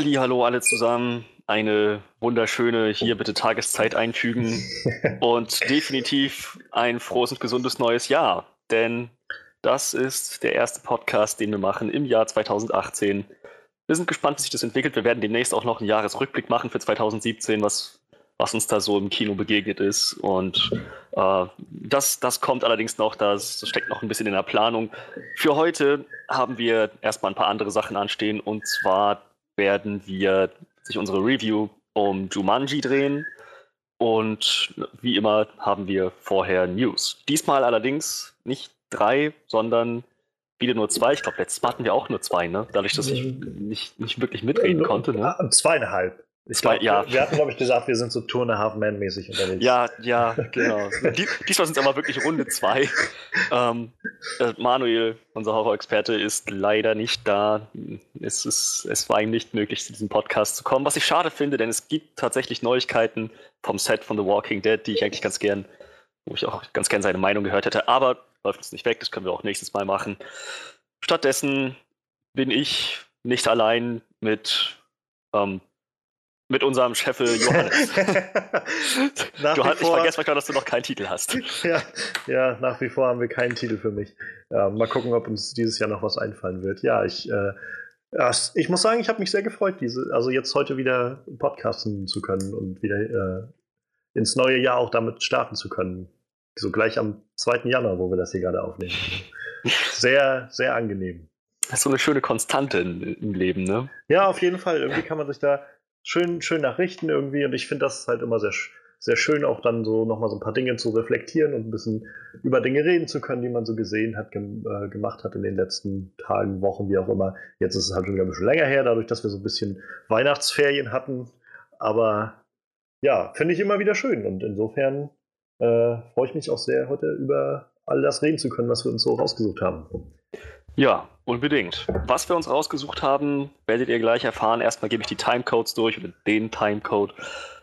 Halli, hallo alle zusammen. Eine wunderschöne hier bitte Tageszeit einfügen und definitiv ein frohes und gesundes neues Jahr, denn das ist der erste Podcast, den wir machen im Jahr 2018. Wir sind gespannt, wie sich das entwickelt. Wir werden demnächst auch noch einen Jahresrückblick machen für 2017, was, was uns da so im Kino begegnet ist. Und äh, das, das kommt allerdings noch, das steckt noch ein bisschen in der Planung. Für heute haben wir erstmal ein paar andere Sachen anstehen und zwar werden wir sich unsere Review um Jumanji drehen. Und wie immer haben wir vorher News. Diesmal allerdings nicht drei, sondern wieder nur zwei. Ich glaube, letztes Mal hatten wir auch nur zwei, ne? Dadurch, dass ich nicht, nicht wirklich mitreden konnte. Ne? Zweieinhalb. Ich glaub, ja. Wir hatten, glaube ich, gesagt, wir sind so Two and a Half Man mäßig unterwegs. Ja, ja, genau. diesmal sind es aber wirklich Runde zwei. Ähm, äh, Manuel, unser Horror-Experte, ist leider nicht da. Es, ist, es war ihm nicht möglich, zu diesem Podcast zu kommen, was ich schade finde, denn es gibt tatsächlich Neuigkeiten vom Set von The Walking Dead, die ich eigentlich ganz gern, wo ich auch ganz gern seine Meinung gehört hätte. Aber läuft uns nicht weg, das können wir auch nächstes Mal machen. Stattdessen bin ich nicht allein mit ähm, mit unserem Chef Johannes. Johannes ich vergesse manchmal, dass du noch keinen Titel hast. ja, ja, nach wie vor haben wir keinen Titel für mich. Ja, mal gucken, ob uns dieses Jahr noch was einfallen wird. Ja, ich, äh, ich muss sagen, ich habe mich sehr gefreut, diese, also jetzt heute wieder podcasten zu können und wieder äh, ins neue Jahr auch damit starten zu können. So gleich am 2. Januar, wo wir das hier gerade aufnehmen. Sehr, sehr angenehm. Das ist so eine schöne Konstante im Leben, ne? Ja, auf jeden Fall. Irgendwie kann man sich da schön, schön nachrichten irgendwie und ich finde das halt immer sehr, sehr schön, auch dann so nochmal so ein paar Dinge zu reflektieren und ein bisschen über Dinge reden zu können, die man so gesehen hat, gem äh, gemacht hat in den letzten Tagen, Wochen, wie auch immer. Jetzt ist es halt schon wieder ein bisschen länger her, dadurch, dass wir so ein bisschen Weihnachtsferien hatten. Aber ja, finde ich immer wieder schön und insofern äh, freue ich mich auch sehr, heute über all das reden zu können, was wir uns so rausgesucht haben. Ja, unbedingt. Was wir uns rausgesucht haben, werdet ihr gleich erfahren. Erstmal gebe ich die Timecodes durch oder den Timecode.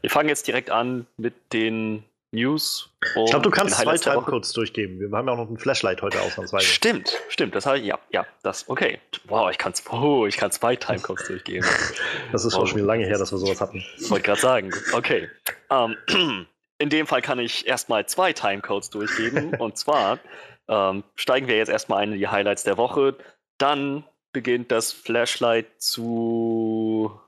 Wir fangen jetzt direkt an mit den News. Ich glaube, du kannst zwei Timecodes durchgeben. Wir haben ja auch noch ein Flashlight heute ausnahmsweise. Stimmt, stimmt. Das habe ich, ja, ja, das, okay. Wow, ich kann, oh, ich kann zwei Timecodes durchgeben. Das ist wow. schon lange her, dass wir sowas hatten. Wollte gerade sagen. Okay. Um, ähm, in dem Fall kann ich erstmal zwei Timecodes durchgeben. und zwar ähm, steigen wir jetzt erstmal ein in die Highlights der Woche. Dann beginnt das Flashlight zu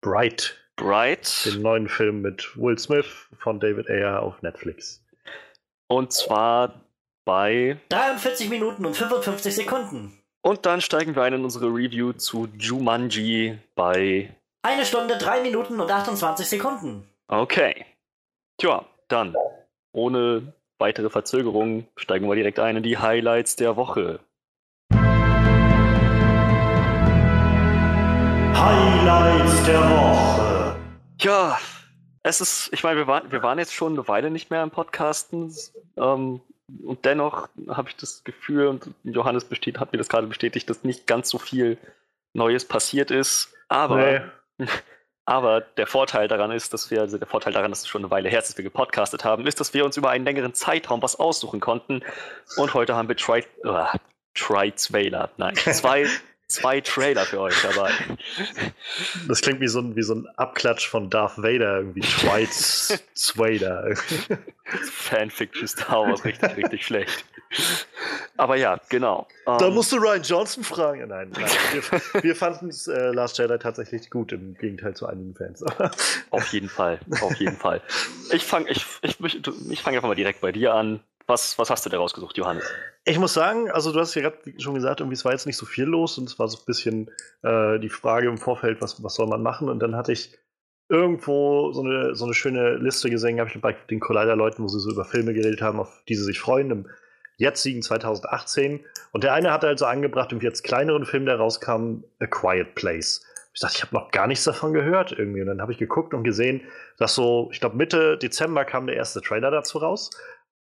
Bright. Bright. Den neuen Film mit Will Smith von David Ayer auf Netflix. Und zwar bei 43 Minuten und 55 Sekunden. Und dann steigen wir ein in unsere Review zu Jumanji bei eine Stunde, drei Minuten und 28 Sekunden. Okay. Tja, dann ohne weitere Verzögerungen steigen wir direkt ein in die Highlights der Woche. Highlights der Woche. Ja, es ist, ich meine, wir waren, wir waren jetzt schon eine Weile nicht mehr im Podcasten. Ähm, und dennoch habe ich das Gefühl, und Johannes besteht, hat mir das gerade bestätigt, dass nicht ganz so viel Neues passiert ist. Aber nee. Aber der Vorteil daran ist, dass wir, also der Vorteil daran, dass es schon eine Weile her ist, dass wir gepodcastet haben, ist, dass wir uns über einen längeren Zeitraum was aussuchen konnten. Und heute haben wir Tri, uh, Tri Trailer, nein, zwei, zwei Trailer für euch dabei. Das klingt wie so ein, wie so ein Abklatsch von Darth Vader, irgendwie Tri Vader. Fanfiction Star Wars, richtig, richtig schlecht. Aber ja, genau. Da um, musst du Ryan Johnson fragen. Nein, nein. Wir, wir fanden es äh, Last Jedi tatsächlich gut, im Gegenteil zu einigen Fans. auf jeden Fall, auf jeden Fall. Ich fange ich, ich, ich fang einfach mal direkt bei dir an. Was, was hast du da rausgesucht, Johannes? Ich muss sagen, also du hast ja gerade schon gesagt, irgendwie es war jetzt nicht so viel los und es war so ein bisschen äh, die Frage im Vorfeld, was, was soll man machen? Und dann hatte ich irgendwo so eine, so eine schöne Liste gesehen, habe ich bei den Collider-Leuten, wo sie so über Filme geredet haben, auf die sie sich freuen, im jetzigen 2018. Und der eine hatte also angebracht, im jetzt kleineren Film, der rauskam, A Quiet Place. Ich dachte, ich habe noch gar nichts davon gehört irgendwie. Und dann habe ich geguckt und gesehen, dass so, ich glaube, Mitte Dezember kam der erste Trailer dazu raus.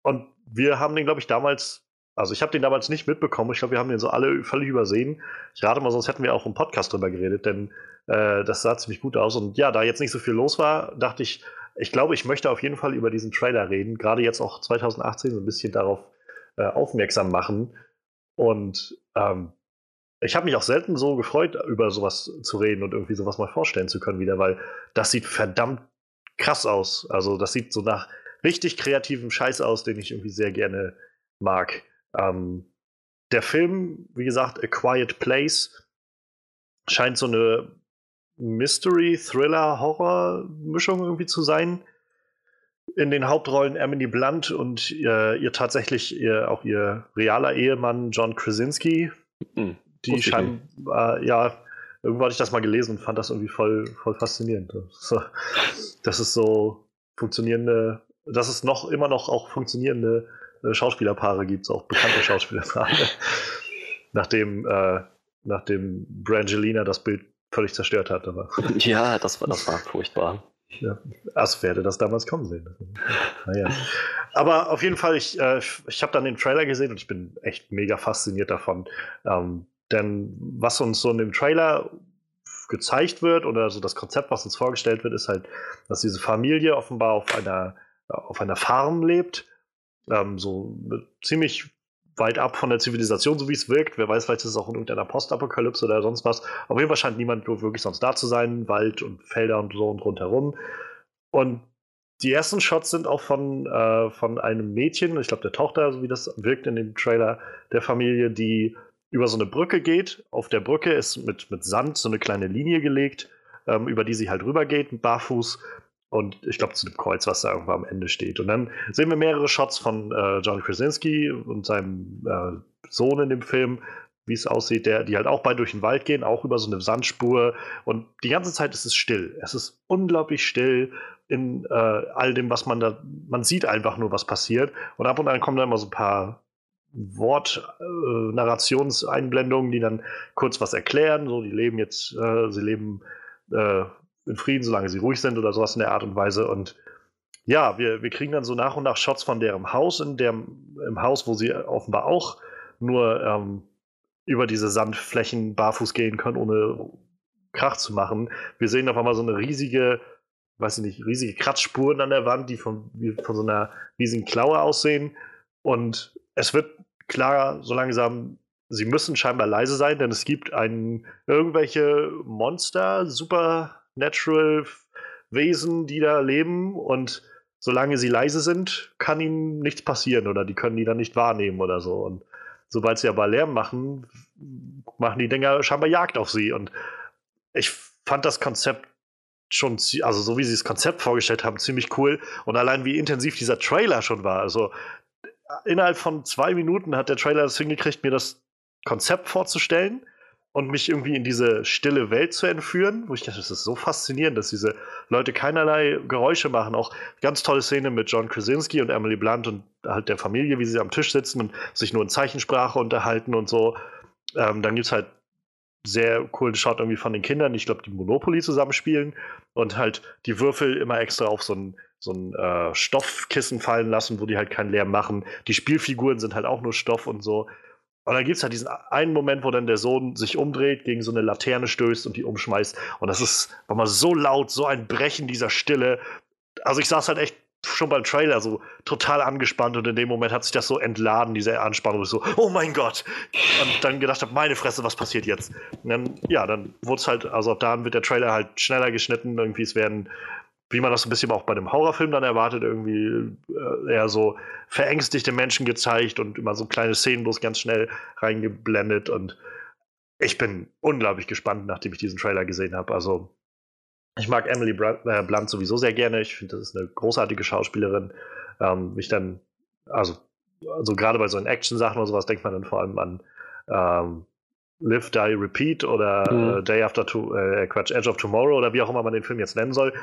Und wir haben den, glaube ich, damals, also ich habe den damals nicht mitbekommen. Ich glaube, wir haben den so alle völlig übersehen. Ich rate mal, sonst hätten wir auch im Podcast drüber geredet, denn äh, das sah ziemlich gut aus. Und ja, da jetzt nicht so viel los war, dachte ich, ich glaube, ich möchte auf jeden Fall über diesen Trailer reden. Gerade jetzt auch 2018 so ein bisschen darauf äh, aufmerksam machen. Und ähm, ich habe mich auch selten so gefreut, über sowas zu reden und irgendwie sowas mal vorstellen zu können wieder, weil das sieht verdammt krass aus. Also das sieht so nach richtig kreativem Scheiß aus, den ich irgendwie sehr gerne mag. Ähm, der Film, wie gesagt, A Quiet Place, scheint so eine Mystery, Thriller, Horror-Mischung irgendwie zu sein. In den Hauptrollen Emily Blunt und äh, ihr tatsächlich ihr, auch ihr realer Ehemann John Krasinski. Mhm, die scheinen, äh, ja, irgendwo hatte ich das mal gelesen und fand das irgendwie voll, voll faszinierend. So, das ist so funktionierende, dass es noch immer noch auch funktionierende äh, Schauspielerpaare gibt, auch bekannte Schauspielerpaare. nachdem, äh, nachdem Brangelina das Bild völlig zerstört hat. Aber ja, das war, das war furchtbar. Ja, als werde das damals kommen sehen. Naja. Aber auf jeden Fall, ich, äh, ich habe dann den Trailer gesehen und ich bin echt mega fasziniert davon. Ähm, denn was uns so in dem Trailer gezeigt wird oder so das Konzept, was uns vorgestellt wird, ist halt, dass diese Familie offenbar auf einer, auf einer Farm lebt. Ähm, so ziemlich weit ab von der Zivilisation, so wie es wirkt. Wer weiß, vielleicht ist es auch in irgendeiner Postapokalypse oder sonst was. Auf jeden Fall scheint niemand wirklich sonst da zu sein. Wald und Felder und so und rundherum. Und die ersten Shots sind auch von, äh, von einem Mädchen, ich glaube der Tochter, so wie das wirkt in dem Trailer der Familie, die über so eine Brücke geht. Auf der Brücke ist mit, mit Sand so eine kleine Linie gelegt, ähm, über die sie halt rübergeht, barfuß. Und ich glaube, zu dem Kreuz, was da irgendwo am Ende steht. Und dann sehen wir mehrere Shots von äh, John Krasinski und seinem äh, Sohn in dem Film, wie es aussieht, der, die halt auch bei durch den Wald gehen, auch über so eine Sandspur. Und die ganze Zeit ist es still. Es ist unglaublich still in äh, all dem, was man da, man sieht einfach nur, was passiert. Und ab und an kommen da immer so ein paar Wort-Narrationseinblendungen, äh, die dann kurz was erklären. So, die leben jetzt, äh, sie leben äh, in Frieden, solange sie ruhig sind oder sowas in der Art und Weise. Und ja, wir, wir kriegen dann so nach und nach Shots von deren Haus, in dem, im Haus, wo sie offenbar auch nur ähm, über diese Sandflächen barfuß gehen können, ohne Krach zu machen. Wir sehen auf einmal so eine riesige, weiß ich nicht, riesige Kratzspuren an der Wand, die von, wie von so einer riesigen Klaue aussehen. Und es wird klar, so langsam, sie müssen scheinbar leise sein, denn es gibt ein, irgendwelche Monster, super Natural Wesen, die da leben und solange sie leise sind, kann ihnen nichts passieren oder die können die dann nicht wahrnehmen oder so. Und sobald sie aber Lärm machen, machen die Dinger scheinbar Jagd auf sie. Und ich fand das Konzept schon, also so wie sie das Konzept vorgestellt haben, ziemlich cool. Und allein wie intensiv dieser Trailer schon war. Also innerhalb von zwei Minuten hat der Trailer das hingekriegt, mir das Konzept vorzustellen und mich irgendwie in diese stille Welt zu entführen, wo ich dachte, das ist so faszinierend, dass diese Leute keinerlei Geräusche machen. Auch ganz tolle Szene mit John Krasinski und Emily Blunt und halt der Familie, wie sie am Tisch sitzen und sich nur in Zeichensprache unterhalten und so. Ähm, dann gibt es halt sehr coolen Shot irgendwie von den Kindern, ich glaube, die Monopoly zusammenspielen und halt die Würfel immer extra auf so ein, so ein äh, Stoffkissen fallen lassen, wo die halt keinen Lärm machen. Die Spielfiguren sind halt auch nur Stoff und so. Und dann gibt es halt diesen einen Moment, wo dann der Sohn sich umdreht, gegen so eine Laterne stößt und die umschmeißt. Und das ist nochmal so laut, so ein Brechen dieser Stille. Also ich saß halt echt schon beim Trailer so total angespannt und in dem Moment hat sich das so entladen, diese Anspannung. So, oh mein Gott! Und dann gedacht habe, meine Fresse, was passiert jetzt? Und dann, ja, dann wurde es halt, also ab da wird der Trailer halt schneller geschnitten. Irgendwie, es werden wie man das ein bisschen auch bei einem Horrorfilm dann erwartet, irgendwie äh, eher so verängstigte Menschen gezeigt und immer so kleine Szenen bloß ganz schnell reingeblendet. Und ich bin unglaublich gespannt, nachdem ich diesen Trailer gesehen habe. Also, ich mag Emily äh, Blunt sowieso sehr gerne. Ich finde, das ist eine großartige Schauspielerin. Ähm, mich dann, also, also gerade bei so Action-Sachen oder sowas denkt man dann vor allem an ähm, Live, Die, Repeat oder mhm. äh, Day After to, äh, Quatsch, Edge of Tomorrow oder wie auch immer man den Film jetzt nennen soll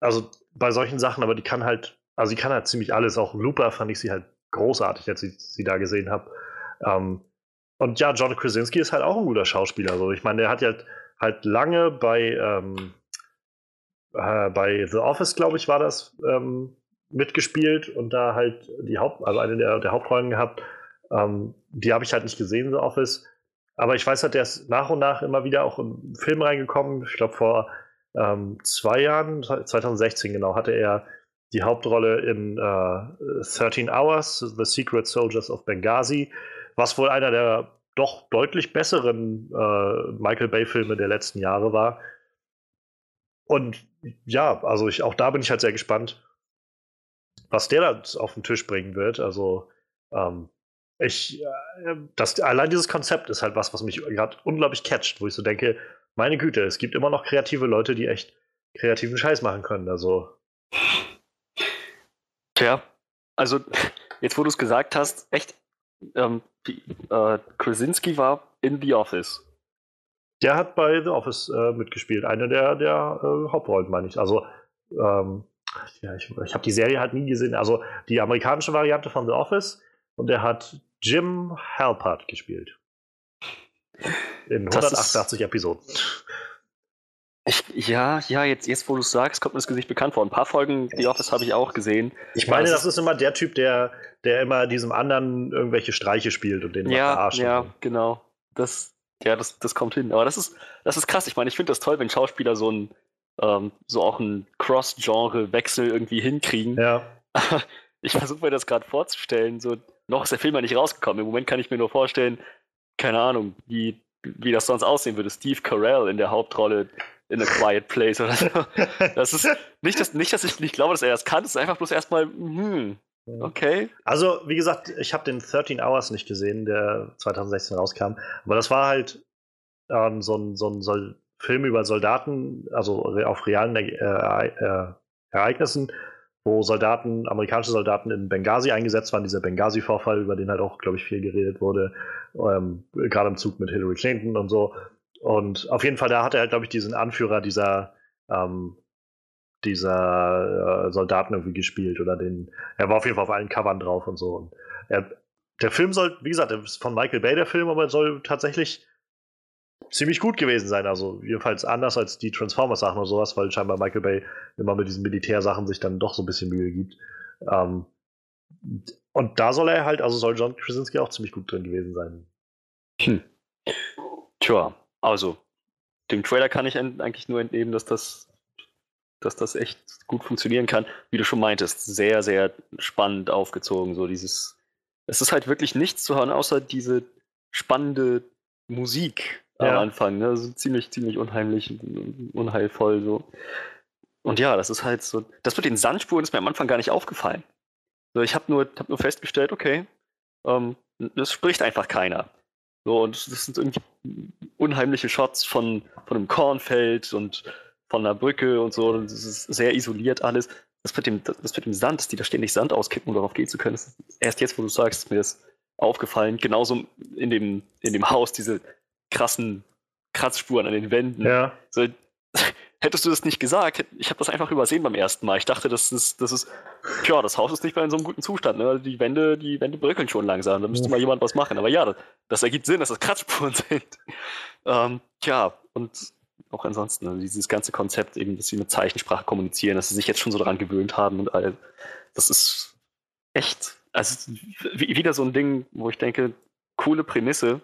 also bei solchen Sachen, aber die kann halt, also sie kann halt ziemlich alles. Auch Looper fand ich sie halt großartig, als ich sie da gesehen habe. Ähm, und ja, John Krasinski ist halt auch ein guter Schauspieler. So. Ich meine, der hat ja halt, halt lange bei, ähm, äh, bei The Office, glaube ich, war das, ähm, mitgespielt und da halt die Haupt, also eine der, der Hauptrollen gehabt. Ähm, die habe ich halt nicht gesehen, The Office. Aber ich weiß halt, der ist nach und nach immer wieder auch in Film reingekommen. Ich glaube, vor ähm, zwei Jahren, 2016 genau, hatte er die Hauptrolle in äh, 13 Hours, The Secret Soldiers of Benghazi, was wohl einer der doch deutlich besseren äh, Michael Bay-Filme der letzten Jahre war. Und ja, also ich, auch da bin ich halt sehr gespannt, was der da auf den Tisch bringen wird. Also ähm, ich, äh, das, allein dieses Konzept ist halt was, was mich gerade unglaublich catcht, wo ich so denke, meine Güte, es gibt immer noch kreative Leute, die echt kreativen Scheiß machen können. Also. Tja, also jetzt wo du es gesagt hast, echt, ähm, die, äh, Krasinski war in The Office. Der hat bei The Office äh, mitgespielt, eine der, der äh, Hauptrollen, meine ich. Also, ähm, ja, ich, ich habe die Serie halt nie gesehen. Also die amerikanische Variante von The Office und der hat Jim Halpert gespielt. In 188 Episoden. Ich, ja, ja, jetzt, jetzt wo du es sagst, kommt mir das Gesicht bekannt vor. Ein paar Folgen The Office habe ich auch gesehen. Ich meine, das, das ist immer der Typ, der, der immer diesem anderen irgendwelche Streiche spielt und den ja, verarscht. Ja, so. genau. Das, ja, das, das kommt hin. Aber das ist, das ist krass. Ich meine, ich finde das toll, wenn Schauspieler so ein, ähm, so auch einen Cross-Genre-Wechsel irgendwie hinkriegen. Ja. ich versuche mir das gerade vorzustellen. So, noch ist der Film ja nicht rausgekommen. Im Moment kann ich mir nur vorstellen, keine Ahnung, wie, wie das sonst aussehen würde. Steve Carell in der Hauptrolle in a quiet place oder so. Das ist nicht, dass, nicht, dass ich nicht glaube, dass er das kann, es ist einfach bloß erstmal, hm, okay. Also, wie gesagt, ich habe den 13 Hours nicht gesehen, der 2016 rauskam, aber das war halt ähm, so ein, so ein Sol Film über Soldaten, also auf realen äh, äh, Ereignissen, wo Soldaten, amerikanische Soldaten in Benghazi eingesetzt waren, dieser Benghazi-Vorfall, über den halt auch, glaube ich, viel geredet wurde, ähm, gerade im Zug mit Hillary Clinton und so. Und auf jeden Fall, da hat er, glaube ich, diesen Anführer dieser, ähm, dieser äh, Soldaten irgendwie gespielt oder den, er war auf jeden Fall auf allen Covern drauf und so. Und er, der Film soll, wie gesagt, ist von Michael Bay der Film, aber er soll tatsächlich ziemlich gut gewesen sein. Also jedenfalls anders als die Transformers-Sachen oder sowas, weil scheinbar Michael Bay immer mit diesen Militärsachen sich dann doch so ein bisschen Mühe gibt. Ähm, und da soll er halt, also soll John Krasinski auch ziemlich gut drin gewesen sein. Hm. Tja, also, dem Trailer kann ich eigentlich nur entnehmen, dass das, dass das echt gut funktionieren kann. Wie du schon meintest, sehr, sehr spannend aufgezogen. So dieses, es ist halt wirklich nichts zu hören, außer diese spannende Musik ja. am Anfang. Ne? Also ziemlich, ziemlich unheimlich, unheilvoll so. Und ja, das ist halt so. Das mit den Sandspuren ist mir am Anfang gar nicht aufgefallen. So, ich habe nur, hab nur festgestellt, okay, ähm, das spricht einfach keiner. So, und das sind irgendwie unheimliche Shots von, von einem Kornfeld und von einer Brücke und so. Das ist sehr isoliert alles. Das mit dem, das mit dem Sand, dass die da ständig Sand auskippen, um darauf gehen zu können, erst jetzt, wo du sagst, ist mir das aufgefallen. Genauso in dem, in dem Haus, diese krassen Kratzspuren an den Wänden. Ja. So, hättest du das nicht gesagt, ich habe das einfach übersehen beim ersten Mal. Ich dachte, das ist, das ist, tja, das Haus ist nicht mehr in so einem guten Zustand. Ne? Die Wände, die Wände bröckeln schon langsam. Da müsste mal jemand was machen. Aber ja, das, das ergibt Sinn, dass das Kratzspuren sind. Ähm, tja, und auch ansonsten, also dieses ganze Konzept, eben, dass sie mit Zeichensprache kommunizieren, dass sie sich jetzt schon so daran gewöhnt haben und all, das ist echt, also wieder so ein Ding, wo ich denke, coole Prämisse,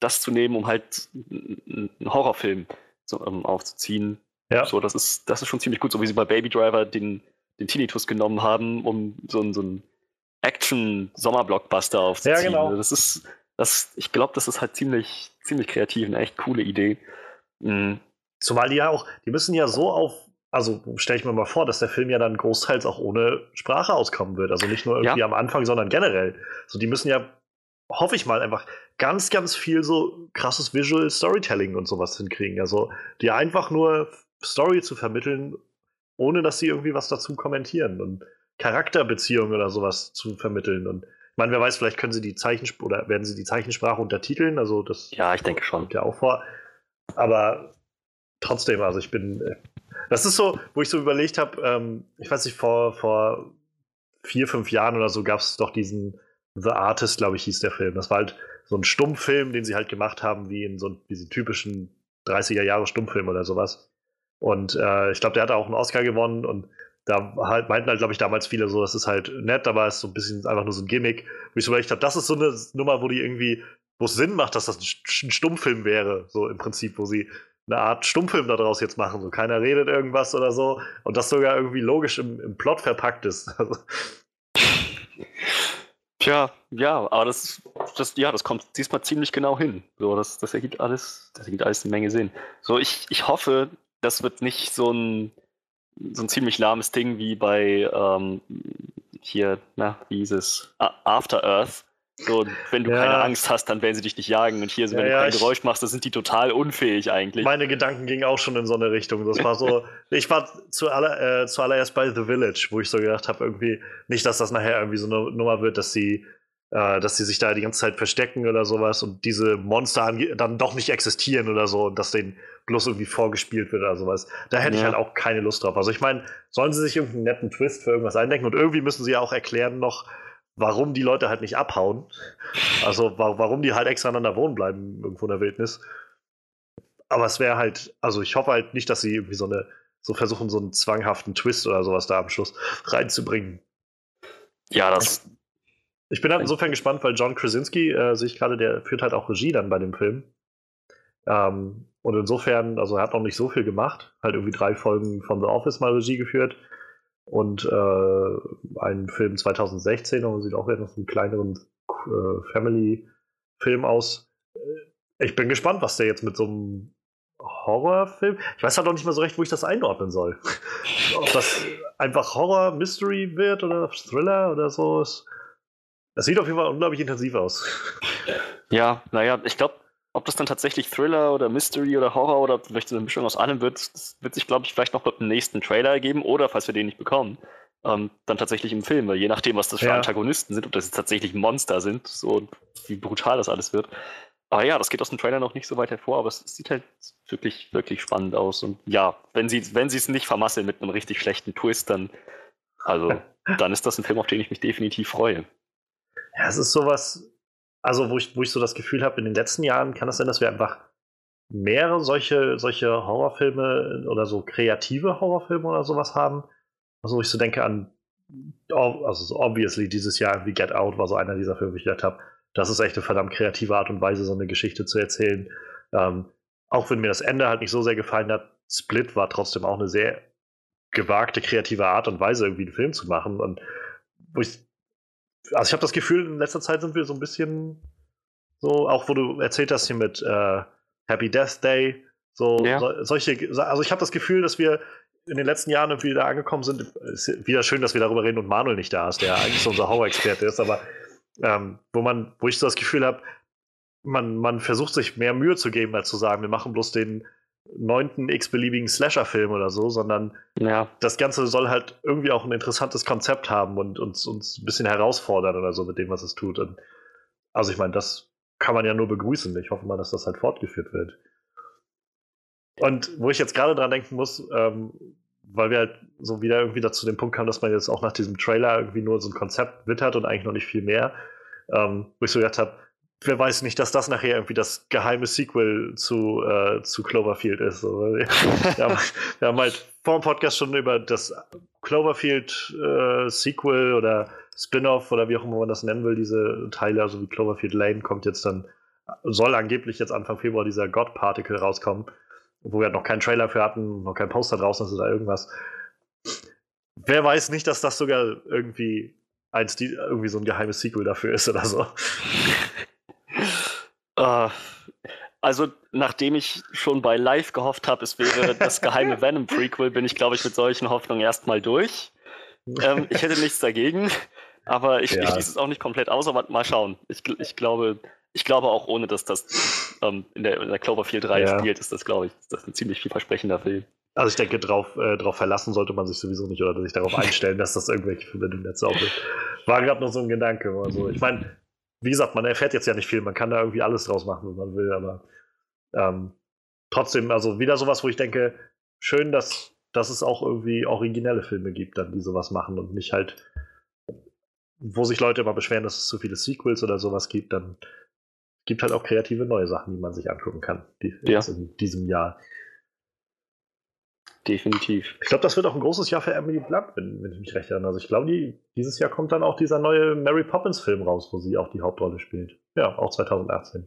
das zu nehmen, um halt einen Horrorfilm so, um, aufzuziehen. Ja. So, das ist, das ist schon ziemlich gut, so wie sie bei Baby Driver den, den Tinnitus genommen haben, um so, so einen Action-Sommer-Blockbuster aufzuziehen. Ja, genau. Das ist, das, ich glaube, das ist halt ziemlich, ziemlich kreativ, eine echt coole Idee. Mhm. Zumal die ja auch, die müssen ja so auf, also stelle ich mir mal vor, dass der Film ja dann großteils auch ohne Sprache auskommen wird. Also nicht nur irgendwie ja. am Anfang, sondern generell. So, die müssen ja, hoffe ich mal, einfach ganz, ganz viel so krasses Visual Storytelling und sowas hinkriegen. Also die einfach nur Story zu vermitteln, ohne dass sie irgendwie was dazu kommentieren und Charakterbeziehungen oder sowas zu vermitteln. Und ich meine, wer weiß, vielleicht können sie die Zeichensprache oder werden sie die Zeichensprache untertiteln. Also das ja, ich denke schon. Kommt ja auch vor. Aber trotzdem, also ich bin. Äh, das ist so, wo ich so überlegt habe, ähm, ich weiß nicht, vor, vor vier, fünf Jahren oder so gab es doch diesen The Artist, glaube ich, hieß der Film. Das war halt so ein Stummfilm, den sie halt gemacht haben, wie in so diese typischen 30er Jahre Stummfilm oder sowas. Und äh, ich glaube, der hat auch einen Oscar gewonnen und da halt, meinten halt, glaube ich, damals viele so, das ist halt nett, aber es ist so ein bisschen einfach nur so ein Gimmick. Wo ich so überlegt habe, das ist so eine Nummer, wo die irgendwie, wo es Sinn macht, dass das ein Stummfilm wäre, so im Prinzip, wo sie eine Art Stummfilm daraus jetzt machen. So keiner redet irgendwas oder so und das sogar irgendwie logisch im, im Plot verpackt ist. Tja, ja, aber das das, ja, das kommt diesmal ziemlich genau hin. So, das, das ergibt alles, das ergibt alles eine Menge Sinn. So, ich, ich hoffe, das wird nicht so ein, so ein ziemlich lahmes Ding wie bei ähm, hier, na, wie hieß es? After Earth. So, wenn du ja. keine Angst hast, dann werden sie dich nicht jagen. Und hier, wenn ja, du kein Geräusch machst, dann sind die total unfähig eigentlich. Meine Gedanken gingen auch schon in so eine Richtung. Das war so, ich war zualler, äh, zuallererst bei The Village, wo ich so gedacht habe, irgendwie, nicht, dass das nachher irgendwie so eine Nummer wird, dass sie, äh, dass sie sich da die ganze Zeit verstecken oder sowas und diese Monster dann doch nicht existieren oder so und dass denen bloß irgendwie vorgespielt wird oder sowas. Da hätte ja. ich halt auch keine Lust drauf. Also ich meine, sollen sie sich irgendeinen netten Twist für irgendwas eindenken und irgendwie müssen sie ja auch erklären noch, warum die Leute halt nicht abhauen. Also wa warum die halt extra aneinander wohnen bleiben irgendwo in der Wildnis. Aber es wäre halt, also ich hoffe halt nicht, dass sie irgendwie so eine, so versuchen, so einen zwanghaften Twist oder sowas da am Schluss reinzubringen. Ja, das. Ich bin halt insofern gespannt, weil John Krasinski, äh, sehe ich gerade, der führt halt auch Regie dann bei dem Film. Ähm, und insofern, also er hat noch nicht so viel gemacht, halt irgendwie drei Folgen von The Office mal Regie geführt und äh, einen Film 2016, und sieht auch eher noch einen kleineren äh, Family-Film aus. Äh, ich bin gespannt, was der jetzt mit so einem Horrorfilm. Ich weiß halt noch nicht mal so recht, wo ich das einordnen soll. Ob das einfach Horror, Mystery wird oder Thriller oder so. Es sieht auf jeden Fall unglaublich intensiv aus. Ja, naja, ich glaube, ob das dann tatsächlich Thriller oder Mystery oder Horror oder vielleicht so eine Mischung aus allem wird, das wird sich, glaube ich, vielleicht noch mit dem nächsten Trailer ergeben oder, falls wir den nicht bekommen, ähm, dann tatsächlich im Film, weil je nachdem, was das für ja. Antagonisten sind, ob das jetzt tatsächlich Monster sind, so wie brutal das alles wird. Aber ja, das geht aus dem Trailer noch nicht so weit hervor, aber es sieht halt wirklich, wirklich spannend aus. Und ja, wenn sie wenn es nicht vermasseln mit einem richtig schlechten Twist, dann, also, dann ist das ein Film, auf den ich mich definitiv freue. Ja, es ist sowas, also wo ich, wo ich so das Gefühl habe, in den letzten Jahren kann es sein, dass wir einfach mehrere solche, solche Horrorfilme oder so kreative Horrorfilme oder sowas haben. Also wo ich so denke an, also so obviously dieses Jahr wie Get Out war so einer dieser Filme, wo ich gedacht habe, das ist echt eine verdammt kreative Art und Weise, so eine Geschichte zu erzählen. Ähm, auch wenn mir das Ende halt nicht so sehr gefallen hat, Split war trotzdem auch eine sehr gewagte, kreative Art und Weise, irgendwie einen Film zu machen. Und wo ich also ich habe das Gefühl, in letzter Zeit sind wir so ein bisschen so, auch wo du erzählt hast hier mit äh, Happy Death Day, so, ja. so solche, also ich habe das Gefühl, dass wir in den letzten Jahren irgendwie da angekommen sind. Ist wieder schön, dass wir darüber reden und Manuel nicht da ist, der eigentlich so unser Horror-Experte ist, aber ähm, wo man, wo ich so das Gefühl habe, man, man versucht sich mehr Mühe zu geben, als zu sagen, wir machen bloß den neunten x-beliebigen Slasher-Film oder so, sondern ja. das Ganze soll halt irgendwie auch ein interessantes Konzept haben und uns, uns ein bisschen herausfordern oder so mit dem, was es tut. Und also ich meine, das kann man ja nur begrüßen. Ich hoffe mal, dass das halt fortgeführt wird. Und wo ich jetzt gerade dran denken muss, ähm, weil wir halt so wieder irgendwie dazu dem Punkt kamen, dass man jetzt auch nach diesem Trailer irgendwie nur so ein Konzept wittert und eigentlich noch nicht viel mehr, ähm, wo ich so gedacht habe, wer weiß nicht, dass das nachher irgendwie das geheime Sequel zu, äh, zu Cloverfield ist. wir, haben, wir, haben, halt vor dem Podcast schon über das Cloverfield äh, oder Spin-off oder wie auch immer man das nennen will, diese Teile, also wie Cloverfield Lane kommt jetzt dann, soll angeblich jetzt Anfang Februar dieser God Particle rauskommen, wo wir noch keinen Trailer für hatten, noch kein Poster draußen ist oder irgendwas. Wer weiß nicht, dass das sogar irgendwie eins, die, irgendwie so ein geheimes Sequel dafür ist oder so. Uh, also, nachdem ich schon bei Live gehofft habe, es wäre das geheime Venom-Prequel, bin ich, glaube ich, mit solchen Hoffnungen erstmal durch. Ähm, ich hätte nichts dagegen, aber ich, ja. ich schließe es auch nicht komplett aus, aber mal schauen. Ich, ich, glaube, ich glaube auch ohne, dass das ähm, in, der, in der Cloverfield 3 ja. spielt, ist das, glaube ich, das ist ein ziemlich vielversprechender Film. Also ich denke, drauf, äh, drauf verlassen sollte man sich sowieso nicht oder sich darauf einstellen, dass das irgendwelche Filme im Netz auch wird. War gerade noch so ein Gedanke. Also ich meine, wie gesagt, man erfährt jetzt ja nicht viel, man kann da irgendwie alles draus machen, wenn man will, aber ähm, trotzdem, also wieder sowas, wo ich denke, schön, dass, dass es auch irgendwie originelle Filme gibt, dann, die sowas machen und nicht halt, wo sich Leute immer beschweren, dass es zu viele Sequels oder sowas gibt, dann gibt halt auch kreative neue Sachen, die man sich angucken kann, die ja. in diesem Jahr. Definitiv. Ich glaube, das wird auch ein großes Jahr für Emily Blunt, wenn, wenn ich mich recht erinnere. Also ich glaube, die, dieses Jahr kommt dann auch dieser neue Mary Poppins Film raus, wo sie auch die Hauptrolle spielt. Ja, auch 2018.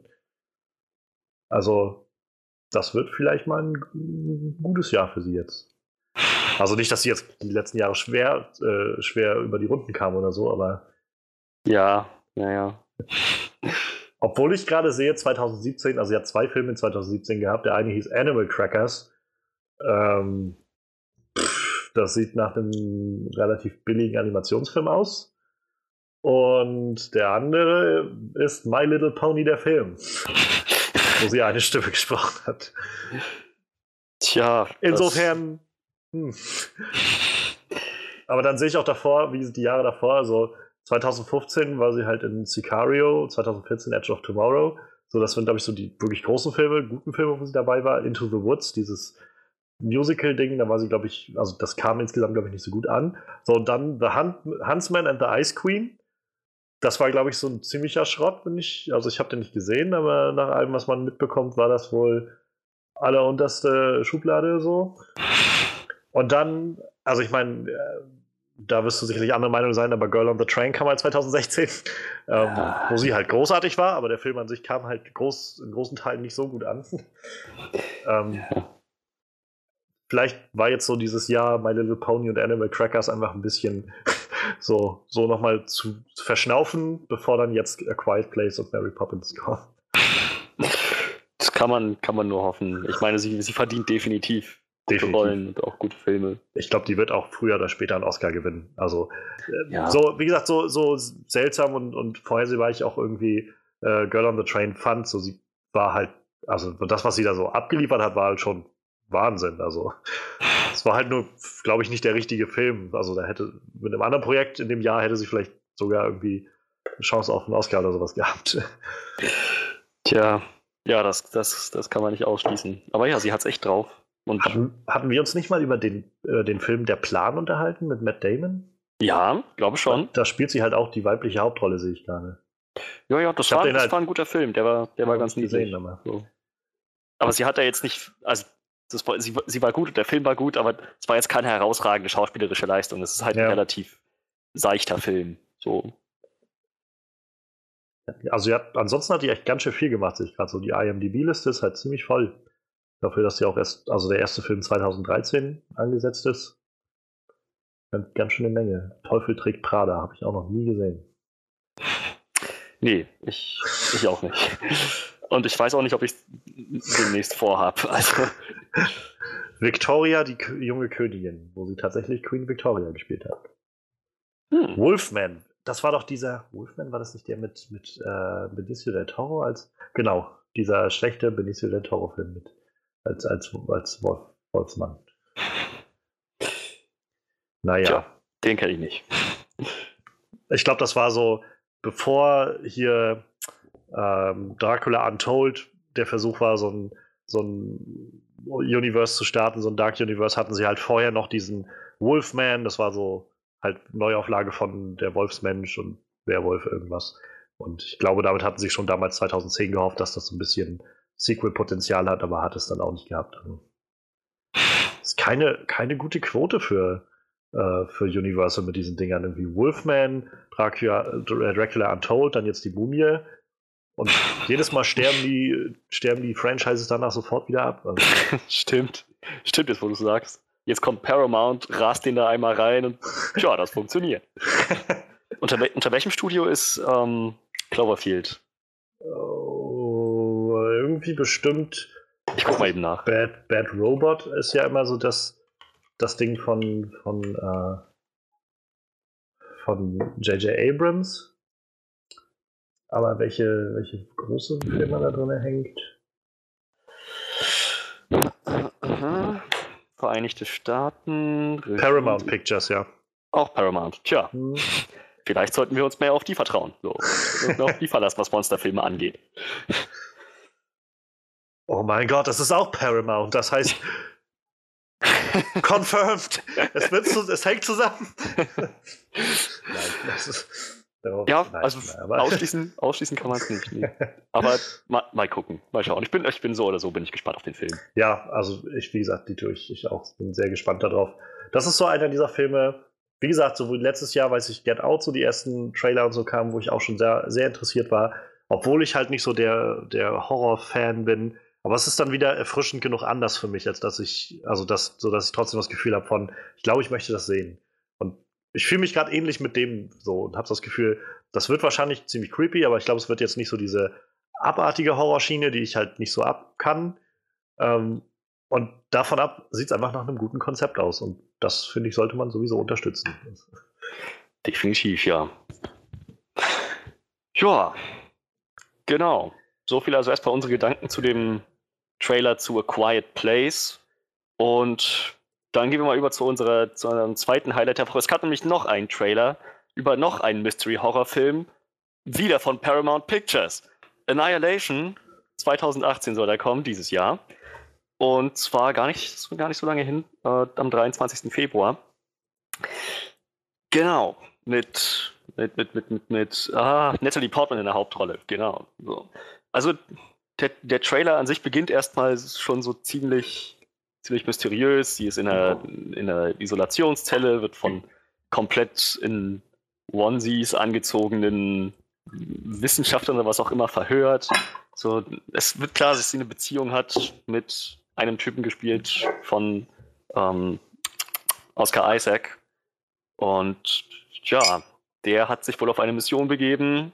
Also, das wird vielleicht mal ein gutes Jahr für sie jetzt. Also nicht, dass sie jetzt die letzten Jahre schwer, äh, schwer über die Runden kam oder so, aber. Ja, naja. Obwohl ich gerade sehe, 2017, also sie hat zwei Filme in 2017 gehabt. Der eine hieß Animal Crackers. Ähm, das sieht nach einem relativ billigen Animationsfilm aus. Und der andere ist My Little Pony, der Film, wo sie eine Stimme gesprochen hat. Tja. Insofern. Hm. Aber dann sehe ich auch davor, wie die Jahre davor, also 2015 war sie halt in Sicario, 2014 Edge of Tomorrow. So, das sind, glaube ich, so die wirklich großen Filme, guten Filme, wo sie dabei war. Into the Woods, dieses Musical-Ding, da war sie, glaube ich, also das kam insgesamt, glaube ich, nicht so gut an. So, und dann The Hunt, Huntsman and the Ice Queen. Das war, glaube ich, so ein ziemlicher Schrott, wenn ich, also ich habe den nicht gesehen, aber nach allem, was man mitbekommt, war das wohl allerunterste Schublade so. Und dann, also ich meine, äh, da wirst du sicherlich andere Meinung sein, aber Girl on the Train kam halt 2016, ähm, wo sie halt großartig war, aber der Film an sich kam halt groß, in großen Teilen nicht so gut an. ähm, ja. Vielleicht war jetzt so dieses Jahr My Little Pony und Animal Crackers einfach ein bisschen so, so nochmal zu verschnaufen, bevor dann jetzt A Quiet Place und Mary Poppins kommen. Das kann man, kann man nur hoffen. Ich meine, sie, sie verdient definitiv gute definitiv. Rollen und auch gute Filme. Ich glaube, die wird auch früher oder später einen Oscar gewinnen. Also, äh, ja. so, wie gesagt, so, so seltsam und, und vorhersehbar ich auch irgendwie äh, Girl on the Train fand. So, sie war halt, also das, was sie da so abgeliefert hat, war halt schon Wahnsinn. Also, es war halt nur, glaube ich, nicht der richtige Film. Also, da hätte, mit einem anderen Projekt in dem Jahr hätte sie vielleicht sogar irgendwie eine Chance auf einen Oscar oder sowas gehabt. Tja, ja, das, das, das kann man nicht ausschließen. Aber ja, sie hat es echt drauf. Und hatten, hatten wir uns nicht mal über den, äh, den Film Der Plan unterhalten mit Matt Damon? Ja, glaube schon. Da spielt sie halt auch die weibliche Hauptrolle, sehe ich gerade. Ja, ja, das, war, das halt war ein guter Film. Der war, der war ganz niedlich. Aber. So. aber sie hat da jetzt nicht, also das, sie, sie war gut und der Film war gut, aber es war jetzt keine herausragende schauspielerische Leistung. Es ist halt ja. ein relativ seichter Film. So. Also hat, ansonsten hat die echt ganz schön viel gemacht, sehe ich gerade so. Die IMDb-Liste ist halt ziemlich voll. Dafür, dass sie auch erst, also der erste Film 2013 angesetzt ist. Ganz, ganz schön eine Menge. Teufel trägt Prada, habe ich auch noch nie gesehen. Nee, ich, ich auch nicht. Und ich weiß auch nicht, ob ich es demnächst vorhab. Also. Victoria, die junge Königin, wo sie tatsächlich Queen Victoria gespielt hat. Hm. Wolfman, das war doch dieser. Wolfman, war das nicht der mit, mit äh, Benicio del Toro als. Genau, dieser schlechte Benicio del Toro-Film mit. Als, als, als Wolf, Wolfsmann. Naja. Tja, den kenne ich nicht. Ich glaube, das war so, bevor hier ähm, Dracula Untold der Versuch war, so ein, so ein Universe zu starten, so ein Dark Universe, hatten sie halt vorher noch diesen Wolfman, das war so halt Neuauflage von der Wolfsmensch und Werwolf irgendwas. Und ich glaube, damit hatten sie schon damals 2010 gehofft, dass das so ein bisschen Sequel-Potenzial hat, aber hat es dann auch nicht gehabt. Also, ist keine, keine gute Quote für, äh, für Universal mit diesen Dingern. Irgendwie Wolfman, Dracula, äh, Dracula Untold, dann jetzt die Mumie. Und jedes Mal sterben die, sterben die Franchises danach sofort wieder ab. Also. Stimmt. Stimmt, jetzt wo du sagst. Jetzt kommt Paramount, rast den da einmal rein und ja, das funktioniert. unter, unter welchem Studio ist ähm, Cloverfield? Oh, irgendwie bestimmt. Ich guck mal eben nach. Bad, Bad Robot ist ja immer so das, das Ding von von äh, von J.J. Abrams. Aber welche, welche große Firma da drin hängt? Vereinigte Staaten. Paramount Pictures, ja. Auch Paramount. Tja. Hm. Vielleicht sollten wir uns mehr auf die vertrauen. So. auf die verlassen, was Monsterfilme angeht. Oh mein Gott, das ist auch Paramount. Das heißt. confirmed. Es, wird zu, es hängt zusammen. Nein, das ist. Ja, Nein, also ausschließen, ausschließen kann man es nicht. Nee. Aber mal, mal, gucken, mal schauen. Ich bin, ich bin so oder so, bin ich gespannt auf den Film. Ja, also ich, wie gesagt, Dito, ich, ich auch bin sehr gespannt darauf. Das ist so einer dieser Filme, wie gesagt, so wie letztes Jahr, weiß ich, Get Out, so die ersten Trailer und so kamen, wo ich auch schon sehr, sehr interessiert war. Obwohl ich halt nicht so der, der Horror-Fan bin. Aber es ist dann wieder erfrischend genug anders für mich, als dass ich, also das, so dass ich trotzdem das Gefühl habe von, ich glaube, ich möchte das sehen ich fühle mich gerade ähnlich mit dem so und habe das Gefühl, das wird wahrscheinlich ziemlich creepy, aber ich glaube, es wird jetzt nicht so diese abartige Horrorschiene, die ich halt nicht so ab kann. Ähm, und davon ab sieht es einfach nach einem guten Konzept aus. Und das, finde ich, sollte man sowieso unterstützen. Definitiv, ja. Ja, genau. So viel also erstmal unsere Gedanken zu dem Trailer zu A Quiet Place. Und dann gehen wir mal über zu, unserer, zu unserem zweiten Highlight der Woche. Es gab nämlich noch einen Trailer über noch einen Mystery-Horror-Film, wieder von Paramount Pictures. Annihilation, 2018 soll er kommen, dieses Jahr. Und zwar gar nicht, gar nicht so lange hin, äh, am 23. Februar. Genau, mit, mit, mit, mit, mit, mit ah, Natalie Portman in der Hauptrolle, genau. So. Also der, der Trailer an sich beginnt erstmal schon so ziemlich, ziemlich mysteriös. Sie ist in einer, in einer Isolationszelle, wird von komplett in Onesies angezogenen Wissenschaftlern oder was auch immer verhört. So, es wird klar, dass sie eine Beziehung hat mit einem Typen gespielt von ähm, Oscar Isaac. Und ja, der hat sich wohl auf eine Mission begeben,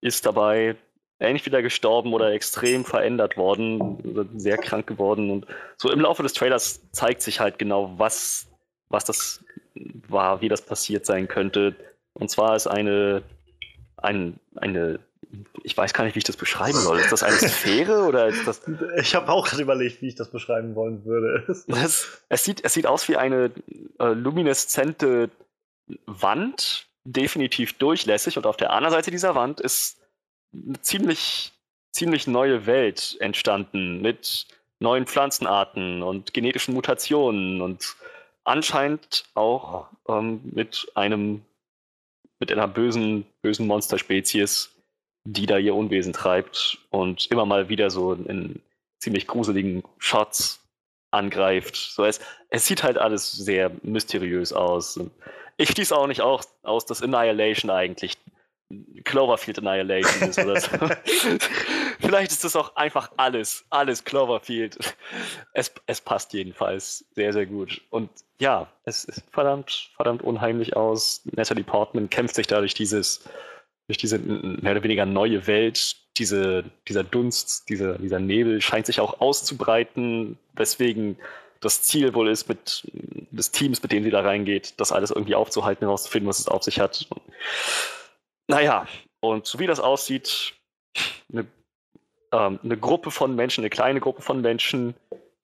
ist dabei ähnlich wieder gestorben oder extrem verändert worden, sehr krank geworden. Und so im Laufe des Trailers zeigt sich halt genau, was, was das war, wie das passiert sein könnte. Und zwar ist eine, ein, eine, ich weiß gar nicht, wie ich das beschreiben soll. Ist das eine Sphäre oder ist das. Ich habe auch gerade überlegt, wie ich das beschreiben wollen würde. Das, es, sieht, es sieht aus wie eine äh, lumineszente Wand, definitiv durchlässig. Und auf der anderen Seite dieser Wand ist eine ziemlich, ziemlich neue Welt entstanden mit neuen Pflanzenarten und genetischen Mutationen und anscheinend auch ähm, mit einem mit einer bösen, bösen Monsterspezies, die da ihr Unwesen treibt und immer mal wieder so in ziemlich gruseligen Shots angreift. So es, es sieht halt alles sehr mysteriös aus. Ich schließe auch nicht auch aus, dass Annihilation eigentlich Cloverfield Annihilation ist oder so. Vielleicht ist das auch einfach alles, alles Cloverfield. Es, es passt jedenfalls sehr, sehr gut. Und ja, es ist verdammt, verdammt unheimlich aus. Natalie Portman kämpft sich da durch dieses, durch diese mehr oder weniger neue Welt. Diese, dieser Dunst, dieser, dieser Nebel scheint sich auch auszubreiten, weswegen das Ziel wohl ist, mit des Teams, mit dem sie da reingeht, das alles irgendwie aufzuhalten, herauszufinden, was es auf sich hat. Naja, und so wie das aussieht, eine, ähm, eine Gruppe von Menschen, eine kleine Gruppe von Menschen,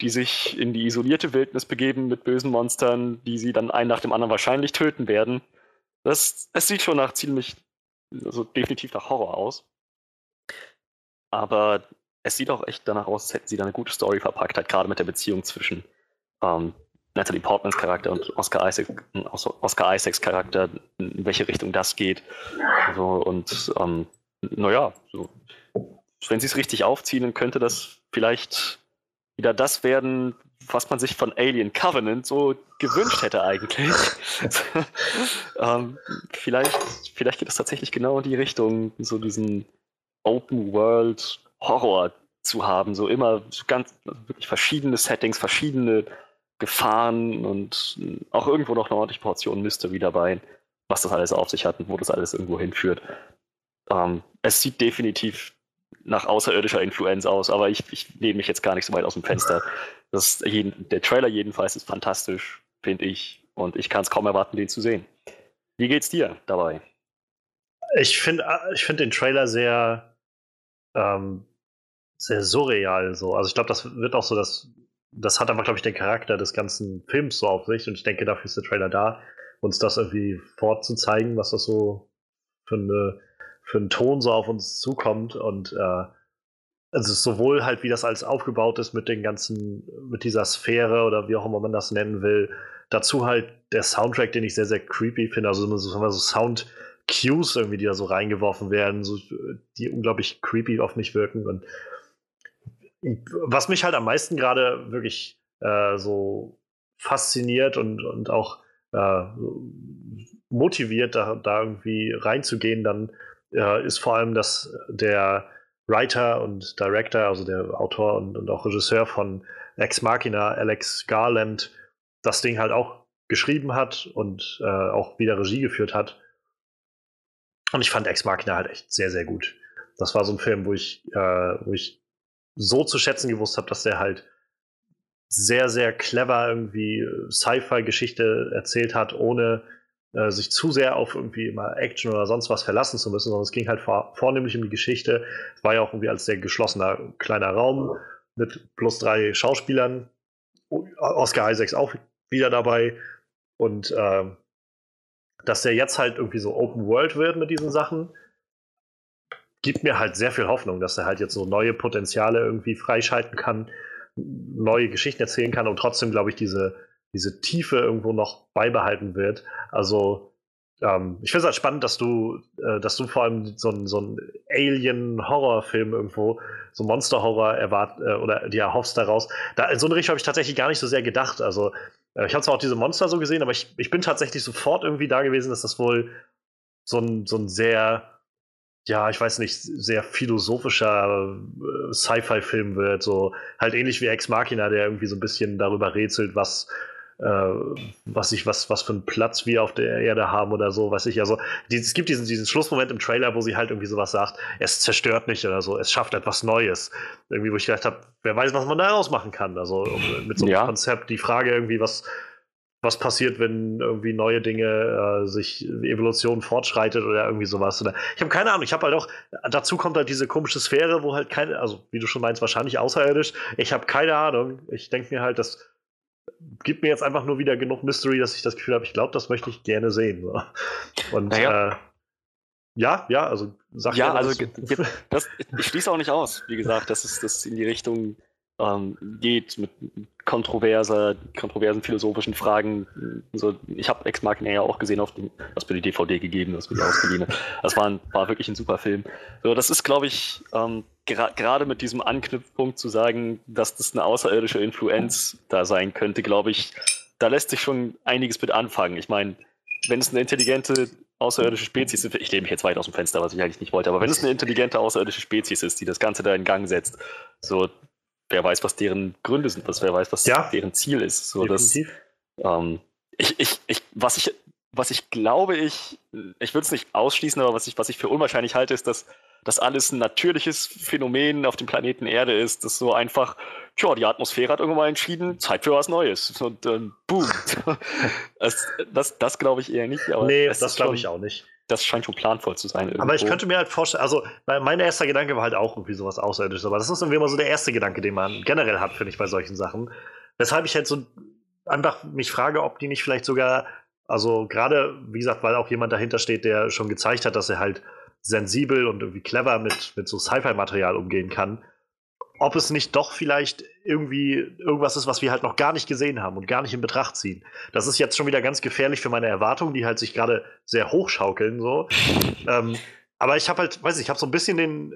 die sich in die isolierte Wildnis begeben mit bösen Monstern, die sie dann einen nach dem anderen wahrscheinlich töten werden. Das, es sieht schon nach ziemlich, also definitiv nach Horror aus. Aber es sieht auch echt danach aus, als hätten sie da eine gute Story verpackt, halt gerade mit der Beziehung zwischen ähm, Natalie Portmans Charakter und Oscar, Isaac, Oscar Isaacs Charakter, in welche Richtung das geht. So, und ähm, naja, so, wenn sie es richtig aufziehen, dann könnte das vielleicht wieder das werden, was man sich von Alien Covenant so gewünscht hätte eigentlich. ähm, vielleicht, vielleicht geht es tatsächlich genau in die Richtung, so diesen Open World Horror zu haben, so immer ganz also wirklich verschiedene Settings, verschiedene Gefahren und auch irgendwo noch eine ordentliche Portion Mystery dabei, was das alles auf sich hat und wo das alles irgendwo hinführt. Ähm, es sieht definitiv nach außerirdischer Influenz aus, aber ich, ich nehme mich jetzt gar nicht so weit aus dem Fenster. Jeden, der Trailer jedenfalls ist fantastisch, finde ich, und ich kann es kaum erwarten, den zu sehen. Wie geht's dir dabei? Ich finde ich find den Trailer sehr, ähm, sehr surreal so. Also ich glaube, das wird auch so das das hat aber, glaube ich, den Charakter des ganzen Films so auf sich und ich denke, dafür ist der Trailer da, uns das irgendwie vorzuzeigen, was das so für, eine, für einen Ton so auf uns zukommt und äh, also sowohl halt, wie das alles aufgebaut ist mit den ganzen, mit dieser Sphäre oder wie auch immer man das nennen will, dazu halt der Soundtrack, den ich sehr, sehr creepy finde, also so, so Sound Cues irgendwie, die da so reingeworfen werden, so, die unglaublich creepy auf mich wirken und was mich halt am meisten gerade wirklich äh, so fasziniert und, und auch äh, motiviert, da, da irgendwie reinzugehen, dann äh, ist vor allem, dass der Writer und Director, also der Autor und, und auch Regisseur von Ex Machina, Alex Garland, das Ding halt auch geschrieben hat und äh, auch wieder Regie geführt hat. Und ich fand Ex Machina halt echt sehr, sehr gut. das war so ein Film, wo ich, äh, wo ich so zu schätzen gewusst habe, dass der halt sehr, sehr clever irgendwie Sci-Fi-Geschichte erzählt hat, ohne äh, sich zu sehr auf irgendwie immer Action oder sonst was verlassen zu müssen, sondern es ging halt vor, vornehmlich um die Geschichte. Es war ja auch irgendwie als sehr geschlossener kleiner Raum mit plus drei Schauspielern. Oscar Isaacs auch wieder dabei. Und äh, dass der jetzt halt irgendwie so Open World wird mit diesen Sachen, gibt mir halt sehr viel Hoffnung, dass er halt jetzt so neue Potenziale irgendwie freischalten kann, neue Geschichten erzählen kann und trotzdem, glaube ich, diese, diese Tiefe irgendwo noch beibehalten wird. Also ähm, ich finde es halt spannend, dass du, äh, dass du vor allem so einen so Alien-Horror-Film irgendwo, so Monster-Horror erwart äh, oder dir erhoffst daraus. Da, in so eine Richtung habe ich tatsächlich gar nicht so sehr gedacht. Also äh, ich habe zwar auch diese Monster so gesehen, aber ich, ich bin tatsächlich sofort irgendwie da gewesen, dass das wohl so ein, so ein sehr ja, ich weiß nicht, sehr philosophischer äh, Sci-Fi-Film wird, so halt ähnlich wie Ex Machina, der irgendwie so ein bisschen darüber rätselt, was äh, was ich, was, was für einen Platz wir auf der Erde haben oder so, weiß ich. Also, die, es gibt diesen, diesen Schlussmoment im Trailer, wo sie halt irgendwie sowas sagt, es zerstört nicht oder so, es schafft etwas Neues. Irgendwie, wo ich gedacht habe, wer weiß, was man daraus machen kann. Also mit so einem ja. Konzept, die Frage irgendwie, was, was passiert, wenn irgendwie neue Dinge äh, sich Evolution fortschreitet oder irgendwie sowas. Oder ich habe keine Ahnung. Ich habe halt auch dazu kommt halt diese komische Sphäre, wo halt keine, also wie du schon meinst, wahrscheinlich außerirdisch. Ich habe keine Ahnung. Ich denke mir halt, das gibt mir jetzt einfach nur wieder genug Mystery, dass ich das Gefühl habe, ich glaube, das möchte ich gerne sehen. So. Und naja. äh, ja, ja, also sag ja, also das, ich schließe auch nicht aus, wie gesagt, dass es das in die Richtung ähm, geht mit kontroverser, kontroversen philosophischen Fragen. So, ich habe Ex Machina ja auch gesehen, auf dem, was mir die DVD gegeben, was mir ausgeliehen Das war, ein, war wirklich ein super Film. So, das ist, glaube ich, ähm, gerade mit diesem Anknüpfpunkt zu sagen, dass das eine außerirdische Influenz da sein könnte, glaube ich, da lässt sich schon einiges mit anfangen. Ich meine, wenn es eine intelligente außerirdische Spezies ist, ich lehne mich jetzt weit aus dem Fenster, was ich eigentlich nicht wollte, aber wenn es eine intelligente außerirdische Spezies ist, die das Ganze da in Gang setzt, so wer weiß, was deren Gründe sind, was wer weiß, was ja. deren Ziel ist. So, dass, ähm, ich, ich, ich, was ich, was ich glaube, ich, ich würde es nicht ausschließen, aber was ich, was ich für unwahrscheinlich halte, ist, dass das alles ein natürliches Phänomen auf dem Planeten Erde ist, das so einfach, tja, die Atmosphäre hat irgendwann mal entschieden, Zeit für was Neues. Und dann, boom. das, das, das glaube ich eher nicht. Aber nee, das glaube ich auch nicht das scheint schon planvoll zu sein. Irgendwo. Aber ich könnte mir halt vorstellen, also mein erster Gedanke war halt auch irgendwie sowas Außerirdisches, aber das ist irgendwie immer so der erste Gedanke, den man generell hat, finde ich, bei solchen Sachen. Weshalb ich halt so einfach mich frage, ob die nicht vielleicht sogar, also gerade, wie gesagt, weil auch jemand dahinter steht, der schon gezeigt hat, dass er halt sensibel und irgendwie clever mit, mit so Sci-Fi-Material umgehen kann, ob es nicht doch vielleicht irgendwie irgendwas ist, was wir halt noch gar nicht gesehen haben und gar nicht in Betracht ziehen. Das ist jetzt schon wieder ganz gefährlich für meine Erwartungen, die halt sich gerade sehr hochschaukeln so. ähm, aber ich habe halt, weiß ich, ich habe so ein bisschen den,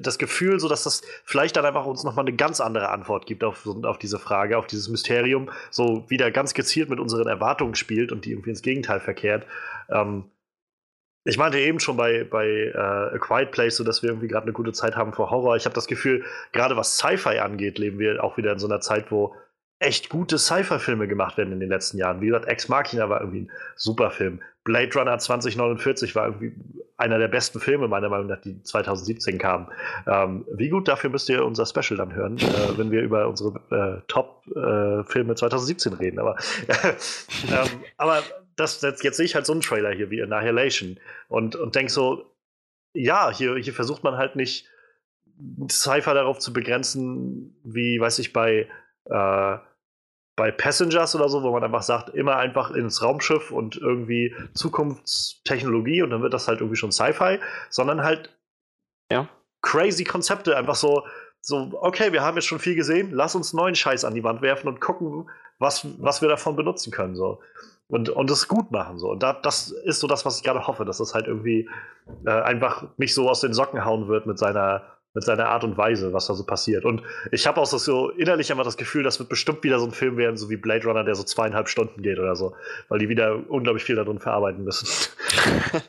das Gefühl, so dass das vielleicht dann einfach uns nochmal eine ganz andere Antwort gibt auf, auf diese Frage, auf dieses Mysterium, so wieder ganz gezielt mit unseren Erwartungen spielt und die irgendwie ins Gegenteil verkehrt. Ähm, ich meinte eben schon bei, bei äh, A Quiet Place, so dass wir irgendwie gerade eine gute Zeit haben vor Horror. Ich habe das Gefühl, gerade was Sci-Fi angeht, leben wir auch wieder in so einer Zeit, wo echt gute Sci-Fi-Filme gemacht werden in den letzten Jahren. Wie gesagt, Ex Machina war irgendwie ein super Film. Blade Runner 2049 war irgendwie einer der besten Filme, meiner Meinung nach, die 2017 kamen. Ähm, wie gut, dafür müsst ihr unser Special dann hören, äh, wenn wir über unsere äh, Top-Filme äh, 2017 reden. Aber, ähm, aber das, das, jetzt sehe ich halt so einen Trailer hier wie Annihilation und, und denke so, ja, hier, hier versucht man halt nicht Cypher darauf zu begrenzen, wie, weiß ich, bei, äh, bei Passengers oder so, wo man einfach sagt, immer einfach ins Raumschiff und irgendwie Zukunftstechnologie und dann wird das halt irgendwie schon Sci-Fi, sondern halt ja. crazy Konzepte, einfach so, so, okay, wir haben jetzt schon viel gesehen, lass uns neuen Scheiß an die Wand werfen und gucken, was, was wir davon benutzen können. So und, und das gut machen. So. Und da, das ist so das, was ich gerade hoffe, dass das halt irgendwie äh, einfach nicht so aus den Socken hauen wird mit seiner, mit seiner Art und Weise, was da so passiert. Und ich habe auch so innerlich einfach das Gefühl, das wird bestimmt wieder so ein Film werden, so wie Blade Runner, der so zweieinhalb Stunden geht oder so, weil die wieder unglaublich viel darin verarbeiten müssen.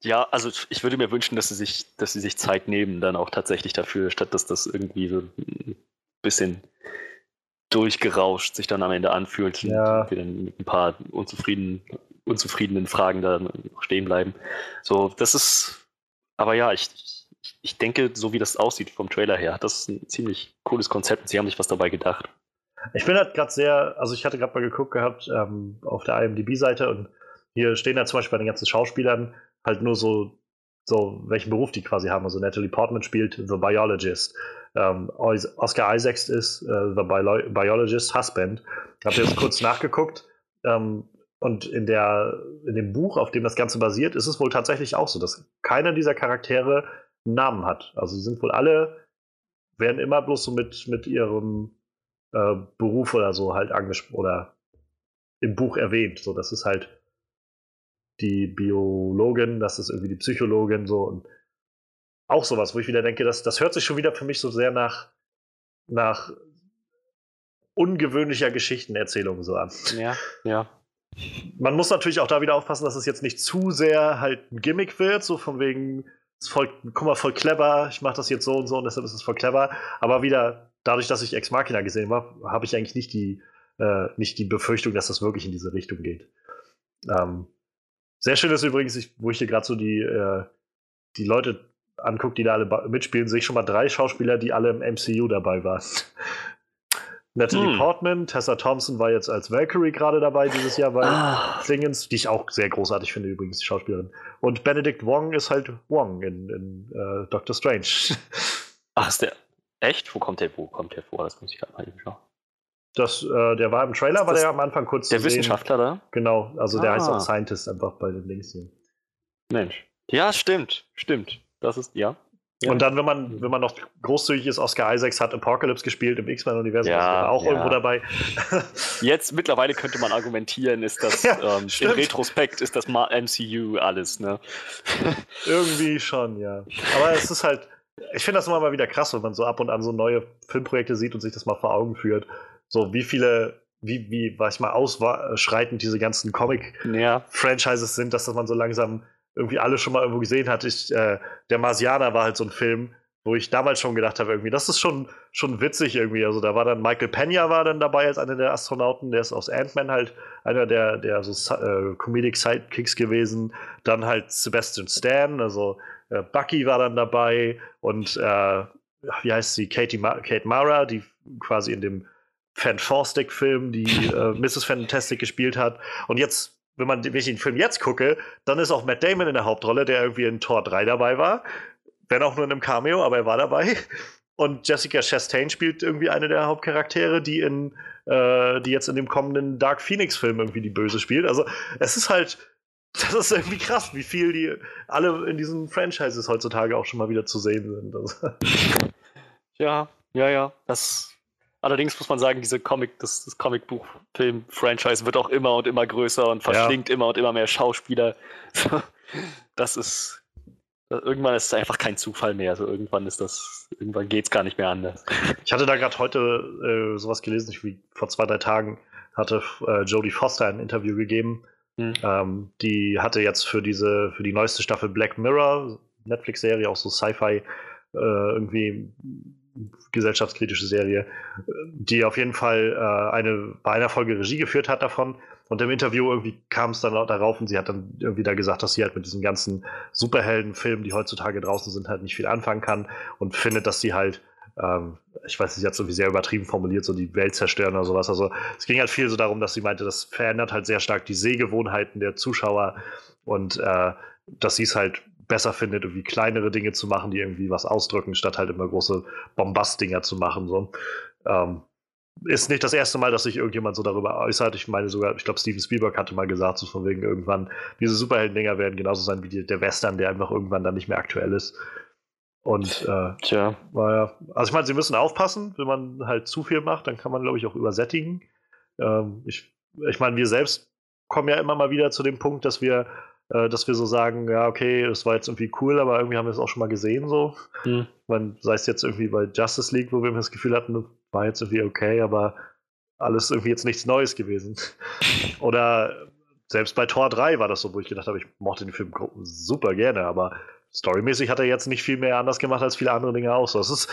ja, also ich würde mir wünschen, dass sie sich, dass sie sich Zeit nehmen, dann auch tatsächlich dafür, statt dass das irgendwie so ein bisschen durchgerauscht sich dann am Ende anfühlt ja. und wir dann mit ein paar unzufriedenen, unzufriedenen Fragen da stehen bleiben. So, das ist, aber ja, ich, ich ich denke, so wie das aussieht vom Trailer her, hat das ein ziemlich cooles Konzept und sie haben sich was dabei gedacht. Ich bin halt gerade sehr, also ich hatte gerade mal geguckt gehabt ähm, auf der IMDb-Seite und hier stehen da zum Beispiel bei den ganzen Schauspielern halt nur so, so welchen Beruf die quasi haben. Also Natalie Portman spielt The Biologist. Ähm, Oscar Isaacs ist äh, The Bio Biologist Husband. Ich habe jetzt kurz nachgeguckt. Ähm, und in, der, in dem Buch, auf dem das Ganze basiert, ist es wohl tatsächlich auch so, dass keiner dieser Charaktere einen Namen hat. Also sie sind wohl alle, werden immer bloß so mit, mit ihrem äh, Beruf oder so halt angesprochen oder im Buch erwähnt. So, das ist halt die Biologin, das ist irgendwie die Psychologin, so und auch sowas, wo ich wieder denke, das, das hört sich schon wieder für mich so sehr nach, nach ungewöhnlicher Geschichtenerzählung so an. Ja, ja. Man muss natürlich auch da wieder aufpassen, dass es jetzt nicht zu sehr halt ein Gimmick wird, so von wegen, ist voll, guck mal, voll clever, ich mache das jetzt so und so und deshalb ist es voll clever. Aber wieder, dadurch, dass ich Ex Machina gesehen habe, habe ich eigentlich nicht die, äh, nicht die Befürchtung, dass das wirklich in diese Richtung geht. Ähm, sehr schön ist übrigens, ich, wo ich hier gerade so die, äh, die Leute angucke, die da alle mitspielen, sehe ich schon mal drei Schauspieler, die alle im MCU dabei waren. Natalie hm. Portman, Tessa Thompson war jetzt als Valkyrie gerade dabei dieses Jahr bei ah. Die ich auch sehr großartig finde übrigens, die Schauspielerin. Und Benedict Wong ist halt Wong in, in uh, Doctor Strange. Ach, ist der echt? Wo kommt der, wo kommt der vor? Das muss ich gerade mal eben schauen. Das, äh, der war im Trailer, war der am Anfang kurz Der Wissenschaftler da? Genau, also der ah. heißt auch Scientist einfach bei den Links hier. Mensch. Ja, stimmt, stimmt. Das ist, ja. Ja. Und dann, wenn man, wenn man noch großzügig ist, Oscar Isaacs hat Apocalypse gespielt im X-Men-Universum, ja, auch ja. irgendwo dabei. Jetzt mittlerweile könnte man argumentieren, ist das ähm, im Retrospekt ist das MCU alles, ne? Irgendwie schon, ja. Aber es ist halt, ich finde das immer mal wieder krass, wenn man so ab und an so neue Filmprojekte sieht und sich das mal vor Augen führt. So wie viele wie, wie, weiß ich mal, ausschreitend diese ganzen Comic-Franchises sind, dass, dass man so langsam irgendwie alle schon mal irgendwo gesehen hat. Ich, äh, der Marsianer war halt so ein Film, wo ich damals schon gedacht habe, irgendwie, das ist schon, schon witzig irgendwie. Also da war dann Michael Pena war dann dabei als einer der Astronauten, der ist aus Ant-Man halt einer der, der so äh, Comedic Sidekicks gewesen. Dann halt Sebastian Stan, also äh, Bucky war dann dabei und äh, wie heißt sie, Katie Ma Kate Mara, die quasi in dem Fantastic-Film die äh, Mrs. Fantastic gespielt hat. Und jetzt wenn, man, wenn ich den Film jetzt gucke, dann ist auch Matt Damon in der Hauptrolle, der irgendwie in Tor 3 dabei war. Wenn auch nur in einem Cameo, aber er war dabei. Und Jessica Chastain spielt irgendwie eine der Hauptcharaktere, die in, äh, die jetzt in dem kommenden Dark Phoenix-Film irgendwie die Böse spielt. Also es ist halt, das ist irgendwie krass, wie viel die alle in diesen Franchises heutzutage auch schon mal wieder zu sehen sind. Also. Ja, ja, ja. Das Allerdings muss man sagen, diese Comic, das, das Comicbuch-Film-Franchise wird auch immer und immer größer und verschlingt ja. immer und immer mehr Schauspieler. Das ist. Irgendwann ist es einfach kein Zufall mehr. Also irgendwann ist das, irgendwann geht es gar nicht mehr anders. Ich hatte da gerade heute äh, sowas gelesen, ich, wie vor zwei, drei Tagen hatte äh, Jodie Foster ein Interview gegeben. Hm. Ähm, die hatte jetzt für diese, für die neueste Staffel Black Mirror, Netflix-Serie, auch so Sci-Fi, äh, irgendwie gesellschaftskritische Serie, die auf jeden Fall äh, eine, bei einer Folge Regie geführt hat davon. Und im Interview irgendwie kam es dann darauf und sie hat dann irgendwie da gesagt, dass sie halt mit diesen ganzen Superheldenfilmen, die heutzutage draußen sind, halt nicht viel anfangen kann und findet, dass sie halt, ähm, ich weiß nicht, jetzt irgendwie sehr übertrieben formuliert, so die Welt zerstören oder sowas. Also es ging halt viel so darum, dass sie meinte, das verändert halt sehr stark die Sehgewohnheiten der Zuschauer und äh, dass sie es halt besser findet, irgendwie kleinere Dinge zu machen, die irgendwie was ausdrücken, statt halt immer große Bombast-Dinger zu machen. So. Ähm, ist nicht das erste Mal, dass sich irgendjemand so darüber äußert. Ich meine sogar, ich glaube, Steven Spielberg hatte mal gesagt, so von wegen irgendwann, diese Superhelden-Dinger werden genauso sein wie die, der Western, der einfach irgendwann dann nicht mehr aktuell ist. Und äh, Tja. naja, also ich meine, sie müssen aufpassen, wenn man halt zu viel macht, dann kann man, glaube ich, auch übersättigen. Ähm, ich, ich meine, wir selbst kommen ja immer mal wieder zu dem Punkt, dass wir äh, dass wir so sagen, ja, okay, das war jetzt irgendwie cool, aber irgendwie haben wir es auch schon mal gesehen, so. Mhm. Man, sei es jetzt irgendwie bei Justice League, wo wir das Gefühl hatten, war jetzt irgendwie okay, aber alles irgendwie jetzt nichts Neues gewesen. Oder selbst bei Tor 3 war das so, wo ich gedacht habe, ich mochte den Film super gerne, aber storymäßig hat er jetzt nicht viel mehr anders gemacht als viele andere Dinge auch. So, es ist,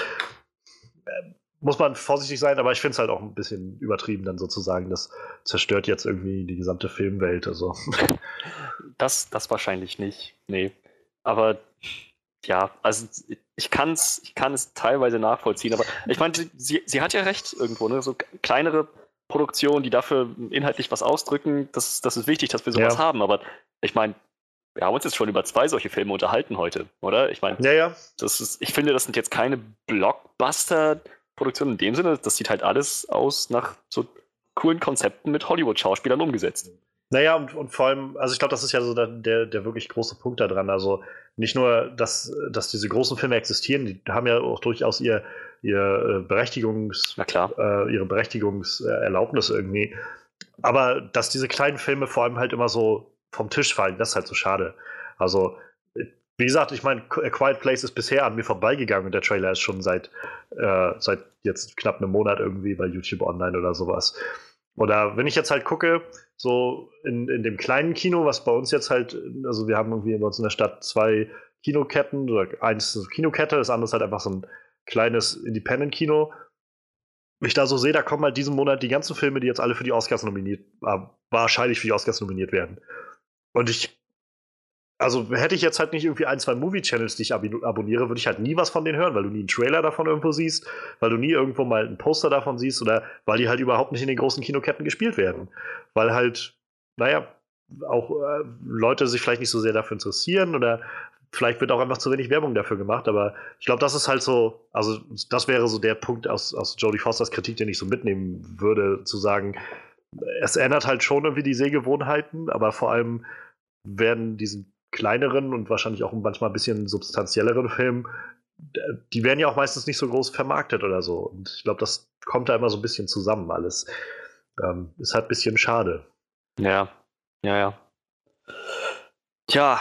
muss man vorsichtig sein, aber ich finde es halt auch ein bisschen übertrieben, dann sozusagen. Das zerstört jetzt irgendwie die gesamte Filmwelt. Also. Das, das wahrscheinlich nicht. Nee. Aber ja, also ich kann's, ich kann es teilweise nachvollziehen, aber ich meine, sie, sie hat ja recht irgendwo, ne? So kleinere Produktionen, die dafür inhaltlich was ausdrücken, das, das ist wichtig, dass wir sowas ja. haben. Aber ich meine, wir haben uns jetzt schon über zwei solche Filme unterhalten heute, oder? Ich meine, ja, ja. Das ist, ich finde, das sind jetzt keine Blockbuster-Produktionen in dem Sinne. Das sieht halt alles aus nach so coolen Konzepten mit Hollywood-Schauspielern umgesetzt. Naja, und, und vor allem, also ich glaube, das ist ja so der, der, der wirklich große Punkt daran. Also nicht nur, dass, dass diese großen Filme existieren, die haben ja auch durchaus ihr, ihr äh, Berechtigungs, äh, ihre Berechtigungserlaubnis irgendwie. Aber dass diese kleinen Filme vor allem halt immer so vom Tisch fallen, das ist halt so schade. Also, wie gesagt, ich meine, A Quiet Place ist bisher an mir vorbeigegangen und der Trailer ist schon seit, äh, seit jetzt knapp einem Monat irgendwie bei YouTube online oder sowas. Oder wenn ich jetzt halt gucke, so in, in dem kleinen Kino, was bei uns jetzt halt, also wir haben irgendwie bei uns in der Stadt zwei Kinoketten, oder eins ist eine Kinokette, das andere ist halt einfach so ein kleines Independent-Kino. Ich da so sehe, da kommen halt diesen Monat die ganzen Filme, die jetzt alle für die Oscars nominiert, äh, wahrscheinlich für die Oscars nominiert werden. Und ich, also hätte ich jetzt halt nicht irgendwie ein, zwei Movie-Channels, die ich ab abonniere, würde ich halt nie was von denen hören, weil du nie einen Trailer davon irgendwo siehst, weil du nie irgendwo mal ein Poster davon siehst oder weil die halt überhaupt nicht in den großen Kinoketten gespielt werden. Weil halt, naja, auch äh, Leute sich vielleicht nicht so sehr dafür interessieren oder vielleicht wird auch einfach zu wenig Werbung dafür gemacht, aber ich glaube, das ist halt so, also das wäre so der Punkt aus, aus Jodie Fosters Kritik, den ich so mitnehmen würde, zu sagen, es ändert halt schon irgendwie die Sehgewohnheiten, aber vor allem werden diesen kleineren und wahrscheinlich auch manchmal ein bisschen substanzielleren Filmen, die werden ja auch meistens nicht so groß vermarktet oder so. Und ich glaube, das kommt da immer so ein bisschen zusammen alles. Ähm, ist halt ein bisschen schade. Ja, ja, ja. Tja,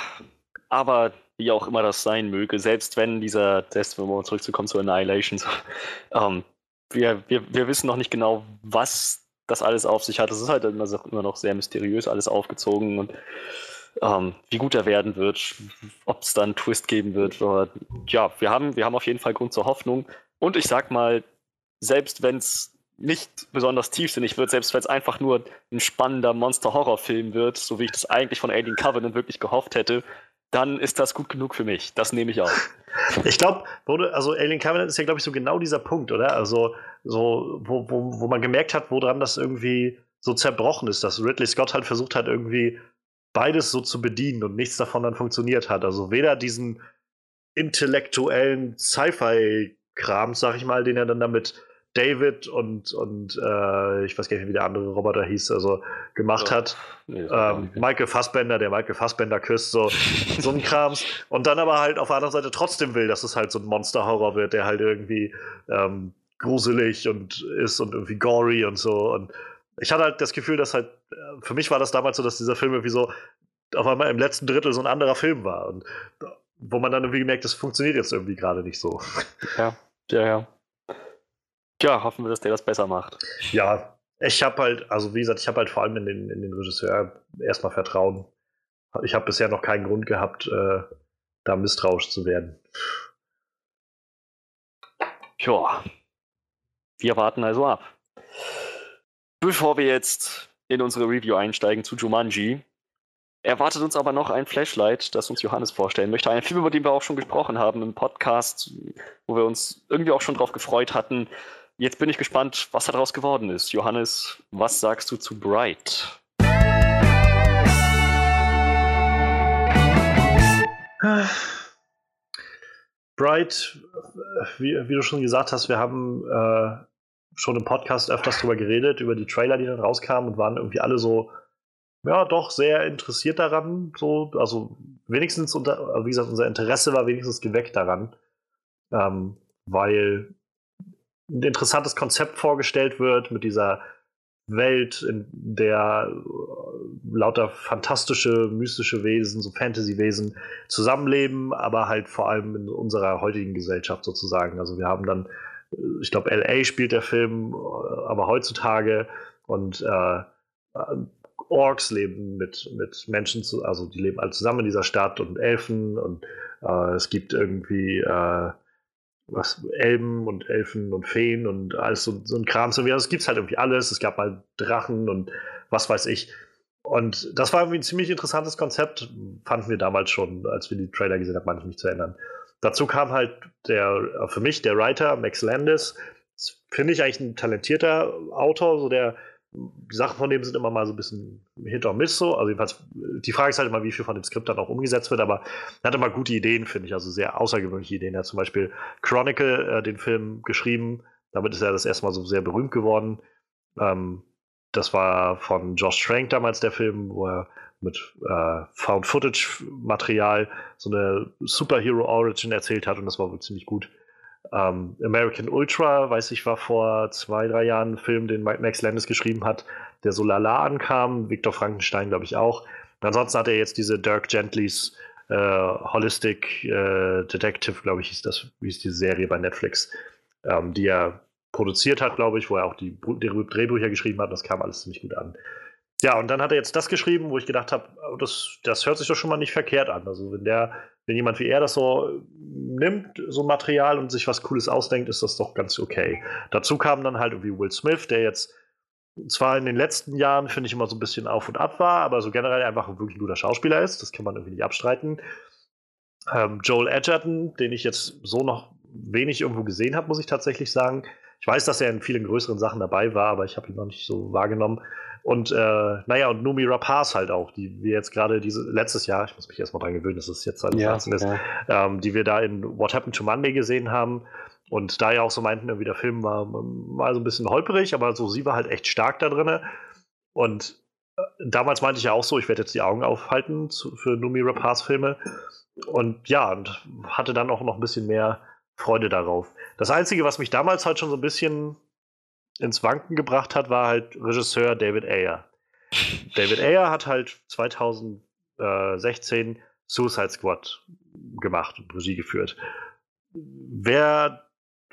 aber wie auch immer das sein möge, selbst wenn dieser Test, wenn wir zurückzukommen zu Annihilation, ähm, wir, wir, wir wissen noch nicht genau, was das alles auf sich hat. Es ist halt immer noch sehr mysteriös alles aufgezogen und ähm, wie gut er werden wird, ob es dann einen Twist geben wird. Aber, ja, wir haben, wir haben auf jeden Fall Grund zur Hoffnung. Und ich sag mal, selbst wenn es nicht besonders tiefsinnig wird, selbst wenn es einfach nur ein spannender Monster-Horror-Film wird, so wie ich das eigentlich von Alien Covenant wirklich gehofft hätte, dann ist das gut genug für mich. Das nehme ich auch. Ich glaube, also Alien Covenant ist ja, glaube ich, so genau dieser Punkt, oder? Also, so, wo, wo, wo man gemerkt hat, woran das irgendwie so zerbrochen ist, dass Ridley Scott halt versucht hat, irgendwie beides so zu bedienen und nichts davon dann funktioniert hat. Also weder diesen intellektuellen Sci-Fi-Kram, sag ich mal, den er dann damit David und, und äh, ich weiß gar nicht, wie der andere Roboter hieß, also gemacht oh, hat. Nee, ähm, Michael Fassbender, der Michael Fassbender küsst, so, so ein Krams. Und dann aber halt auf der anderen Seite trotzdem will, dass es halt so ein Monster-Horror wird, der halt irgendwie ähm, gruselig und ist und irgendwie gory und so. Und ich hatte halt das Gefühl, dass halt, für mich war das damals so, dass dieser Film irgendwie so auf einmal im letzten Drittel so ein anderer Film war. Und wo man dann irgendwie gemerkt, das funktioniert jetzt irgendwie gerade nicht so. Ja, ja, ja. Ja, hoffen wir, dass der das besser macht. Ja, ich habe halt, also wie gesagt, ich habe halt vor allem in den, in den Regisseur erstmal Vertrauen. Ich habe bisher noch keinen Grund gehabt, äh, da misstrauisch zu werden. Ja, wir warten also ab. Bevor wir jetzt in unsere Review einsteigen zu Jumanji, erwartet uns aber noch ein Flashlight, das uns Johannes vorstellen möchte. Ein Film, über den wir auch schon gesprochen haben im Podcast, wo wir uns irgendwie auch schon drauf gefreut hatten. Jetzt bin ich gespannt, was daraus geworden ist. Johannes, was sagst du zu Bright? Bright, wie, wie, du schon gesagt hast, wir haben äh, schon im Podcast öfters darüber geredet, über die Trailer, die dann rauskamen und waren irgendwie alle so, ja, doch sehr interessiert daran. So, also wenigstens, unter, wie gesagt, unser Interesse war wenigstens geweckt daran, ähm, weil ein interessantes Konzept vorgestellt wird mit dieser Welt, in der lauter fantastische, mystische Wesen, so Fantasy-Wesen zusammenleben, aber halt vor allem in unserer heutigen Gesellschaft sozusagen. Also wir haben dann, ich glaube, LA spielt der Film, äh, aber heutzutage und äh, Orks leben mit, mit Menschen, zu, also die leben alle zusammen in dieser Stadt und Elfen und äh, es gibt irgendwie äh, was Elben und Elfen und Feen und alles so, so ein Kram. So, es gibt halt irgendwie alles. Es gab mal Drachen und was weiß ich. Und das war irgendwie ein ziemlich interessantes Konzept, fanden wir damals schon, als wir die Trailer gesehen haben, ich mich zu erinnern. Dazu kam halt der, für mich der Writer Max Landis, finde ich eigentlich ein talentierter Autor, so der die Sachen von dem sind immer mal so ein bisschen hinter und Miss so. Also jedenfalls, die Frage ist halt immer, wie viel von dem Skript dann auch umgesetzt wird, aber er hat immer gute Ideen, finde ich, also sehr außergewöhnliche Ideen. Er hat zum Beispiel Chronicle, äh, den Film, geschrieben. Damit ist er das erstmal so sehr berühmt geworden. Ähm, das war von Josh Trank damals der Film, wo er mit äh, Found-Footage-Material so eine Superhero-Origin erzählt hat und das war wohl ziemlich gut. Ähm, American Ultra, weiß ich, war vor zwei, drei Jahren ein Film, den Max Landis geschrieben hat, der so lala ankam. Victor Frankenstein, glaube ich, auch. Und ansonsten hat er jetzt diese Dirk Gentlys äh, Holistic äh, Detective, glaube ich, hieß das, wie ist die Serie bei Netflix, ähm, die er produziert hat, glaube ich, wo er auch die, die Drehbücher geschrieben hat. Das kam alles ziemlich gut an. Ja, und dann hat er jetzt das geschrieben, wo ich gedacht habe, oh, das, das hört sich doch schon mal nicht verkehrt an. Also wenn der, wenn jemand wie er das so nimmt, so Material und sich was Cooles ausdenkt, ist das doch ganz okay. Dazu kam dann halt irgendwie Will Smith, der jetzt zwar in den letzten Jahren, finde ich, immer so ein bisschen auf und ab war, aber so generell einfach ein wirklich guter Schauspieler ist. Das kann man irgendwie nicht abstreiten. Ähm, Joel Edgerton, den ich jetzt so noch wenig irgendwo gesehen habe, muss ich tatsächlich sagen. Ich weiß, dass er in vielen größeren Sachen dabei war, aber ich habe ihn noch nicht so wahrgenommen. Und äh, naja, und Numi Rapaz halt auch, die wir jetzt gerade diese letztes Jahr, ich muss mich erstmal dran gewöhnen, dass es jetzt halt ja, ist, ja. ähm, die wir da in What Happened to Monday gesehen haben. Und da ja auch so meinten, irgendwie der Film war mal so ein bisschen holperig, aber so sie war halt echt stark da drin. Und äh, damals meinte ich ja auch so, ich werde jetzt die Augen aufhalten zu, für Numi Rapaz Filme. Und ja, und hatte dann auch noch ein bisschen mehr Freude darauf. Das Einzige, was mich damals halt schon so ein bisschen ins Wanken gebracht hat, war halt Regisseur David Ayer. David Ayer hat halt 2016 Suicide Squad gemacht und Regie geführt. Wer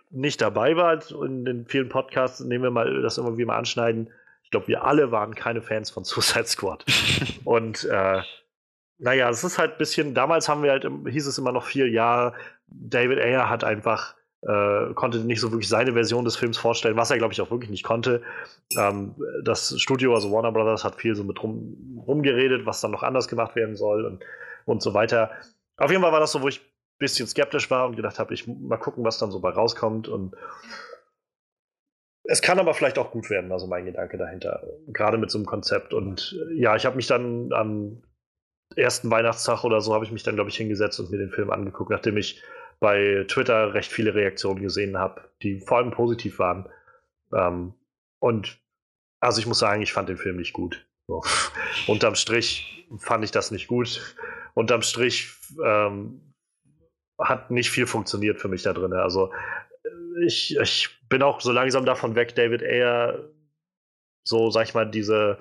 nicht dabei war in den vielen Podcasts, nehmen wir mal das immer wieder mal anschneiden. Ich glaube, wir alle waren keine Fans von Suicide Squad. und äh, naja, es ist halt ein bisschen, damals haben wir halt, hieß es immer noch vier Jahre, David Ayer hat einfach äh, konnte nicht so wirklich seine Version des Films vorstellen, was er, glaube ich, auch wirklich nicht konnte. Ähm, das Studio, also Warner Brothers, hat viel so mit rum, rumgeredet, was dann noch anders gemacht werden soll und, und so weiter. Auf jeden Fall war das so, wo ich ein bisschen skeptisch war und gedacht habe, ich mal gucken, was dann so bei rauskommt. Und es kann aber vielleicht auch gut werden, also mein Gedanke dahinter, gerade mit so einem Konzept. Und ja, ich habe mich dann am ersten Weihnachtstag oder so, habe ich mich dann, glaube ich, hingesetzt und mir den Film angeguckt, nachdem ich bei Twitter recht viele Reaktionen gesehen habe, die vor allem positiv waren. Ähm, und also ich muss sagen, ich fand den Film nicht gut. So. Unterm Strich fand ich das nicht gut. Unterm Strich ähm, hat nicht viel funktioniert für mich da drin. Also ich, ich bin auch so langsam davon weg, David Ayer, so sag ich mal, diese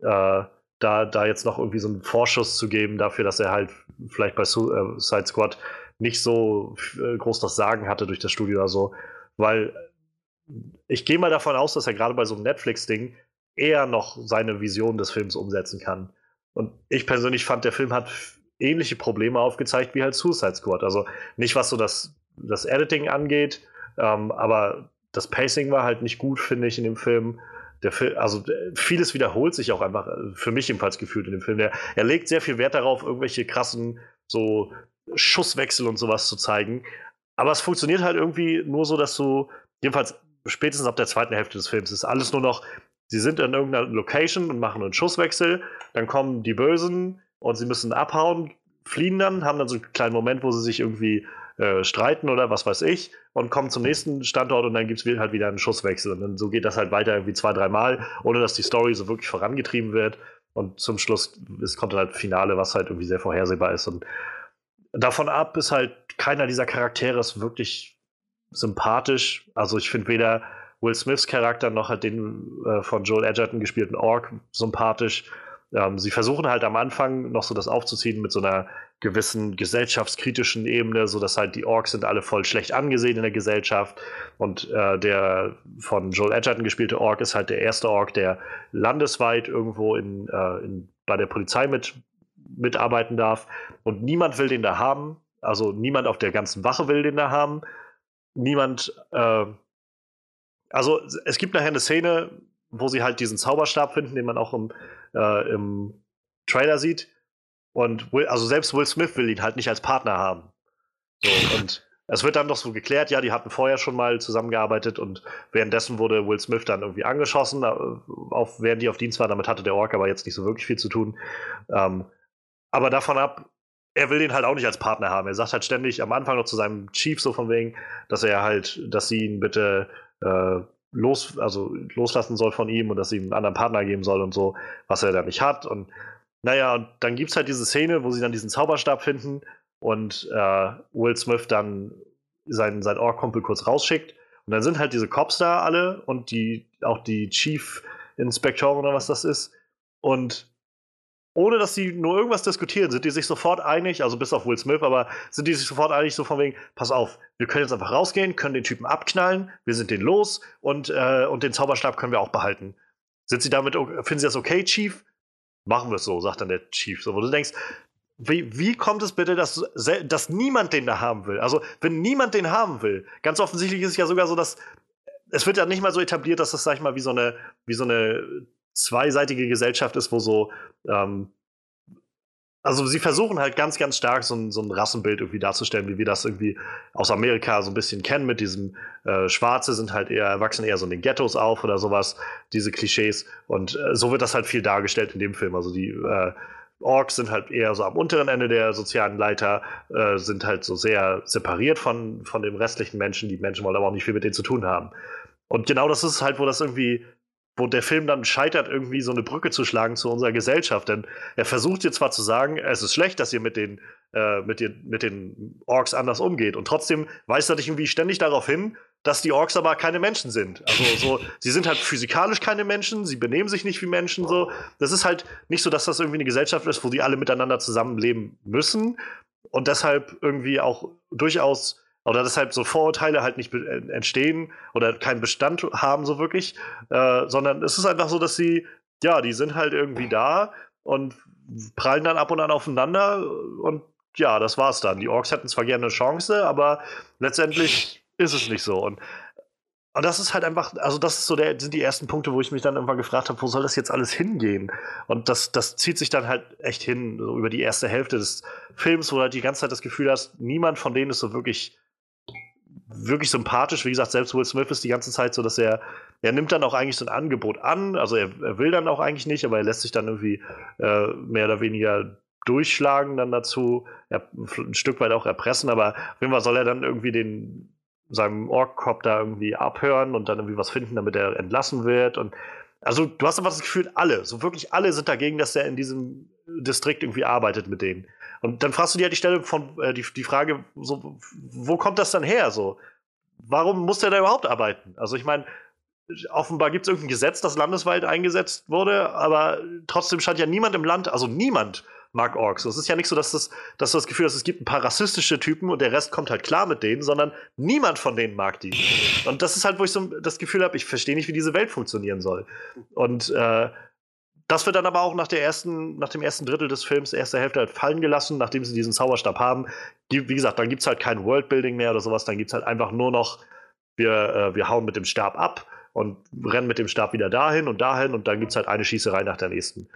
äh, da, da jetzt noch irgendwie so einen Vorschuss zu geben dafür, dass er halt vielleicht bei Suicide Squad nicht so äh, groß das Sagen hatte durch das Studio oder so. Weil ich gehe mal davon aus, dass er gerade bei so einem Netflix-Ding eher noch seine Vision des Films umsetzen kann. Und ich persönlich fand, der Film hat ähnliche Probleme aufgezeigt wie halt Suicide Squad. Also nicht was so das, das Editing angeht, ähm, aber das Pacing war halt nicht gut, finde ich, in dem Film. Der Film, also vieles wiederholt sich auch einfach, äh, für mich jedenfalls gefühlt in dem Film. Der, er legt sehr viel Wert darauf, irgendwelche krassen so Schusswechsel und sowas zu zeigen. Aber es funktioniert halt irgendwie nur so, dass du, jedenfalls spätestens ab der zweiten Hälfte des Films, ist alles nur noch, sie sind in irgendeiner Location und machen einen Schusswechsel, dann kommen die Bösen und sie müssen abhauen, fliehen dann, haben dann so einen kleinen Moment, wo sie sich irgendwie äh, streiten oder was weiß ich und kommen zum nächsten Standort und dann gibt es halt wieder einen Schusswechsel. Und dann so geht das halt weiter irgendwie zwei, dreimal, ohne dass die Story so wirklich vorangetrieben wird. Und zum Schluss es kommt halt Finale, was halt irgendwie sehr vorhersehbar ist. Und davon ab ist halt keiner dieser Charaktere ist wirklich sympathisch. Also ich finde weder Will Smiths Charakter noch halt den äh, von Joel Edgerton gespielten Ork sympathisch. Ähm, sie versuchen halt am Anfang noch so das aufzuziehen mit so einer gewissen gesellschaftskritischen Ebene, so dass halt die Orks sind alle voll schlecht angesehen in der Gesellschaft und äh, der von Joel Edgerton gespielte Ork ist halt der erste Ork, der landesweit irgendwo in, äh, in bei der Polizei mit mitarbeiten darf. Und niemand will den da haben. Also niemand auf der ganzen Wache will den da haben. Niemand, äh, also es gibt nachher eine Szene, wo sie halt diesen Zauberstab finden, den man auch im, äh, im Trailer sieht. Und Will, also selbst Will Smith will ihn halt nicht als Partner haben. So, und es wird dann doch so geklärt, ja, die hatten vorher schon mal zusammengearbeitet und währenddessen wurde Will Smith dann irgendwie angeschossen, äh, auf, während die auf Dienst war. Damit hatte der Ork aber jetzt nicht so wirklich viel zu tun. Ähm, aber davon ab, er will den halt auch nicht als Partner haben. Er sagt halt ständig am Anfang noch zu seinem Chief so von wegen, dass er halt, dass sie ihn bitte äh, los, also loslassen soll von ihm und dass sie ihm einen anderen Partner geben soll und so, was er da nicht hat. Und naja, und dann gibt es halt diese Szene, wo sie dann diesen Zauberstab finden und äh, Will Smith dann seinen, seinen Ork-Kumpel kurz rausschickt. Und dann sind halt diese Cops da alle und die, auch die Chief Inspektoren oder was das ist. Und ohne dass sie nur irgendwas diskutieren, sind die sich sofort einig, also bis auf Will Smith, aber sind die sich sofort einig, so von wegen, pass auf, wir können jetzt einfach rausgehen, können den Typen abknallen, wir sind den los und, äh, und den Zauberstab können wir auch behalten. Sind sie damit, finden sie das okay, Chief? Machen wir es so, sagt dann der Chief. So, wo du denkst, wie, wie kommt es bitte, dass, dass niemand den da haben will? Also, wenn niemand den haben will, ganz offensichtlich ist es ja sogar so, dass es wird ja nicht mal so etabliert, dass das, sag ich mal, wie so eine, wie so eine zweiseitige Gesellschaft ist, wo so, ähm, also sie versuchen halt ganz, ganz stark so ein, so ein Rassenbild irgendwie darzustellen, wie wir das irgendwie aus Amerika so ein bisschen kennen, mit diesem äh, Schwarze sind halt eher, erwachsen eher so in den Ghettos auf oder sowas, diese Klischees. Und äh, so wird das halt viel dargestellt in dem Film. Also die äh, Orks sind halt eher so am unteren Ende der sozialen Leiter, äh, sind halt so sehr separiert von, von den restlichen Menschen. Die Menschen wollen aber auch nicht viel mit denen zu tun haben. Und genau das ist halt, wo das irgendwie wo der Film dann scheitert, irgendwie so eine Brücke zu schlagen zu unserer Gesellschaft. Denn er versucht jetzt zwar zu sagen, es ist schlecht, dass ihr mit den, äh, mit den, mit den Orks anders umgeht. Und trotzdem weist er dich irgendwie ständig darauf hin, dass die Orks aber keine Menschen sind. Also so, sie sind halt physikalisch keine Menschen, sie benehmen sich nicht wie Menschen so. Das ist halt nicht so, dass das irgendwie eine Gesellschaft ist, wo die alle miteinander zusammenleben müssen und deshalb irgendwie auch durchaus oder deshalb so Vorurteile halt nicht äh, entstehen oder keinen Bestand haben so wirklich, äh, sondern es ist einfach so, dass sie, ja, die sind halt irgendwie da und prallen dann ab und an aufeinander und ja, das war's dann. Die Orks hätten zwar gerne eine Chance, aber letztendlich ist es nicht so. Und, und das ist halt einfach, also das ist so der, sind die ersten Punkte, wo ich mich dann irgendwann gefragt habe, wo soll das jetzt alles hingehen? Und das, das zieht sich dann halt echt hin, so über die erste Hälfte des Films, wo du halt die ganze Zeit das Gefühl hast, niemand von denen ist so wirklich wirklich sympathisch. Wie gesagt, selbst Will Smith ist die ganze Zeit so, dass er, er nimmt dann auch eigentlich so ein Angebot an. Also er, er will dann auch eigentlich nicht, aber er lässt sich dann irgendwie äh, mehr oder weniger durchschlagen dann dazu, er, ein Stück weit auch erpressen, aber auf jeden Fall soll er dann irgendwie den seinem Ork-Cop da irgendwie abhören und dann irgendwie was finden, damit er entlassen wird. Und also du hast einfach das Gefühl, alle, so wirklich alle sind dagegen, dass er in diesem Distrikt irgendwie arbeitet mit denen. Und dann fragst du dir halt die Stelle von, äh, die, die Frage, so, wo kommt das dann her? So, warum muss der da überhaupt arbeiten? Also ich meine, offenbar gibt es irgendein Gesetz, das landesweit eingesetzt wurde, aber trotzdem scheint ja niemand im Land, also niemand mag Orks. Es ist ja nicht so, dass, das, dass du das Gefühl hast, es gibt ein paar rassistische Typen und der Rest kommt halt klar mit denen, sondern niemand von denen mag die. Und das ist halt, wo ich so das Gefühl habe, ich verstehe nicht, wie diese Welt funktionieren soll. Und äh, das wird dann aber auch nach, der ersten, nach dem ersten Drittel des Films, erste Hälfte halt fallen gelassen, nachdem sie diesen Zauberstab haben. Die, wie gesagt, dann gibt es halt kein Worldbuilding mehr oder sowas, dann gibt es halt einfach nur noch, wir, äh, wir hauen mit dem Stab ab und rennen mit dem Stab wieder dahin und dahin und dann gibt es halt eine Schießerei nach der nächsten.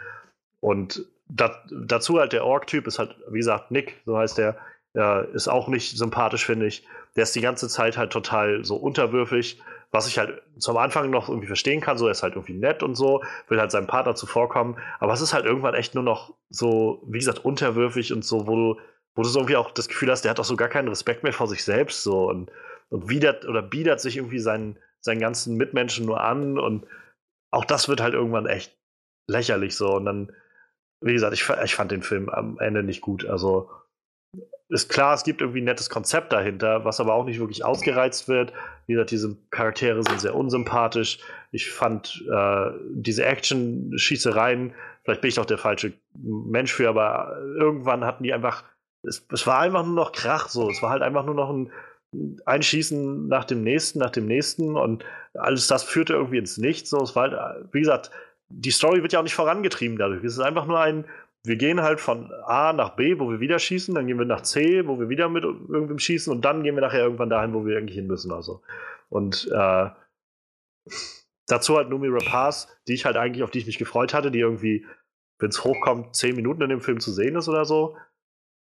Und dat, dazu halt der Ork-Typ ist halt, wie gesagt, Nick, so heißt der, äh, ist auch nicht sympathisch, finde ich. Der ist die ganze Zeit halt total so unterwürfig was ich halt zum Anfang noch irgendwie verstehen kann, so er ist halt irgendwie nett und so, will halt seinem Partner zuvorkommen, aber es ist halt irgendwann echt nur noch so, wie gesagt, unterwürfig und so, wo du, wo du so irgendwie auch das Gefühl hast, der hat doch so gar keinen Respekt mehr vor sich selbst so und, und widert oder biedert sich irgendwie seinen, seinen ganzen Mitmenschen nur an und auch das wird halt irgendwann echt lächerlich so und dann, wie gesagt, ich, ich fand den Film am Ende nicht gut, also ist klar, es gibt irgendwie ein nettes Konzept dahinter, was aber auch nicht wirklich ausgereizt wird. Wie gesagt, diese Charaktere sind sehr unsympathisch. Ich fand äh, diese Action-Schießereien, vielleicht bin ich auch der falsche Mensch für, aber irgendwann hatten die einfach, es, es war einfach nur noch Krach so. Es war halt einfach nur noch ein Einschießen nach dem nächsten, nach dem nächsten und alles das führte irgendwie ins Nichts. So, es war halt, wie gesagt, die Story wird ja auch nicht vorangetrieben dadurch. Es ist einfach nur ein, wir gehen halt von A nach B, wo wir wieder schießen, dann gehen wir nach C, wo wir wieder mit irgendwem schießen und dann gehen wir nachher irgendwann dahin, wo wir eigentlich hin müssen. Also. Und äh, dazu halt Numi Rapaz, die ich halt eigentlich, auf die ich mich gefreut hatte, die irgendwie, wenn es hochkommt, zehn Minuten in dem Film zu sehen ist oder so.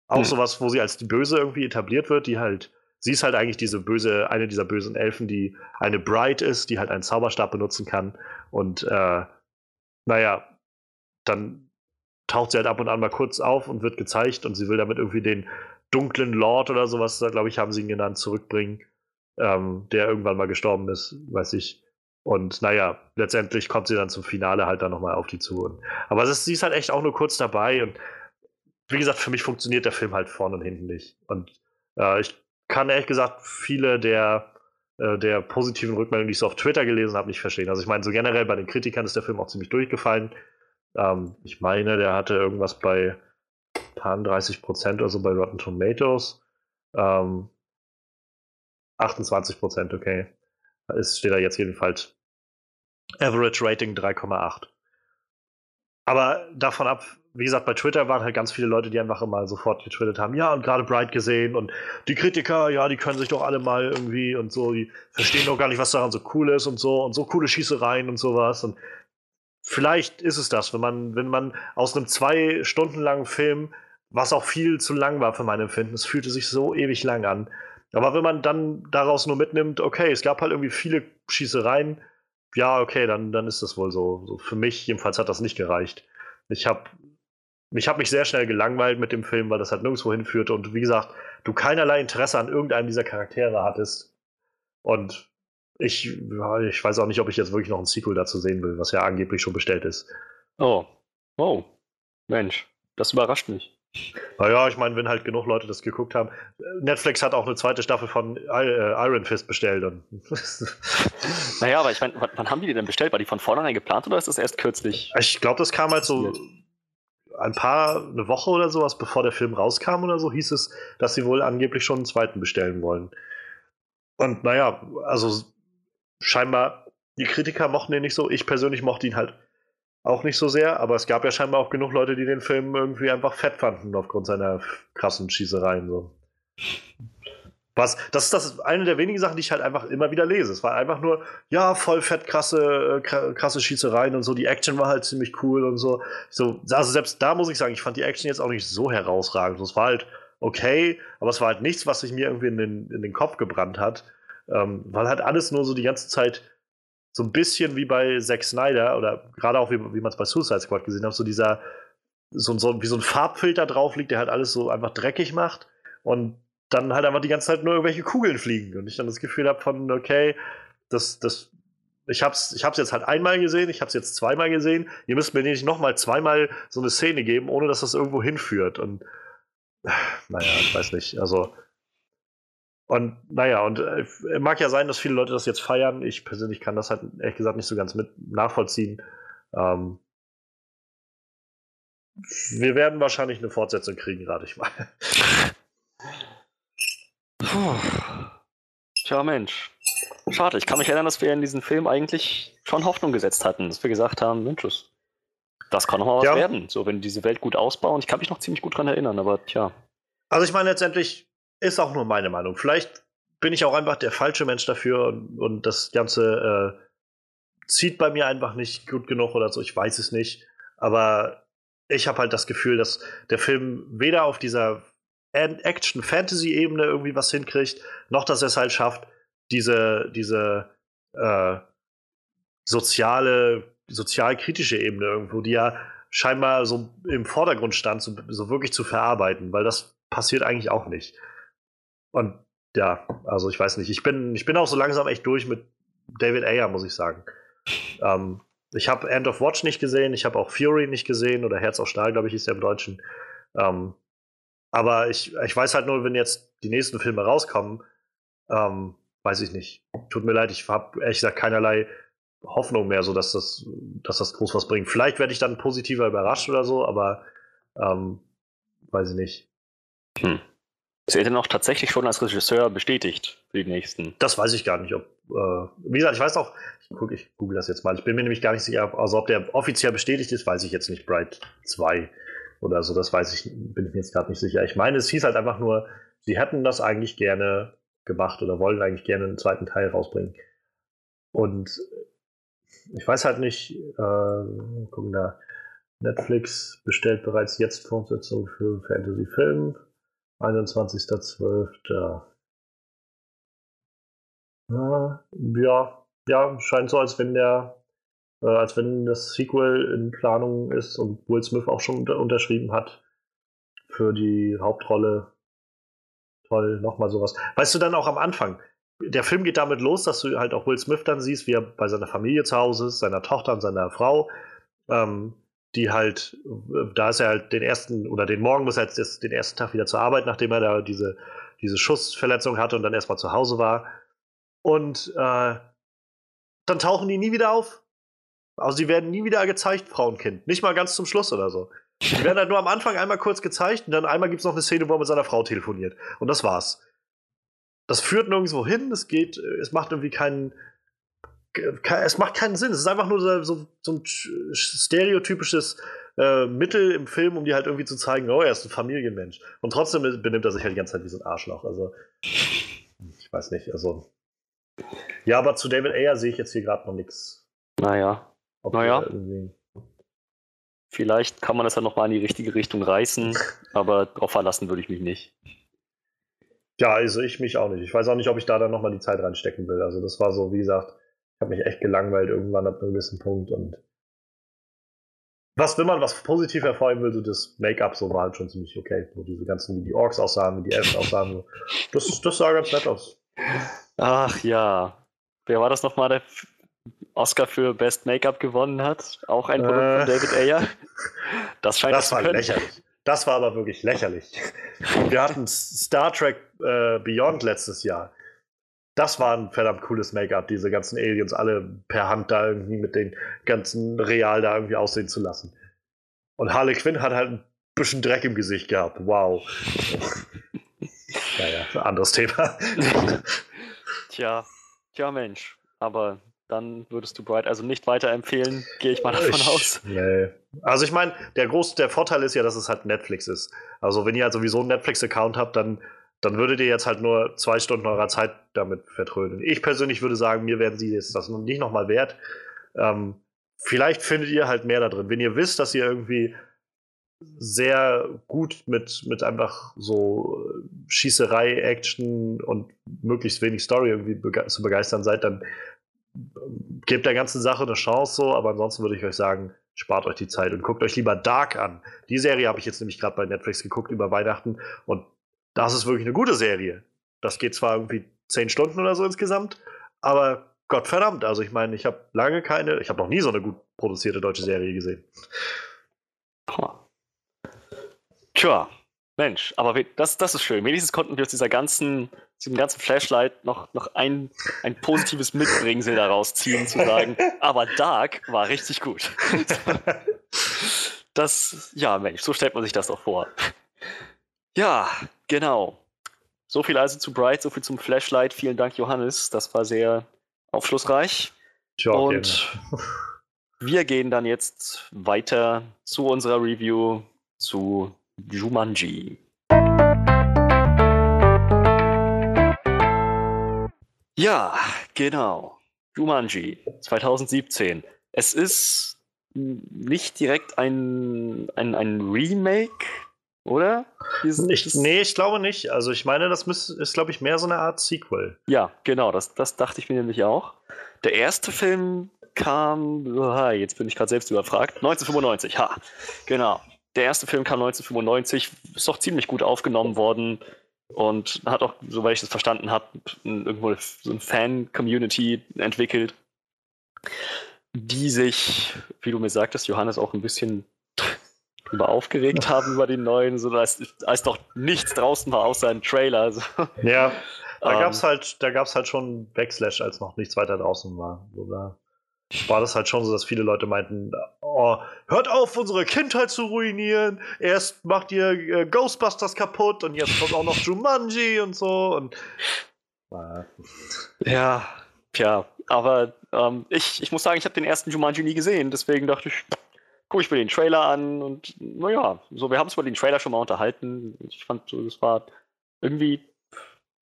Auch hm. sowas, wo sie als die Böse irgendwie etabliert wird, die halt, sie ist halt eigentlich diese böse, eine dieser bösen Elfen, die eine Bride ist, die halt einen Zauberstab benutzen kann. Und äh, naja, dann taucht sie halt ab und an mal kurz auf und wird gezeigt und sie will damit irgendwie den dunklen Lord oder sowas, glaube ich, haben sie ihn genannt, zurückbringen, ähm, der irgendwann mal gestorben ist, weiß ich. Und naja, letztendlich kommt sie dann zum Finale halt dann nochmal auf die zu. aber ist, sie ist halt echt auch nur kurz dabei und wie gesagt, für mich funktioniert der Film halt vorne und hinten nicht. Und äh, ich kann ehrlich gesagt viele der, äh, der positiven Rückmeldungen, die ich so auf Twitter gelesen habe, nicht verstehen. Also ich meine, so generell bei den Kritikern ist der Film auch ziemlich durchgefallen. Ähm, ich meine, der hatte irgendwas bei paar 30 Prozent oder so bei Rotten Tomatoes. Ähm, 28 Prozent, okay. Es steht da jetzt jedenfalls Average Rating 3,8. Aber davon ab, wie gesagt, bei Twitter waren halt ganz viele Leute, die einfach immer sofort getwittert haben, ja, und gerade Bright gesehen und die Kritiker, ja, die können sich doch alle mal irgendwie und so, die verstehen doch gar nicht, was daran so cool ist und so und so coole Schießereien und sowas. Und vielleicht ist es das, wenn man, wenn man aus einem zwei Stunden langen Film, was auch viel zu lang war für mein Empfinden, es fühlte sich so ewig lang an. Aber wenn man dann daraus nur mitnimmt, okay, es gab halt irgendwie viele Schießereien, ja, okay, dann, dann ist das wohl so. so. Für mich jedenfalls hat das nicht gereicht. Ich habe ich hab mich sehr schnell gelangweilt mit dem Film, weil das halt nirgendwo hinführte und wie gesagt, du keinerlei Interesse an irgendeinem dieser Charaktere hattest. Und ich, ich weiß auch nicht, ob ich jetzt wirklich noch ein Sequel dazu sehen will, was ja angeblich schon bestellt ist. Oh. Oh. Mensch, das überrascht mich. Naja, ich meine, wenn halt genug Leute das geguckt haben. Netflix hat auch eine zweite Staffel von äh, Iron Fist bestellt. Und naja, aber ich meine, wann haben die die denn bestellt? War die von vornherein geplant oder ist das erst kürzlich? Ich glaube, das kam halt so ein paar, eine Woche oder sowas, bevor der Film rauskam oder so, hieß es, dass sie wohl angeblich schon einen zweiten bestellen wollen. Und naja, also scheinbar, die Kritiker mochten den nicht so. Ich persönlich mochte ihn halt auch nicht so sehr, aber es gab ja scheinbar auch genug Leute, die den Film irgendwie einfach fett fanden aufgrund seiner krassen Schießereien. So. Was, das ist das eine der wenigen Sachen, die ich halt einfach immer wieder lese. Es war einfach nur, ja, voll fett krasse, äh, krasse Schießereien und so. Die Action war halt ziemlich cool und so. so. Also selbst da muss ich sagen, ich fand die Action jetzt auch nicht so herausragend. Es war halt okay, aber es war halt nichts, was sich mir irgendwie in den, in den Kopf gebrannt hat. Ähm, weil halt alles nur so die ganze Zeit so ein bisschen wie bei Zack Snyder oder gerade auch wie, wie man es bei Suicide Squad gesehen hat, so dieser, so, so, wie so ein Farbfilter drauf liegt, der halt alles so einfach dreckig macht und dann halt einfach die ganze Zeit nur irgendwelche Kugeln fliegen und ich dann das Gefühl habe von, okay, das, das, ich hab's, ich hab's jetzt halt einmal gesehen, ich hab's jetzt zweimal gesehen, ihr müsst mir nicht nochmal zweimal so eine Szene geben, ohne dass das irgendwo hinführt und naja, ich weiß nicht, also und naja, und äh, mag ja sein, dass viele Leute das jetzt feiern. Ich persönlich kann das halt ehrlich gesagt nicht so ganz mit nachvollziehen. Ähm, wir werden wahrscheinlich eine Fortsetzung kriegen, rate ich mal. Puh. Tja, Mensch. Schade, ich kann mich erinnern, dass wir in diesem Film eigentlich schon Hoffnung gesetzt hatten, dass wir gesagt haben, Mensch, das kann noch mal was ja. werden. So, wenn diese Welt gut ausbauen. Ich kann mich noch ziemlich gut dran erinnern, aber tja. Also ich meine letztendlich, ist auch nur meine Meinung. Vielleicht bin ich auch einfach der falsche Mensch dafür und, und das Ganze äh, zieht bei mir einfach nicht gut genug oder so. Ich weiß es nicht. Aber ich habe halt das Gefühl, dass der Film weder auf dieser Action-Fantasy-Ebene irgendwie was hinkriegt, noch dass er es halt schafft, diese, diese äh, soziale, sozial-kritische Ebene irgendwo, die ja scheinbar so im Vordergrund stand, so, so wirklich zu verarbeiten, weil das passiert eigentlich auch nicht. Und ja, also ich weiß nicht. Ich bin, ich bin auch so langsam echt durch mit David Ayer, muss ich sagen. Ähm, ich habe End of Watch nicht gesehen, ich habe auch Fury nicht gesehen oder Herz auf Stahl, glaube ich, ist der im Deutschen. Ähm, aber ich, ich weiß halt nur, wenn jetzt die nächsten Filme rauskommen, ähm, weiß ich nicht. Tut mir leid, ich habe ehrlich gesagt keinerlei Hoffnung mehr, so dass das, dass das groß was bringt. Vielleicht werde ich dann positiver überrascht oder so, aber ähm, weiß ich nicht. Hm. Ist er denn auch tatsächlich schon als Regisseur bestätigt für die nächsten? Das weiß ich gar nicht. Ob, äh, wie gesagt, ich weiß auch, ich, guck, ich google das jetzt mal. Ich bin mir nämlich gar nicht sicher, also ob der offiziell bestätigt ist, weiß ich jetzt nicht. Bright 2 oder so, das weiß ich, bin ich mir jetzt gerade nicht sicher. Ich meine, es hieß halt einfach nur, sie hätten das eigentlich gerne gemacht oder wollen eigentlich gerne einen zweiten Teil rausbringen. Und ich weiß halt nicht, äh, gucken da, Netflix bestellt bereits jetzt Fortsetzung für Fantasy-Film. 21.12. Ja, ja, scheint so, als wenn der, äh, als wenn das Sequel in Planung ist und Will Smith auch schon unter unterschrieben hat für die Hauptrolle. Toll, nochmal sowas. Weißt du dann auch am Anfang, der Film geht damit los, dass du halt auch Will Smith dann siehst, wie er bei seiner Familie zu Hause ist, seiner Tochter und seiner Frau, ähm, die halt, da ist er halt den ersten oder den Morgen muss er jetzt den ersten Tag wieder zur Arbeit, nachdem er da diese, diese Schussverletzung hatte und dann erstmal zu Hause war. Und äh, dann tauchen die nie wieder auf. Also die werden nie wieder gezeigt, Frau und Kind. Nicht mal ganz zum Schluss oder so. Die werden halt nur am Anfang einmal kurz gezeigt und dann einmal gibt es noch eine Szene, wo er mit seiner Frau telefoniert. Und das war's. Das führt nirgendwo hin, es geht, es macht irgendwie keinen. Es macht keinen Sinn. Es ist einfach nur so, so, so ein stereotypisches äh, Mittel im Film, um dir halt irgendwie zu zeigen, oh, er ist ein Familienmensch. Und trotzdem benimmt er sich halt die ganze Zeit wie so ein Arschloch. Also, ich weiß nicht. Also, ja, aber zu David Ayer sehe ich jetzt hier gerade noch nichts. Naja. Naja. Vielleicht kann man das ja nochmal in die richtige Richtung reißen, aber darauf verlassen würde ich mich nicht. Ja, also ich mich auch nicht. Ich weiß auch nicht, ob ich da dann nochmal die Zeit reinstecken will. Also das war so, wie gesagt, habe mich echt gelangweilt irgendwann ab einem gewissen Punkt und was, wenn man was positiv hervorheben will, so das Make-up so war halt schon ziemlich okay. So diese ganzen, wie die Orks aussahen, wie die Elfen aussahen. Das, das sah ganz nett aus. Ach ja. Wer war das nochmal, der Oscar für Best Make-up gewonnen hat? Auch ein Produkt äh, von David Ayer? Das scheint das war können. lächerlich. Das war aber wirklich lächerlich. Wir hatten Star Trek äh, Beyond letztes Jahr. Das war ein verdammt cooles Make-up, diese ganzen Aliens alle per Hand da irgendwie mit den ganzen Real da irgendwie aussehen zu lassen. Und Harley Quinn hat halt ein bisschen Dreck im Gesicht gehabt. Wow. naja, anderes Thema. Tja, tja Mensch. Aber dann würdest du Bright also nicht weiterempfehlen, gehe ich mal davon ich, aus. Nee. Also ich meine, der große, der Vorteil ist ja, dass es halt Netflix ist. Also wenn ihr halt sowieso einen Netflix-Account habt, dann, dann würdet ihr jetzt halt nur zwei Stunden eurer Zeit damit vertrödeln. Ich persönlich würde sagen, mir werden sie jetzt das nicht nochmal wert. Ähm, vielleicht findet ihr halt mehr da drin. Wenn ihr wisst, dass ihr irgendwie sehr gut mit, mit einfach so Schießerei, Action und möglichst wenig Story irgendwie bege zu begeistern seid, dann gebt der ganzen Sache eine Chance so, aber ansonsten würde ich euch sagen, spart euch die Zeit und guckt euch lieber Dark an. Die Serie habe ich jetzt nämlich gerade bei Netflix geguckt über Weihnachten und das ist wirklich eine gute Serie. Das geht zwar irgendwie zehn Stunden oder so insgesamt, aber Gottverdammt, also ich meine, ich habe lange keine, ich habe noch nie so eine gut produzierte deutsche Serie gesehen. Tja, Mensch, aber das, das ist schön. Wenigstens konnten wir aus dieser ganzen diesem ganzen Flashlight noch, noch ein, ein positives Mitbringsel daraus ziehen, zu sagen, aber Dark war richtig gut. Das, ja, Mensch, so stellt man sich das doch vor. Ja, genau. So viel also zu Bright, so viel zum Flashlight. Vielen Dank, Johannes. Das war sehr aufschlussreich. Tja, Und gerne. wir gehen dann jetzt weiter zu unserer Review zu Jumanji. Ja, genau. Jumanji 2017. Es ist nicht direkt ein, ein, ein Remake, oder? Ich, nee, ich glaube nicht. Also ich meine, das ist, glaube ich, mehr so eine Art Sequel. Ja, genau, das, das dachte ich mir nämlich auch. Der erste Film kam, oh, jetzt bin ich gerade selbst überfragt, 1995, ha, genau. Der erste Film kam 1995, ist doch ziemlich gut aufgenommen worden und hat auch, soweit ich das verstanden habe, irgendwo so eine Fan-Community entwickelt, die sich, wie du mir sagtest, Johannes, auch ein bisschen drüber aufgeregt haben über den neuen, so als, als doch nichts draußen war außer ein Trailer. Also, ja, da ähm, gab es halt, halt schon Backslash, als noch nichts weiter draußen war. Oder? war das halt schon so, dass viele Leute meinten, oh, hört auf, unsere Kindheit zu ruinieren. Erst macht ihr äh, Ghostbusters kaputt und jetzt kommt auch noch Jumanji und so. Und, äh. Ja, tja, aber ähm, ich, ich muss sagen, ich habe den ersten Jumanji nie gesehen, deswegen dachte ich, gucke ich mir den Trailer an und naja, so, wir haben uns über den Trailer schon mal unterhalten. Ich fand so, das war irgendwie,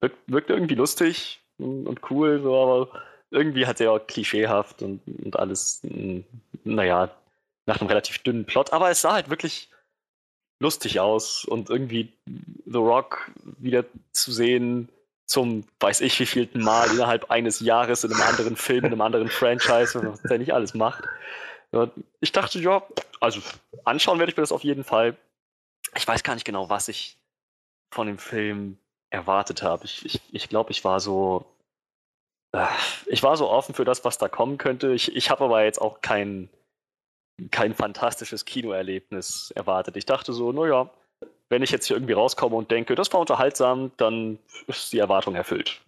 wirkt, wirkte irgendwie lustig und, und cool, so, aber irgendwie hat er auch klischeehaft und, und alles, naja, nach einem relativ dünnen Plot. Aber es sah halt wirklich lustig aus und irgendwie The Rock wieder zu sehen zum weiß ich wievielten Mal innerhalb eines Jahres in einem anderen Film, in einem anderen Franchise, was der nicht alles macht. Ich dachte, ja, also anschauen werde ich mir das auf jeden Fall. Ich weiß gar nicht genau, was ich von dem Film erwartet habe. Ich, ich, ich glaube, ich war so. Ich war so offen für das, was da kommen könnte. Ich, ich habe aber jetzt auch kein, kein fantastisches Kinoerlebnis erwartet. Ich dachte so, naja, wenn ich jetzt hier irgendwie rauskomme und denke, das war unterhaltsam, dann ist die Erwartung erfüllt.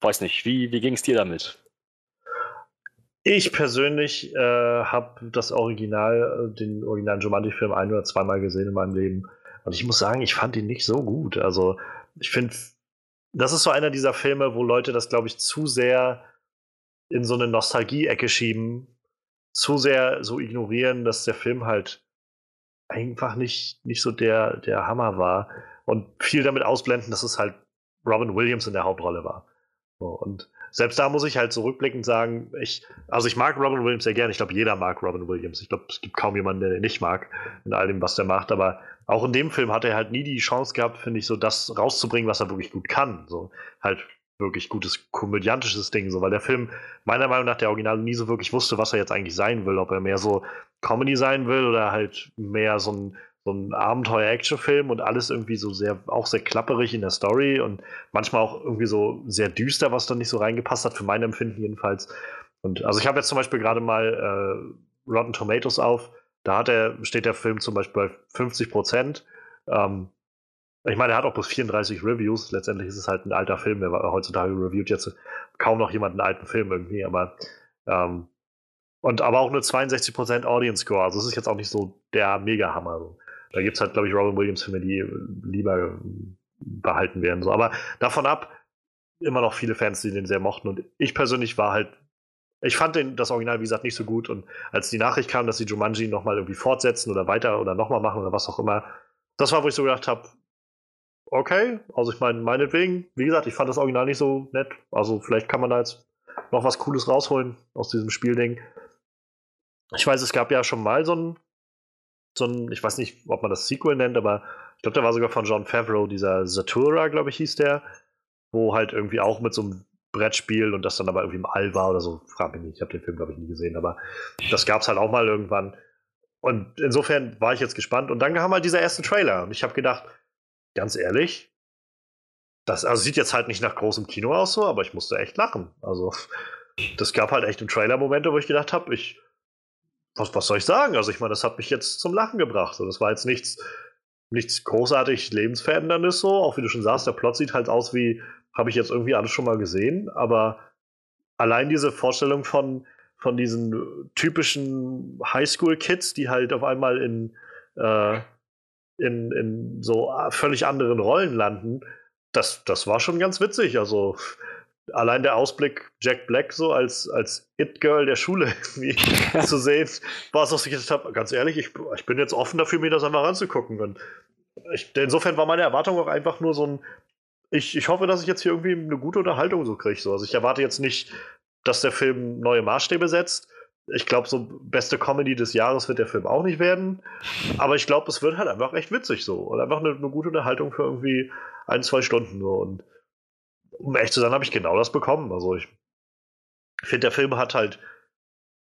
Weiß nicht, wie, wie ging es dir damit? Ich persönlich äh, habe das Original, äh, den originalen Jumanji-Film ein oder zweimal gesehen in meinem Leben. Und ich muss sagen, ich fand ihn nicht so gut. Also, ich finde, das ist so einer dieser Filme, wo Leute das, glaube ich, zu sehr in so eine Nostalgie-Ecke schieben, zu sehr so ignorieren, dass der Film halt einfach nicht, nicht so der, der Hammer war und viel damit ausblenden, dass es halt Robin Williams in der Hauptrolle war. So, und selbst da muss ich halt zurückblickend sagen, ich, also ich mag Robin Williams sehr gerne. Ich glaube, jeder mag Robin Williams. Ich glaube, es gibt kaum jemanden, der den nicht mag, in all dem, was der macht. Aber auch in dem Film hat er halt nie die Chance gehabt, finde ich, so das rauszubringen, was er wirklich gut kann. So halt wirklich gutes komödiantisches Ding, so, weil der Film meiner Meinung nach der Original nie so wirklich wusste, was er jetzt eigentlich sein will, ob er mehr so Comedy sein will oder halt mehr so ein, so ein Abenteuer-Action-Film und alles irgendwie so sehr, auch sehr klapperig in der Story und manchmal auch irgendwie so sehr düster, was dann nicht so reingepasst hat, für mein Empfinden jedenfalls. Und also ich habe jetzt zum Beispiel gerade mal äh, Rotten Tomatoes auf, da hat er, steht der Film zum Beispiel bei 50 Prozent. Ähm, ich meine, er hat auch bloß 34 Reviews. Letztendlich ist es halt ein alter Film. Der war heutzutage reviewt jetzt kaum noch jemand einen alten Film irgendwie, aber ähm, und aber auch nur 62% Audience Score. Also es ist jetzt auch nicht so der Mega-Hammer. Da gibt es halt, glaube ich, Robin Williams-Filme, die lieber behalten werden. So. Aber davon ab, immer noch viele Fans, die den sehr mochten. Und ich persönlich war halt, ich fand den, das Original, wie gesagt, nicht so gut. Und als die Nachricht kam, dass sie Jumanji nochmal irgendwie fortsetzen oder weiter oder nochmal machen oder was auch immer, das war, wo ich so gedacht habe, okay, also ich meine, meinetwegen, wie gesagt, ich fand das Original nicht so nett. Also vielleicht kann man da jetzt noch was Cooles rausholen aus diesem Spielding. Ich weiß, es gab ja schon mal so ein, so ein, ich weiß nicht, ob man das Sequel nennt, aber ich glaube, der war sogar von John Favreau, dieser Zatura, glaube ich, hieß der, wo halt irgendwie auch mit so einem Brettspiel und das dann aber irgendwie im All war oder so. Frag mich nicht, ich habe den Film, glaube ich, nie gesehen, aber das gab es halt auch mal irgendwann. Und insofern war ich jetzt gespannt. Und dann kam halt dieser erste Trailer und ich habe gedacht, ganz ehrlich, das also sieht jetzt halt nicht nach großem Kino aus so, aber ich musste echt lachen. Also, das gab halt echt im Trailer Momente, wo ich gedacht habe, ich, was, was soll ich sagen? Also, ich meine, das hat mich jetzt zum Lachen gebracht. Also, das war jetzt nichts, nichts großartig lebensveränderndes so. Auch wie du schon sagst, der Plot sieht halt aus wie, habe ich jetzt irgendwie alles schon mal gesehen, aber allein diese Vorstellung von, von diesen typischen Highschool-Kids, die halt auf einmal in, äh, in, in so völlig anderen Rollen landen, das, das war schon ganz witzig. Also allein der Ausblick Jack Black so als, als It-Girl der Schule zu sehen, war es, was ich gedacht habe, ganz ehrlich, ich, ich bin jetzt offen dafür, mir das einmal ranzugucken. Und ich, insofern war meine Erwartung auch einfach nur so ein, ich, ich hoffe, dass ich jetzt hier irgendwie eine gute Unterhaltung so kriege. So. Also ich erwarte jetzt nicht, dass der Film neue Maßstäbe setzt, ich glaube, so beste Comedy des Jahres wird der Film auch nicht werden. Aber ich glaube, es wird halt einfach echt witzig so. Und einfach eine, eine gute Unterhaltung für irgendwie ein, zwei Stunden so. Und um echt zu sein, habe ich genau das bekommen. Also ich finde, der Film hat halt,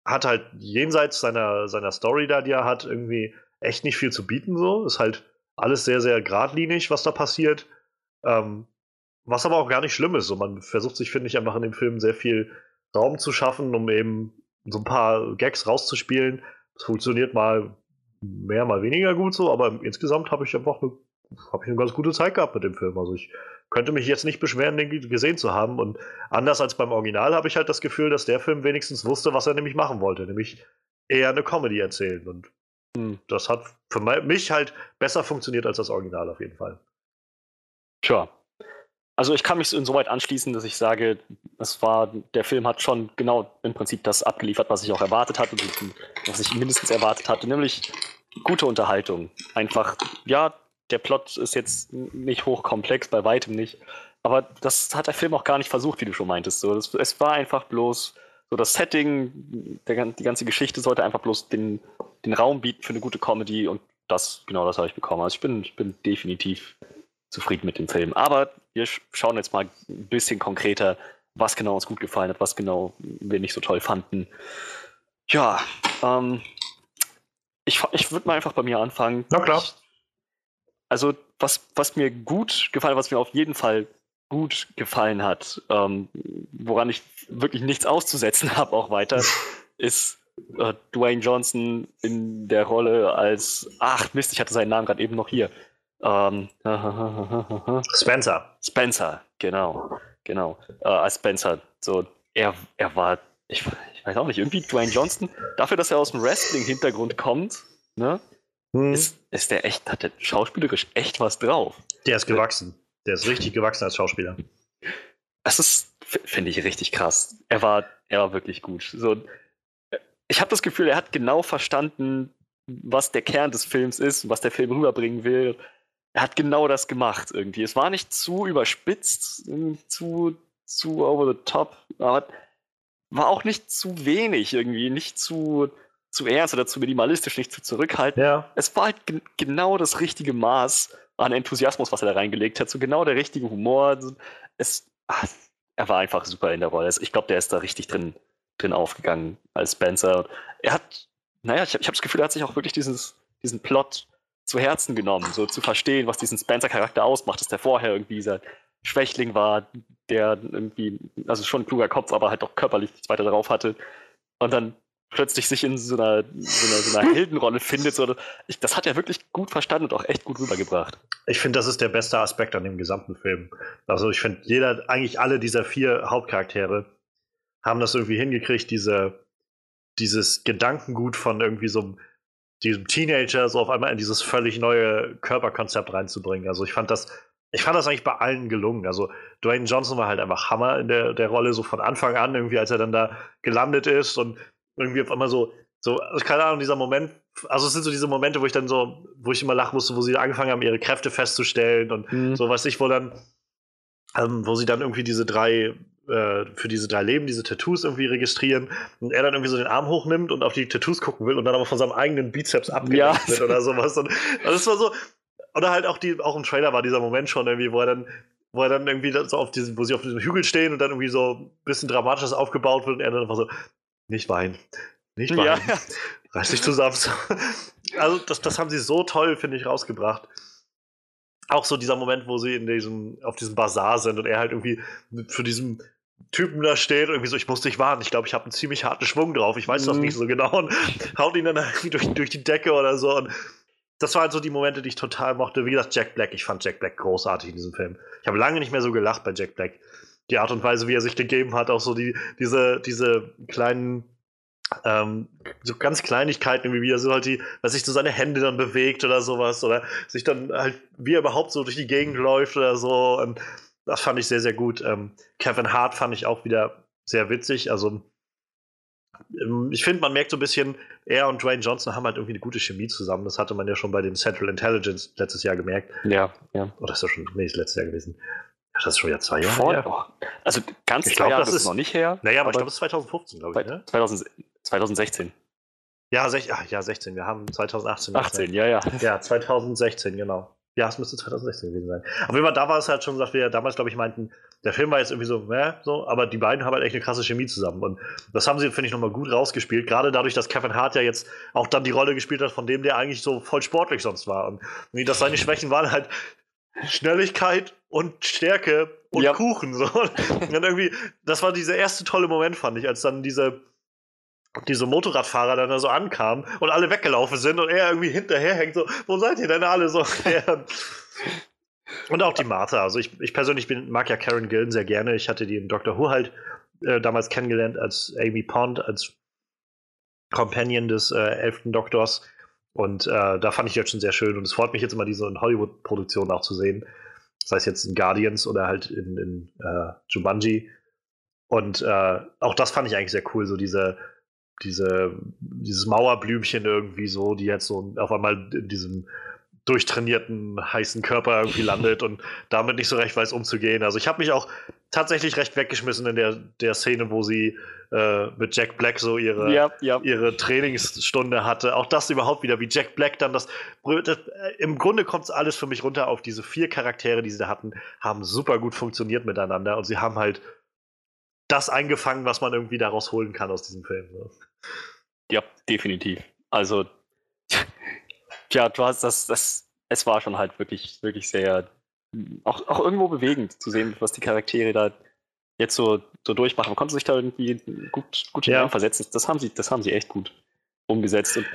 hat halt jenseits seiner, seiner Story da, die er hat, irgendwie echt nicht viel zu bieten. So. Ist halt alles sehr, sehr geradlinig, was da passiert. Ähm, was aber auch gar nicht schlimm ist. So, man versucht sich, finde ich, einfach in dem Film sehr viel Raum zu schaffen, um eben so ein paar Gags rauszuspielen. Das funktioniert mal mehr, mal weniger gut so, aber insgesamt habe ich einfach eine, hab ich eine ganz gute Zeit gehabt mit dem Film. Also ich könnte mich jetzt nicht beschweren, den gesehen zu haben. Und anders als beim Original habe ich halt das Gefühl, dass der Film wenigstens wusste, was er nämlich machen wollte, nämlich eher eine Comedy erzählen. Und hm. das hat für mich halt besser funktioniert als das Original auf jeden Fall. Tja, also ich kann mich insoweit anschließen, dass ich sage, es war, der Film hat schon genau im Prinzip das abgeliefert, was ich auch erwartet hatte, was ich mindestens erwartet hatte, nämlich gute Unterhaltung. Einfach, ja, der Plot ist jetzt nicht hochkomplex, bei weitem nicht. Aber das hat der Film auch gar nicht versucht, wie du schon meintest. So, das, es war einfach bloß so das Setting, der, die ganze Geschichte sollte einfach bloß den, den Raum bieten für eine gute Comedy und das, genau das habe ich bekommen. Also ich bin, ich bin definitiv zufrieden mit dem Film. Aber wir schauen jetzt mal ein bisschen konkreter, was genau uns gut gefallen hat, was genau wir nicht so toll fanden. Ja, ähm, ich, ich würde mal einfach bei mir anfangen. Na klar. Ich, also, was, was mir gut gefallen, was mir auf jeden Fall gut gefallen hat, ähm, woran ich wirklich nichts auszusetzen habe, auch weiter, ist äh, Dwayne Johnson in der Rolle als, ach Mist, ich hatte seinen Namen gerade eben noch hier. Ähm, Spencer. Spencer, genau, genau. Äh, als Spencer. So, er, er war, ich, ich weiß auch nicht, irgendwie Dwayne Johnson, dafür, dass er aus dem Wrestling-Hintergrund kommt, ne, hm. ist, ist der echt, hat der schauspielerisch echt was drauf. Der ist gewachsen. Der ist richtig gewachsen als Schauspieler. Das ist, finde ich, richtig krass. Er war, er war wirklich gut. So, ich habe das Gefühl, er hat genau verstanden, was der Kern des Films ist und was der Film rüberbringen will. Er hat genau das gemacht irgendwie. Es war nicht zu überspitzt, zu, zu over the top, aber war auch nicht zu wenig irgendwie, nicht zu, zu ernst oder zu minimalistisch, nicht zu zurückhaltend. Ja. Es war halt genau das richtige Maß an Enthusiasmus, was er da reingelegt hat, so genau der richtige Humor. Es, ach, er war einfach super in der Rolle. Ich glaube, der ist da richtig drin, drin aufgegangen als Spencer. Er hat, naja, ich habe hab das Gefühl, er hat sich auch wirklich dieses, diesen Plot zu Herzen genommen, so zu verstehen, was diesen Spencer-Charakter ausmacht, dass der vorher irgendwie dieser Schwächling war, der irgendwie, also schon ein kluger Kopf, aber halt auch körperlich nichts weiter drauf hatte. Und dann plötzlich sich in so einer, so einer, so einer Heldenrolle findet. So, ich, das hat er wirklich gut verstanden und auch echt gut rübergebracht. Ich finde, das ist der beste Aspekt an dem gesamten Film. Also ich finde, jeder, eigentlich alle dieser vier Hauptcharaktere haben das irgendwie hingekriegt, diese, dieses Gedankengut von irgendwie so diesem Teenager so auf einmal in dieses völlig neue Körperkonzept reinzubringen. Also ich fand das, ich fand das eigentlich bei allen gelungen. Also Dwayne Johnson war halt einfach Hammer in der, der Rolle, so von Anfang an, irgendwie, als er dann da gelandet ist und irgendwie auf einmal so, so, also keine Ahnung, dieser Moment, also es sind so diese Momente, wo ich dann so, wo ich immer lachen musste, wo sie angefangen haben, ihre Kräfte festzustellen und mhm. so, weiß ich, wo dann, ähm, wo sie dann irgendwie diese drei äh, für diese drei Leben diese Tattoos irgendwie registrieren und er dann irgendwie so den Arm hochnimmt und auf die Tattoos gucken will und dann aber von seinem eigenen Bizeps abgelenkt ja. wird oder sowas. Und also das war so, oder halt auch die, auch im Trailer war dieser Moment schon irgendwie, wo er dann, wo er dann irgendwie so auf diesem, wo sie auf diesem Hügel stehen und dann irgendwie so ein bisschen dramatisches aufgebaut wird und er dann einfach so, nicht weinen, nicht weinen, ja. reiß dich zusammen. Also das, das haben sie so toll, finde ich, rausgebracht auch so dieser Moment, wo sie in diesem, auf diesem Bazar sind und er halt irgendwie für diesen Typen da steht und irgendwie so, ich muss dich warnen, ich glaube, ich habe einen ziemlich harten Schwung drauf, ich weiß mhm. das nicht so genau und haut ihn dann irgendwie durch, durch die Decke oder so und das waren halt so die Momente, die ich total mochte. Wie gesagt, Jack Black, ich fand Jack Black großartig in diesem Film. Ich habe lange nicht mehr so gelacht bei Jack Black. Die Art und Weise, wie er sich gegeben hat, auch so die, diese, diese kleinen ähm, so ganz Kleinigkeiten, wie er so halt die, was sich so seine Hände dann bewegt oder sowas, oder sich dann halt, wie er überhaupt so durch die Gegend läuft oder so. Und das fand ich sehr, sehr gut. Ähm, Kevin Hart fand ich auch wieder sehr witzig. Also, ähm, ich finde, man merkt so ein bisschen, er und Dwayne Johnson haben halt irgendwie eine gute Chemie zusammen. Das hatte man ja schon bei dem Central Intelligence letztes Jahr gemerkt. Ja, ja. Oder ist das schon, nee, ist letztes Jahr gewesen. Das ist schon wieder zwei Jahre Vor, her. Also ganz ich glaube, das ist noch nicht her. Naja, aber, aber ich glaube, es ist 2015, glaube ich. Ne? 2000, 2016. Ja, sech, ach, ja, 16. Wir haben 2018. 18, ja, ja. Ja, 2016, genau. Ja, es müsste 2016 gewesen sein. Auf jeden Fall, da war es halt schon, dass wir damals, glaube ich, meinten, der Film war jetzt irgendwie so, äh, so, aber die beiden haben halt echt eine krasse Chemie zusammen. Und das haben sie, finde ich, nochmal gut rausgespielt. Gerade dadurch, dass Kevin Hart ja jetzt auch dann die Rolle gespielt hat, von dem der eigentlich so voll sportlich sonst war. Und dass seine Schwächen waren halt Schnelligkeit und Stärke und ja. Kuchen. So. Und irgendwie, das war dieser erste tolle Moment, fand ich, als dann diese diese Motorradfahrer dann da so ankamen und alle weggelaufen sind und er irgendwie hinterherhängt, so, wo seid ihr denn alle so? und auch die Martha. Also ich, ich persönlich bin, mag ja Karen Gillen sehr gerne. Ich hatte die in Doctor Who halt äh, damals kennengelernt als Amy Pond, als Companion des äh, elften Doktors. Und äh, da fand ich jetzt schon sehr schön. Und es freut mich jetzt immer, diese in Hollywood-Produktionen auch zu sehen. Sei es jetzt in Guardians oder halt in, in äh, Jumanji. Und äh, auch das fand ich eigentlich sehr cool, so diese diese, dieses Mauerblümchen irgendwie so, die jetzt so auf einmal in diesem durchtrainierten, heißen Körper irgendwie landet und damit nicht so recht weiß umzugehen. Also ich habe mich auch tatsächlich recht weggeschmissen in der, der Szene, wo sie äh, mit Jack Black so ihre, Ja, ja. ihre Trainingsstunde hatte. Auch das überhaupt wieder, wie Jack Black dann das. das äh, Im Grunde kommt es alles für mich runter auf diese vier Charaktere, die sie da hatten, haben super gut funktioniert miteinander und sie haben halt das eingefangen, was man irgendwie daraus holen kann aus diesem Film. So. Ja, definitiv. Also, ja, du hast das, das, es war schon halt wirklich, wirklich sehr, auch, auch irgendwo bewegend zu sehen, was die Charaktere da jetzt so, so durchmachen. Man konnte sich da irgendwie gut, gut Ja. hineinversetzen. Das haben sie, das haben sie echt gut umgesetzt. Und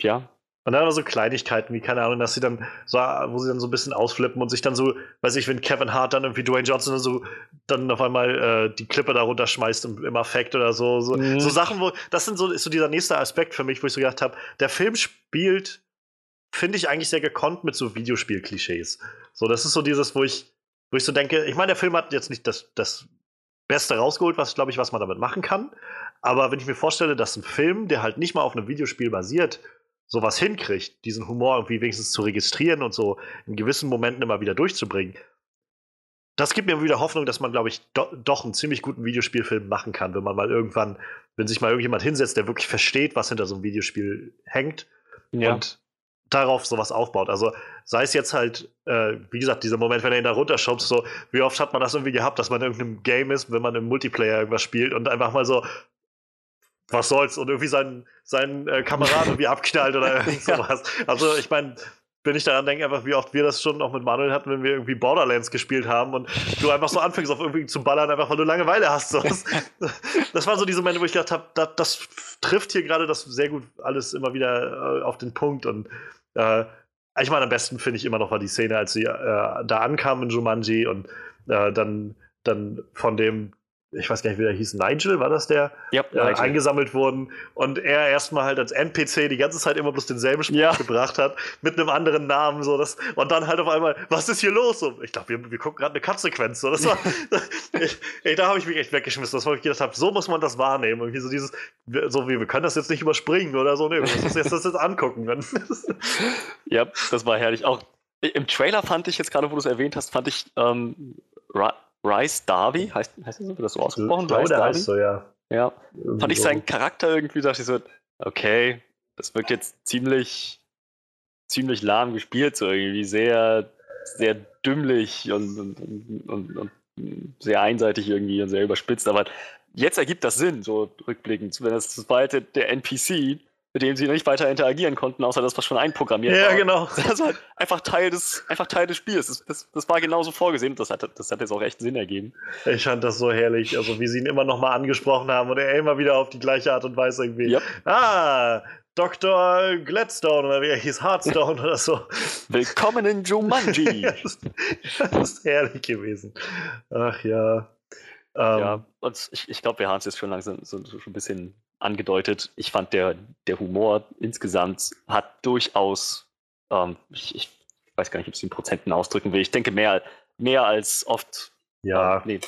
ja, Und dann aber so Kleinigkeiten, wie, keine Ahnung, dass sie dann so, wo sie dann so ein bisschen ausflippen und sich dann so, weiß ich, wenn Kevin Hart dann irgendwie Dwayne Johnson dann so dann auf einmal äh, die Klippe da runterschmeißt im, im Affekt oder so. So, Mhm. so Sachen, wo, das sind so, ist so dieser nächste Aspekt für mich, wo ich so gedacht habe, der Film spielt, finde ich eigentlich sehr gekonnt mit so Videospiel-Klischees. So, das ist so dieses, wo ich, wo ich so denke, ich meine, der Film hat jetzt nicht das, das Beste rausgeholt, was, glaube ich, was man damit machen kann. Aber wenn ich mir vorstelle, dass ein Film, der halt nicht mal auf einem Videospiel basiert, sowas hinkriegt, diesen Humor irgendwie wenigstens zu registrieren und so in gewissen Momenten immer wieder durchzubringen, das gibt mir wieder Hoffnung, dass man, glaube ich, do doch einen ziemlich guten Videospielfilm machen kann, wenn man mal irgendwann, wenn sich mal irgendjemand hinsetzt, der wirklich versteht, was hinter so einem Videospiel hängt ja. und darauf sowas aufbaut. Also sei es jetzt halt, äh, wie gesagt, dieser Moment, wenn er ihn da runterschubst, so, wie oft hat man das irgendwie gehabt, dass man in irgendeinem Game ist, wenn man im Multiplayer irgendwas spielt und einfach mal so, was soll's, und irgendwie seinen, seinen äh, Kameraden irgendwie abknallt oder Ja. sowas. Also ich meine, wenn ich daran denke, einfach wie oft wir das schon auch mit Manuel hatten, wenn wir irgendwie Borderlands gespielt haben und du einfach so anfängst, auf irgendwie zu ballern, einfach weil du Langeweile hast. So. Das, das waren so diese Momente, wo ich gedacht habe, das, das trifft hier gerade das sehr gut alles immer wieder äh, auf den Punkt. Und äh, ich meine, am besten finde ich immer noch war die Szene, als sie äh, da ankamen in Jumanji und äh, dann, dann von dem, ich weiß gar nicht, wie der hieß, Nigel, war das der? ja, äh, eingesammelt wurden und er erstmal halt als NPC die ganze Zeit immer bloß denselben Spruch Ja. gebracht hat, mit einem anderen Namen, so das, und dann halt auf einmal, was ist hier los? So, ich glaube, wir, wir gucken gerade eine Cut-Sequenz. So, das war, ich, ey, da habe ich mich echt weggeschmissen, das, wo ich gedacht habe, so muss man das wahrnehmen. Irgendwie so dieses, wir- so wie, wir können das jetzt nicht überspringen oder so, nee, wir müssen uns jetzt, das jetzt angucken. Ja, das war herrlich. Auch im Trailer fand ich jetzt gerade, wo du es erwähnt hast, fand ich ähm, Rice Darby, heißt, heißt das so, wird das so ausgesprochen? ich glaube, Rice Darby? heißt so, ja. Ja, Irgendwie fand ich seinen Charakter irgendwie, dachte ich so, okay, das wirkt jetzt ziemlich, ziemlich lahm gespielt, so irgendwie sehr, sehr dümmlich und, und, und, und, sehr einseitig irgendwie und sehr überspitzt, aber jetzt ergibt das Sinn, so rückblickend, wenn das, das war halt der NPC, mit dem sie nicht weiter interagieren konnten, außer das, was schon einprogrammiert Ja, war. genau. Das war einfach Teil des, einfach Teil des Spiels. Das, das, das war genauso vorgesehen. Das hat, das hat jetzt auch echt Sinn ergeben. Ich fand das so herrlich, also wie sie ihn immer noch mal angesprochen haben und er immer wieder auf die gleiche Art und Weise irgendwie. Yep. Ah, Dr. Gladstone oder wie er hieß, Heartstone oder so. Willkommen in Jumanji. das, das ist herrlich gewesen. Ach ja. Ähm, ja, und ich, ich glaube, wir haben es jetzt schon langsam so, so schon ein bisschen angedeutet. Ich fand, der, der Humor insgesamt hat durchaus, ähm, ich, ich weiß gar nicht, ob ich es in Prozenten ausdrücken will. Ich denke, mehr, mehr als oft. ja. ähm, nee,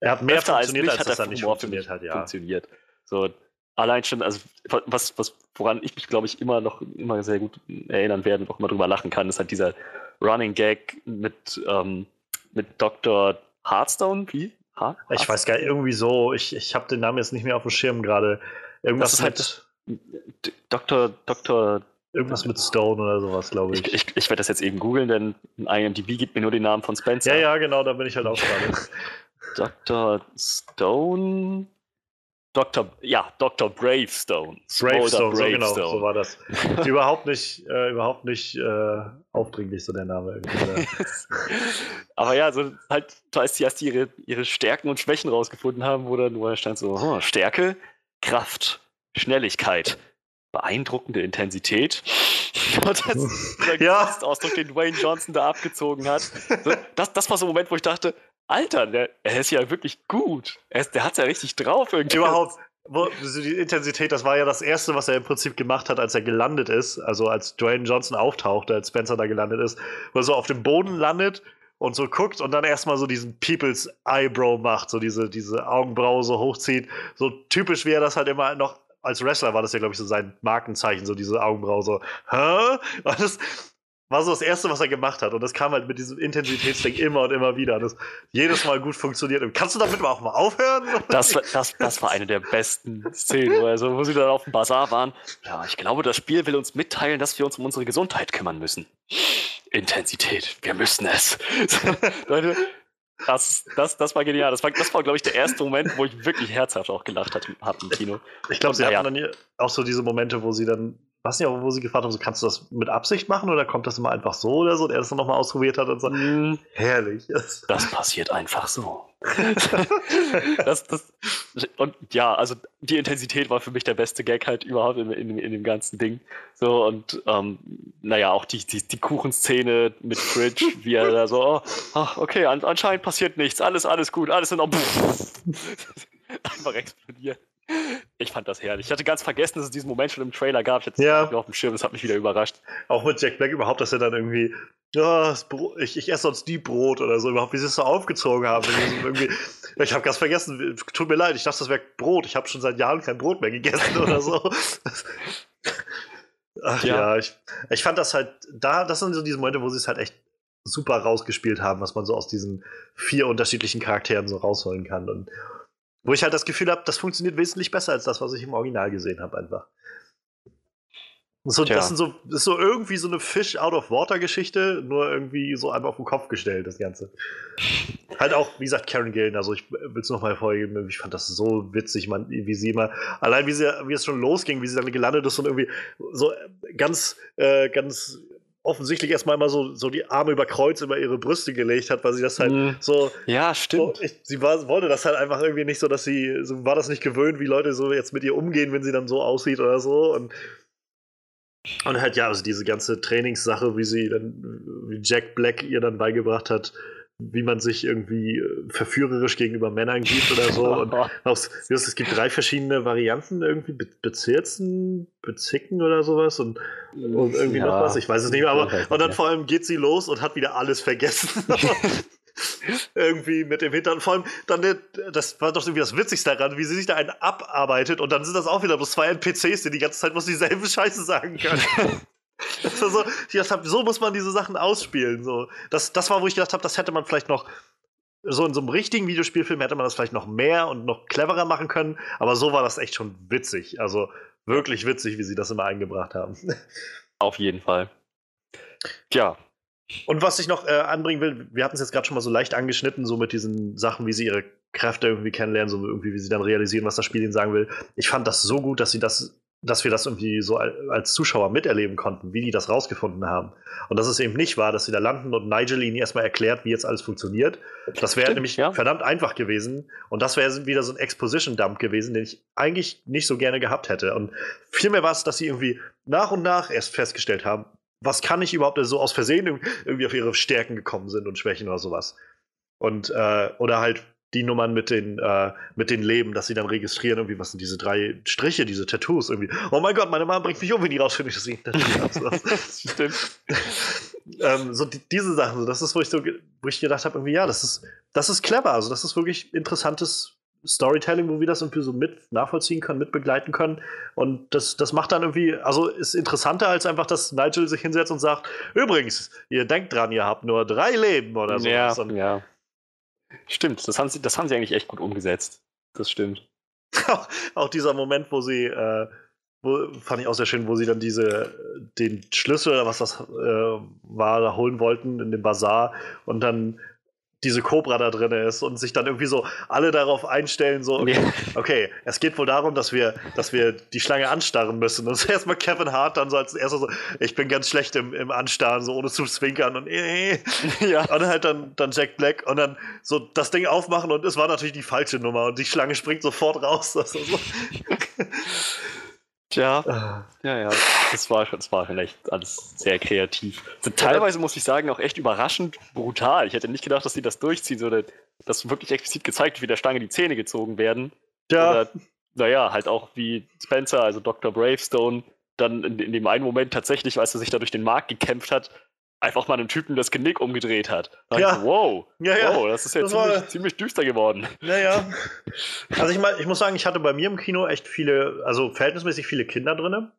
er hat mehr öfter als funktioniert, mich als, hat der er nicht Humor funktioniert hat, ja. funktioniert. So, allein schon, also was, was, woran ich mich, glaube ich, immer noch immer sehr gut erinnern werde und auch immer drüber lachen kann, ist halt dieser Running Gag mit, ähm, mit Dr. Hearthstone, wie? Ha Ich weiß gar nicht, irgendwie so, ich, ich habe den Namen jetzt nicht mehr auf dem Schirm gerade. Irgendwas, Das ist halt mit, Dr. Dr. irgendwas mit Stone oder sowas, glaube ich. Ich, ich, ich werde das jetzt eben googeln, denn IMDb gibt mir nur den Namen von Spencer. ja, ja, genau, da bin ich halt auch gerade. Dr. Stone. Dr. Ja, Dr. Bravestone. Bravestone, so Smolder genau, so Bravestone. war das. Überhaupt nicht, äh, überhaupt nicht äh, aufdringlich, so der Name irgendwie. Aber ja, so halt, als die erst ihre, ihre Stärken und Schwächen rausgefunden haben, wo dann, da stand so, hm, Stärke, Kraft, Schnelligkeit, beeindruckende Intensität. Und das, der Ja. Gesichtsausdruck, den Dwayne Johnson da abgezogen hat. Das, das war so ein Moment, wo ich dachte, Alter, der, er ist ja wirklich gut. Er ist, der hat es ja richtig drauf irgendwie. Überhaupt, wo, die Intensität, das war ja das Erste, was er im Prinzip gemacht hat, als er gelandet ist. Also als Dwayne Johnson auftauchte, als Spencer da gelandet ist, wo er so auf dem Boden landet und so guckt und dann erstmal so diesen People's Eyebrow macht, so diese, diese Augenbraue so hochzieht. So typisch, wie er das halt immer noch. Als Wrestler war das ja, glaube ich, so sein Markenzeichen, so diese Augenbraue, so, hä? Und das, war so das Erste, was er gemacht hat. Und das kam halt mit diesem Intensitätsding immer und immer wieder. Das jedes Mal gut funktioniert. Und kannst du damit auch mal aufhören? Das, das, das war eine der besten Szenen, also, wo sie dann auf dem Bazar waren. Ja, ich glaube, das Spiel will uns mitteilen, dass wir uns um unsere Gesundheit kümmern müssen. Intensität, wir müssen es. Leute, das, das, das war genial. Das war, das war glaube ich, der erste Moment, wo ich wirklich herzhaft auch gelacht hatte im Kino. Ich glaube, sie hatten dann hier auch so diese Momente, wo sie dann weiß nicht, wo sie gefragt haben, so, kannst du das mit Absicht machen oder kommt das immer einfach so oder so? Und er das dann nochmal ausprobiert hat und so, mm. herrlich. Das passiert einfach so. das, das, und ja, also die Intensität war für mich der beste Gag halt überhaupt in, in, in dem ganzen Ding. So und ähm, naja, auch die, die, die Kuchenszene mit Fridge, wie er da so, oh, oh, okay, an, anscheinend passiert nichts, alles, alles gut, alles in Ordnung. Einfach explodiert. Ich fand das herrlich. Ich hatte ganz vergessen, dass es diesen Moment schon im Trailer gab. Ich hatte ja. auf dem Schirm, das hat mich wieder überrascht. Auch mit Jack Black überhaupt, dass er dann irgendwie, ja, ich, ich esse sonst die Brot oder so, überhaupt, wie sie es so aufgezogen haben. ich habe ganz vergessen, tut mir leid, ich dachte, das wäre Brot. Ich habe schon seit Jahren kein Brot mehr gegessen oder so. Ach ja, ja ich, ich fand das halt, da, das sind so diese Momente, wo sie es halt echt super rausgespielt haben, was man so aus diesen vier unterschiedlichen Charakteren so rausholen kann. Und wo ich halt das Gefühl habe, das funktioniert wesentlich besser als das, was ich im Original gesehen habe, einfach. So, das, sind so, das ist so irgendwie so eine Fish-out-of-water-Geschichte, nur irgendwie so einfach auf den Kopf gestellt, das Ganze. halt auch, wie gesagt, Karen Gillen, also ich will es nochmal hervorheben, ich fand das so witzig, man, wie sie immer, allein wie, sie, wie es schon losging, wie sie dann gelandet ist und irgendwie so ganz, äh, ganz offensichtlich erstmal immer so, so die Arme über Kreuz über ihre Brüste gelegt hat, weil sie das halt mm. so. Ja, stimmt. So, ich, sie war, wollte das halt einfach irgendwie nicht so, dass sie, so war das nicht gewöhnt, wie Leute so jetzt mit ihr umgehen, wenn sie dann so aussieht oder so. Und, und halt, ja, also diese ganze Trainingssache, wie sie dann, wie Jack Black ihr dann beigebracht hat, wie man sich irgendwie äh, verführerisch gegenüber Männern gibt oder so. Und aus, es gibt drei verschiedene Varianten irgendwie, Be bezirzen, bezicken oder sowas und, und irgendwie ja, noch was, ich weiß es nicht mehr, aber und dann vor allem geht sie los und hat wieder alles vergessen. irgendwie mit dem Hintern. Vor allem, dann, das war doch irgendwie das Witzigste daran, wie sie sich da einen abarbeitet und dann sind das auch wieder bloß zwei NPCs, die die ganze Zeit bloß dieselbe Scheiße sagen können. So, ich dachte, so muss man diese Sachen ausspielen. So. Das, das war, wo ich gedacht habe, das hätte man vielleicht noch so in so einem richtigen Videospielfilm hätte man das vielleicht noch mehr und noch cleverer machen können, aber so war das echt schon witzig. Also wirklich witzig, wie sie das immer eingebracht haben. Auf jeden Fall. Tja. Und was ich noch äh, anbringen will, wir hatten es jetzt gerade schon mal so leicht angeschnitten, so mit diesen Sachen, wie sie ihre Kräfte irgendwie kennenlernen, so irgendwie, wie sie dann realisieren, was das Spiel ihnen sagen will. Ich fand das so gut, dass sie das dass wir das irgendwie so als Zuschauer miterleben konnten, wie die das rausgefunden haben. Und dass es eben nicht war, dass sie da landen und Nigel ihnen erstmal erklärt, wie jetzt alles funktioniert. Das wäre nämlich ja. verdammt einfach gewesen. Und das wäre wieder so ein Exposition-Dump gewesen, den ich eigentlich nicht so gerne gehabt hätte. Und vielmehr war es, dass sie irgendwie nach und nach erst festgestellt haben, was kann ich überhaupt so aus Versehen irgendwie auf ihre Stärken gekommen sind und Schwächen oder sowas. Und, äh, oder halt die Nummern mit den, äh, mit den Leben, dass sie dann registrieren, irgendwie, was sind diese drei Striche, diese Tattoos, irgendwie. Oh mein Gott, meine Mama bringt mich um, wenn die rausfindet, dass ich ein Tattoo habe. Stimmt. ähm, so die, diese Sachen, so, das ist, wo ich so, wo ich gedacht habe, irgendwie, ja, das ist, das ist clever, also das ist wirklich interessantes Storytelling, wo wir das irgendwie so mit nachvollziehen können, mit begleiten können. Und das, das macht dann irgendwie, also ist interessanter als einfach, dass Nigel sich hinsetzt und sagt, übrigens, ihr denkt dran, ihr habt nur drei Leben oder so. Ja, und, ja. Stimmt, das haben, sie, das haben sie eigentlich echt gut umgesetzt. Das stimmt. auch dieser Moment, wo sie, äh, wo, fand ich auch sehr schön, wo sie dann diese, den Schlüssel oder was das äh, war, da holen wollten in dem Bazar und dann diese Cobra da drin ist und sich dann irgendwie so alle darauf einstellen, so, okay, okay, es geht wohl darum, dass wir, dass wir die Schlange anstarren müssen. Und so erstmal Kevin Hart dann so als erstes so, ich bin ganz schlecht im, im Anstarren, so ohne zu zwinkern und äh, ja. Und halt dann, dann Jack Black und dann so das Ding aufmachen und es war natürlich die falsche Nummer und die Schlange springt sofort raus. Also so. Tja, ah. ja, ja, das war, das war schon echt alles sehr kreativ. Also teilweise muss ich sagen, auch echt überraschend brutal. Ich hätte nicht gedacht, dass sie das durchziehen, sondern dass wirklich explizit gezeigt wird, wie der Stange die Zähne gezogen werden. Ja. Oder, naja, halt auch wie Spencer, also Dr. Bravestone, dann in, in dem einen Moment tatsächlich, als er sich da durch den Markt gekämpft hat, einfach mal einem Typen das Genick umgedreht hat. Ja. So, wow, ja, ja. wow, das ist ja das ziemlich, war... ziemlich, düster geworden. Ja, ja. Also ich, mein, ich muss sagen, ich hatte bei mir im Kino echt viele, also verhältnismäßig viele Kinder drin.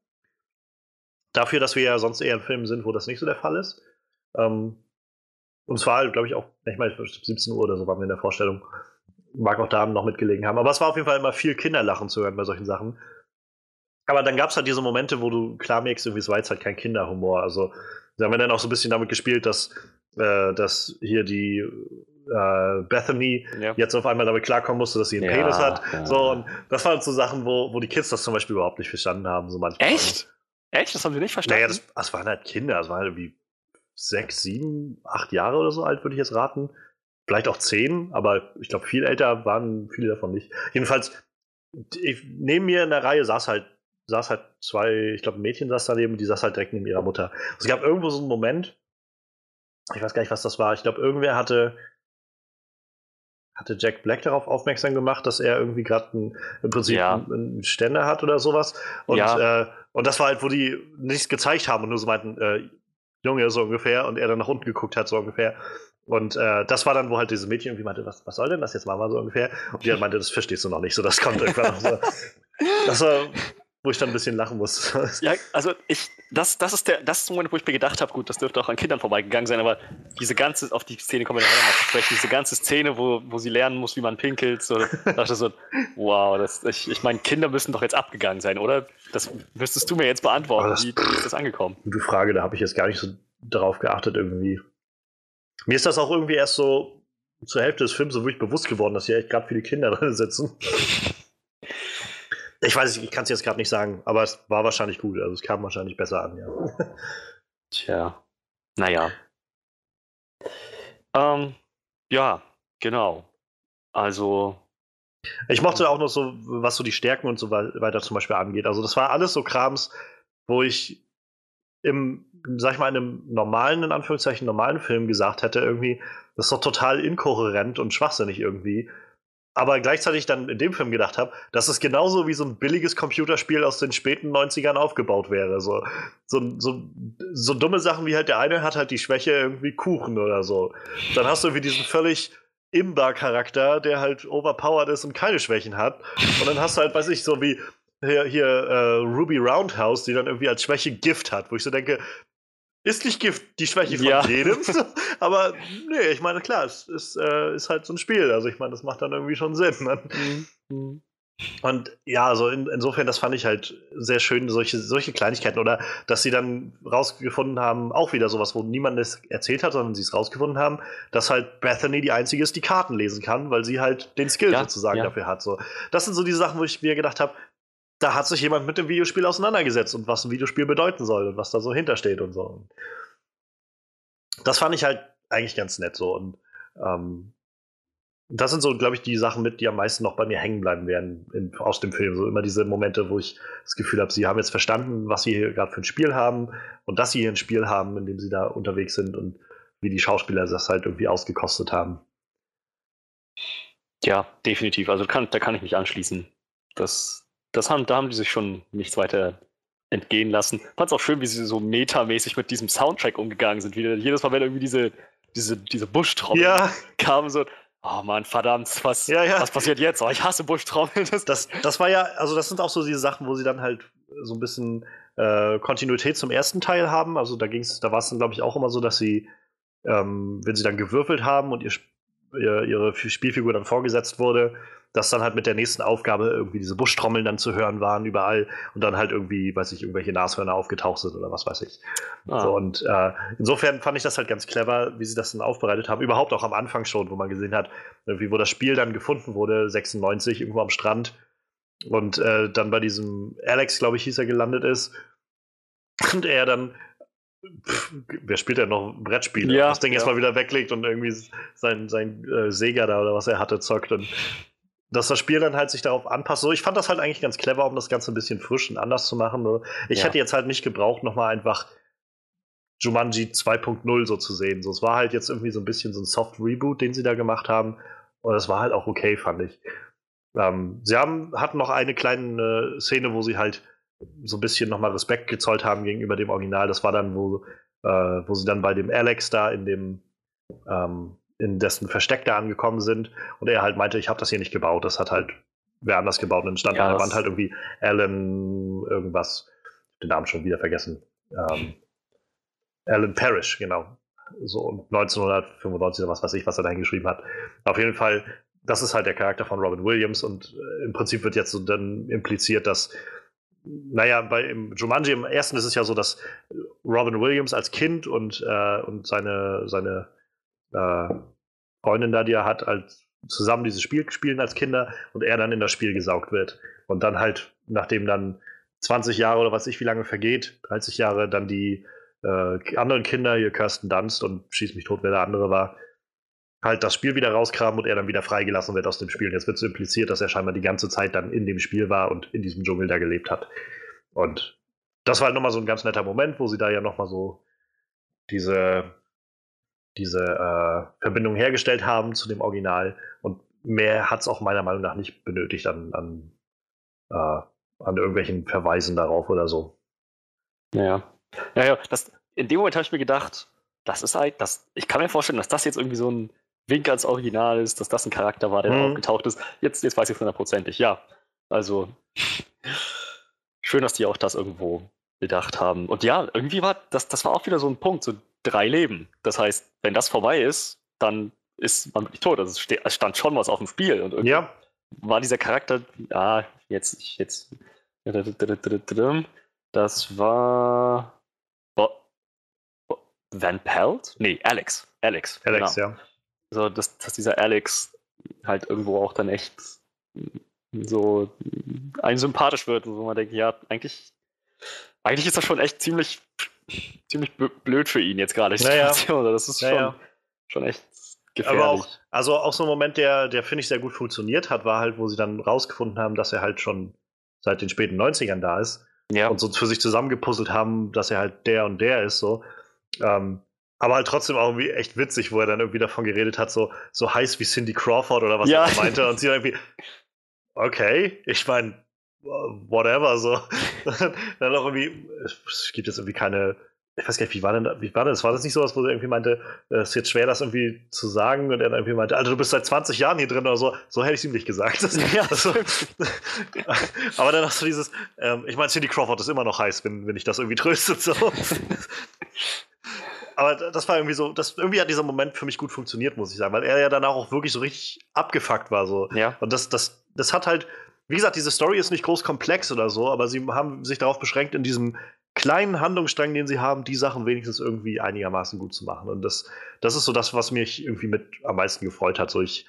Dafür, dass wir ja sonst eher in Filmen sind, wo das nicht so der Fall ist. Ähm, und es war, glaube ich, auch, ich meine, 17 Uhr oder so waren wir in der Vorstellung. Mag auch da noch mitgelegen haben. Aber es war auf jeden Fall immer viel Kinderlachen zu hören bei solchen Sachen. Aber dann gab es halt diese Momente, wo du klar merkst, irgendwie, es war jetzt halt kein Kinderhumor. Also, da haben wir dann auch so ein bisschen damit gespielt, dass, äh, dass hier die äh, Bethany ja. jetzt auf einmal damit klarkommen musste, dass sie einen ja, Penis hat. Ja. So, und das waren so Sachen, wo, wo die Kids das zum Beispiel überhaupt nicht verstanden haben. So manchmal. Echt? Echt? Das haben sie nicht verstanden? Naja, das, das waren halt Kinder. Das waren halt irgendwie sechs, sieben, acht Jahre oder so alt, würde ich jetzt raten. Vielleicht auch zehn, aber ich glaube, viel älter waren viele davon nicht. Jedenfalls, ich, neben mir in der Reihe saß halt, saß halt zwei, ich glaube, ein Mädchen saß daneben und die saß halt direkt neben ihrer Mutter. Es gab irgendwo so einen Moment, ich weiß gar nicht, was das war. Ich glaube, irgendwer hatte, hatte Jack Black darauf aufmerksam gemacht, dass er irgendwie gerade im Prinzip ja. einen Ständer hat oder sowas. Und, ja. äh, und das war halt, wo die nichts gezeigt haben und nur so meinten, äh, Junge, so ungefähr, und er dann nach unten geguckt hat, so ungefähr. Und äh, das war dann, wo halt dieses Mädchen irgendwie meinte, was, was soll denn das jetzt mal, so ungefähr? Und die halt meinte, das verstehst du noch nicht, so das kommt irgendwann noch so. Das war, wo ich dann ein bisschen lachen muss. ja, also ich, das, das ist der, das ist der Moment, wo ich mir gedacht habe, gut, das dürfte auch an Kindern vorbeigegangen sein, aber diese ganze, auf die Szene kommen wir nachher noch zu sprechen, diese ganze Szene, wo, wo sie lernen muss, wie man pinkelt, so, dachte so, wow, das, ich, ich meine, Kinder müssen doch jetzt abgegangen sein, oder? Das müsstest du mir jetzt beantworten. Das, wie, wie ist das angekommen? Gute Frage, da habe ich jetzt gar nicht so darauf geachtet irgendwie. Mir ist das auch irgendwie erst so zur Hälfte des Films so wirklich bewusst geworden, dass hier echt gerade viele Kinder drin sitzen. Ich weiß, ich kann es jetzt gerade nicht sagen, aber es war wahrscheinlich gut. Also es kam wahrscheinlich besser an, ja. Tja. Naja. Ähm, ja, genau. Also. Ich mochte auch noch so, was so die Stärken und so weiter zum Beispiel angeht. Also, das war alles so Krams, wo ich im, sag ich mal, in einem normalen, in Anführungszeichen, normalen Film gesagt hätte, irgendwie, das ist doch total inkohärent und schwachsinnig irgendwie aber gleichzeitig dann in dem Film gedacht habe, dass es genauso wie so ein billiges Computerspiel aus den späten 90ern aufgebaut wäre. So, so, so, so dumme Sachen wie halt der eine hat halt die Schwäche irgendwie Kuchen oder so. Dann hast du irgendwie diesen völlig Imba-Charakter, der halt overpowered ist und keine Schwächen hat. Und dann hast du halt, weiß ich, so wie hier, hier äh, Ruby Roundhouse, die dann irgendwie als Schwäche Gift hat, wo ich so denke, ist nicht Gift die Schwäche von ja. jedem. aber nee, ich meine, klar, es ist, äh, ist halt so ein Spiel. Also ich meine, das macht dann irgendwie schon Sinn. Ne? Mhm. Und ja, also in, insofern, das fand ich halt sehr schön, solche, solche Kleinigkeiten. Oder dass sie dann rausgefunden haben, auch wieder sowas, wo niemand es erzählt hat, sondern sie es rausgefunden haben, dass halt Bethany die einzige ist, die Karten lesen kann, weil sie halt den Skill ja, sozusagen ja. dafür hat. So. Das sind so die Sachen, wo ich mir gedacht habe, da hat sich jemand mit dem Videospiel auseinandergesetzt und was ein Videospiel bedeuten soll und was da so hintersteht und so. Das fand ich halt eigentlich ganz nett so. Und ähm, das sind so, glaube ich, die Sachen mit, die am meisten noch bei mir hängen bleiben werden in, aus dem Film. So immer diese Momente, wo ich das Gefühl habe, sie haben jetzt verstanden, was sie hier gerade für ein Spiel haben und dass sie hier ein Spiel haben, in dem sie da unterwegs sind und wie die Schauspieler das halt irgendwie ausgekostet haben. Ja, definitiv. Also kann, da kann ich mich anschließen. Das, das haben, da haben die sich schon nichts weiter entgehen lassen. Fand es auch schön, wie sie so metamäßig mit diesem Soundtrack umgegangen sind. Wie jedes Mal, wenn irgendwie diese, diese, diese Buschtrommel ja. kam, so, oh Mann, verdammt, was, ja, ja. was passiert jetzt? Oh, ich hasse Buschtrommeln. Das, das, das war ja, also das sind auch so diese Sachen, wo sie dann halt so ein bisschen äh, Kontinuität zum ersten Teil haben. Also da ging's, da war es dann, glaube ich, auch immer so, dass sie, ähm, wenn sie dann gewürfelt haben und ihr, ihr, ihre Spielfigur dann vorgesetzt wurde, dass dann halt mit der nächsten Aufgabe irgendwie diese Buschtrommeln dann zu hören waren überall und dann halt irgendwie, weiß ich, irgendwelche Nashörner aufgetaucht sind oder was weiß ich. Ah. So, und äh, insofern fand ich das halt ganz clever, wie sie das dann aufbereitet haben. Überhaupt auch am Anfang schon, wo man gesehen hat, irgendwie, wo das Spiel dann gefunden wurde, 96, irgendwo am Strand. Und äh, dann bei diesem Alex, glaube ich, hieß er, gelandet ist. Und er dann Pff, wer spielt denn noch Brettspiele? Ja, das Ding ja. erstmal wieder weglegt und irgendwie sein, sein äh, Sega da oder was er hatte zockt und dass das Spiel dann halt sich darauf anpasst. So, ich fand das halt eigentlich ganz clever, um das Ganze ein bisschen frisch und anders zu machen. Ich ja. hätte jetzt halt nicht gebraucht, nochmal einfach Jumanji 2.0 so zu sehen. So, es war halt jetzt irgendwie so ein bisschen so ein Soft Reboot, den sie da gemacht haben. Und das war halt auch okay, fand ich. Ähm, sie haben, hatten noch eine kleine äh, Szene, wo sie halt so ein bisschen nochmal Respekt gezollt haben gegenüber dem Original. Das war dann, wo, äh, wo sie dann bei dem Alex da in dem ähm, in dessen Versteck da angekommen sind und er halt meinte, ich habe das hier nicht gebaut, das hat halt wer anders gebaut und dann stand ja, an der Wand halt irgendwie Alan irgendwas, den Namen schon wieder vergessen. ähm, Alan Parrish, genau. So 1995 oder was weiß ich, was er da hingeschrieben hat. Auf jeden Fall, das ist halt der Charakter von Robin Williams und äh, im Prinzip wird jetzt so dann impliziert, dass naja, bei im Jumanji im ersten ist es ja so, dass Robin Williams als Kind und, äh, und seine, seine äh, Freundin da, die er hat, als zusammen dieses Spiel spielen als Kinder und er dann in das Spiel gesaugt wird. Und dann halt, nachdem dann 20 Jahre oder was ich wie lange vergeht, 30 Jahre, dann die äh, anderen Kinder, hier Kirsten Dunst und schieß mich tot, wer der andere war, halt das Spiel wieder rauskramen und er dann wieder freigelassen wird aus dem Spiel. Und jetzt wird so impliziert, dass er scheinbar die ganze Zeit dann in dem Spiel war und in diesem Dschungel da gelebt hat. Und das war halt nochmal so ein ganz netter Moment, wo sie da ja nochmal so diese, diese äh, Verbindung hergestellt haben zu dem Original. Und mehr hat es auch meiner Meinung nach nicht benötigt an, an, äh, an irgendwelchen Verweisen darauf oder so. Ja. Ja, ja. Das, in dem Moment habe ich mir gedacht, das ist halt, das, ich kann mir vorstellen, dass das jetzt irgendwie so ein Wink ans Original ist, dass das ein Charakter war, der mhm. aufgetaucht ist. Jetzt, jetzt weiß ich es hundertprozentig, ja. Also, schön, dass die auch das irgendwo bedacht haben. Und ja, irgendwie war das, das war auch wieder so ein Punkt, so drei Leben. Das heißt, wenn das vorbei ist, dann ist man wirklich tot. Also es, stand schon was auf dem Spiel. Und irgendwie ja. war dieser Charakter, ja, jetzt, jetzt, das war Van Pelt? Nee, Alex. Alex. Alex, genau. ja. So, dass, dass dieser Alex halt irgendwo auch dann echt so ein sympathisch wird, wo man denkt, ja, eigentlich, eigentlich ist das schon echt ziemlich, ziemlich blöd für ihn jetzt gerade, naja. Situation. Das ist schon, naja. schon echt gefährlich. Aber auch, also auch so ein Moment, der, der finde ich sehr gut funktioniert hat, war halt, wo sie dann rausgefunden haben, dass er halt schon seit den späten 90ern da ist. Ja. Und so für sich zusammengepuzzelt haben, dass er halt der und der ist, so. Ähm, aber halt trotzdem auch irgendwie echt witzig, wo er dann irgendwie davon geredet hat, so, so heiß wie Cindy Crawford oder was ja. er meinte. Und sie irgendwie, okay, ich meine, whatever, so. dann auch irgendwie, es gibt jetzt irgendwie keine, ich weiß gar nicht, wie war denn das? Wie war das? War das nicht sowas, wo er irgendwie meinte, es ist jetzt schwer, das irgendwie zu sagen? Und er dann irgendwie meinte, Alter, du bist seit 20 Jahren hier drin oder so. So hätte ich es ihm nicht gesagt. Das, ja, also, aber dann hast du dieses, ähm, ich meine, Cindy Crawford ist immer noch heiß, wenn, wenn ich das irgendwie tröstet. So aber das war irgendwie so, das, irgendwie hat dieser Moment für mich gut funktioniert, muss ich sagen, weil er ja danach auch wirklich so richtig abgefuckt war. So. Ja. Und das, das, das hat halt, wie gesagt, diese Story ist nicht groß komplex oder so, aber sie haben sich darauf beschränkt, in diesem kleinen Handlungsstrang, den sie haben, die Sachen wenigstens irgendwie einigermaßen gut zu machen. Und das, das ist so das, was mich irgendwie mit am meisten gefreut hat. So ich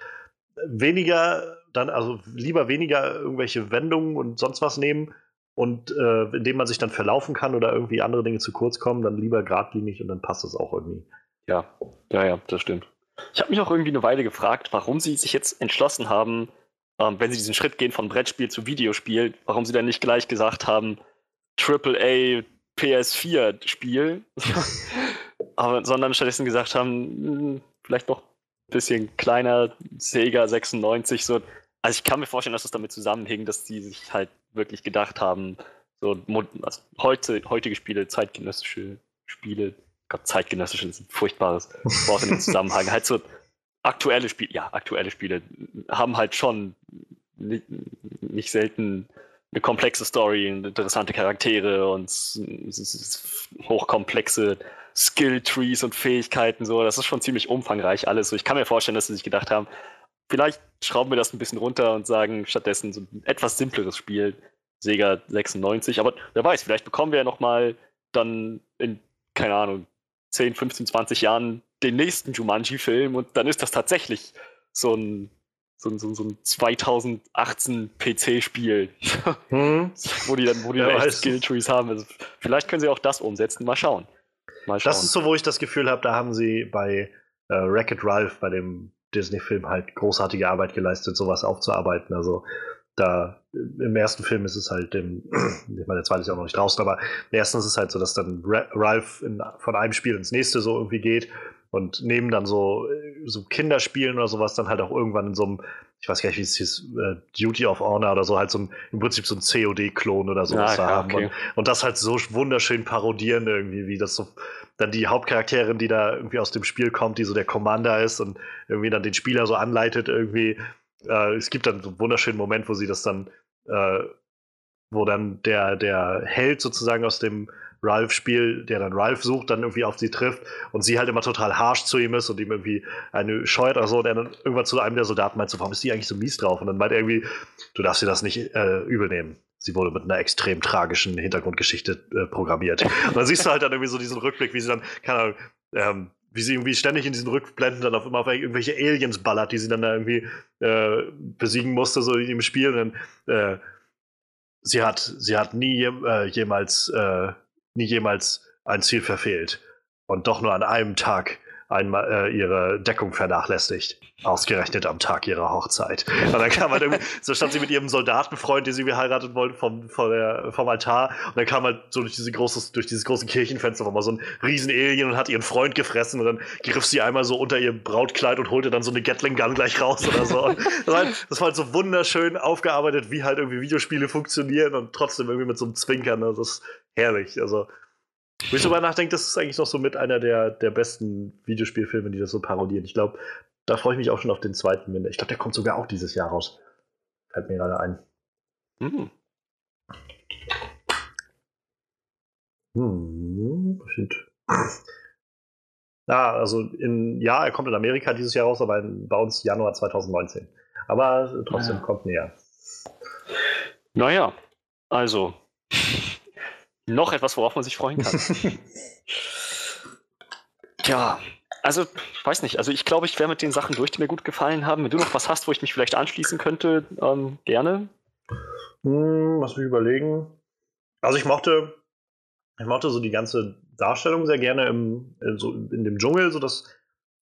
weniger, dann, also lieber weniger irgendwelche Wendungen und sonst was nehmen, und äh, indem man sich dann verlaufen kann oder irgendwie andere Dinge zu kurz kommen, dann lieber geradlinig und dann passt das auch irgendwie. Ja, ja, ja, das stimmt. Ich habe mich auch irgendwie eine Weile gefragt, warum sie sich jetzt entschlossen haben, ähm, wenn sie diesen Schritt gehen von Brettspiel zu Videospiel, warum sie dann nicht gleich gesagt haben, AAA PS4 Spiel, aber, sondern stattdessen gesagt haben, hm, vielleicht doch ein bisschen kleiner Sega 96 so. Also ich kann mir vorstellen, dass das damit zusammenhing, dass sie sich halt wirklich gedacht haben, so also heute, heutige Spiele, zeitgenössische Spiele, Gott, zeitgenössische ist ein furchtbares Wort in dem Zusammenhang, halt so aktuelle Spiele, ja, aktuelle Spiele haben halt schon nicht, nicht selten eine komplexe Story, interessante Charaktere und hochkomplexe Skill-Trees und Fähigkeiten, so, das ist schon ziemlich umfangreich alles. So, ich kann mir vorstellen, dass sie sich gedacht haben, vielleicht schrauben wir das ein bisschen runter und sagen stattdessen so ein etwas simpleres Spiel, Sega 96. Aber wer weiß, vielleicht bekommen wir ja nochmal dann in, keine Ahnung, 10, 15, 20 Jahren den nächsten Jumanji-Film und dann ist das tatsächlich so ein, so ein, so ein, so ein 2018 PC-Spiel, hm. wo die dann, wo die ja, dann echt Skill-Trees haben. Also vielleicht können sie auch das umsetzen. Mal schauen. Mal schauen. Das ist so, wo ich das Gefühl habe, da haben sie bei äh, Wreck-It Ralph, bei dem Disney-Film halt großartige Arbeit geleistet, sowas aufzuarbeiten. Also da im ersten Film ist es halt, im, ich meine, der zweite ist ja auch noch nicht draußen, aber im ersten ist es halt so, dass dann Ralph in, von einem Spiel ins nächste so irgendwie geht und neben dann so, so Kinderspielen oder sowas dann halt auch irgendwann in so einem, ich weiß gar nicht, wie es hieß, uh, Duty of Honor oder so, halt so ein, im Prinzip so ein COD-Klon oder sowas ah, haben. Okay. Und, und, das halt so wunderschön parodieren irgendwie, wie das so dann die Hauptcharakterin, die da irgendwie aus dem Spiel kommt, die so der Commander ist und irgendwie dann den Spieler so anleitet, irgendwie. Äh, es gibt dann so einen wunderschönen Moment, wo sie das dann, äh, wo dann der, der Held sozusagen aus dem, Ralph-Spiel, der dann Ralph sucht, dann irgendwie auf sie trifft und sie halt immer total harsh zu ihm ist und ihm irgendwie eine scheut oder so und er dann irgendwann zu einem der Soldaten meint so, warum ist die eigentlich so mies drauf? Und dann meint er irgendwie, du darfst dir das nicht äh, übel nehmen. Sie wurde mit einer extrem tragischen Hintergrundgeschichte äh, programmiert. Und dann siehst du halt dann irgendwie so diesen Rückblick, wie sie dann, keine Ahnung, ähm, wie sie irgendwie ständig in diesen Rückblenden dann auf immer auf irgendwelche Aliens ballert, die sie dann da irgendwie äh, besiegen musste, so im Spiel. Und dann, äh, sie hat, sie hat nie äh, jemals, äh, nie jemals ein Ziel verfehlt. Und doch nur an einem Tag einmal äh, ihre Deckung vernachlässigt. Ausgerechnet am Tag ihrer Hochzeit. Und dann kam halt irgendwie, so stand sie mit ihrem Soldatenfreund, den sie geheiratet wollten, vom, vom, der, vom Altar. Und dann kam halt so durch, diese große, durch dieses große Kirchenfenster war mal so ein riesen Alien und hat ihren Freund gefressen. Und dann griff sie einmal so unter ihr Brautkleid und holte dann so eine Gatling Gun gleich raus oder so. das, war halt, das war halt so wunderschön aufgearbeitet, wie halt irgendwie Videospiele funktionieren und trotzdem irgendwie mit so einem Zwinkern. Das ist herrlich. Also wo ich darüber nachdenke, das ist eigentlich noch so mit einer der, der besten Videospielfilme, die das so parodieren. Ich glaube, da freue ich mich auch schon auf den zweiten. Ich glaube, der kommt sogar auch dieses Jahr raus. Fällt mir gerade ein. Mhm. Hm, shit. Ja, also in, ja, er kommt in Amerika dieses Jahr raus, aber in, bei uns Januar 2019. Aber trotzdem ja. kommt näher. Naja, also noch etwas, worauf man sich freuen kann. Tja, also, ich weiß nicht. Also, ich glaube, ich wäre mit den Sachen durch, die mir gut gefallen haben. Wenn du noch was hast, wo ich mich vielleicht anschließen könnte, ähm, gerne. Hm, lass mich überlegen. Also, ich mochte, ich mochte so die ganze Darstellung sehr gerne im, in, so in dem Dschungel. So das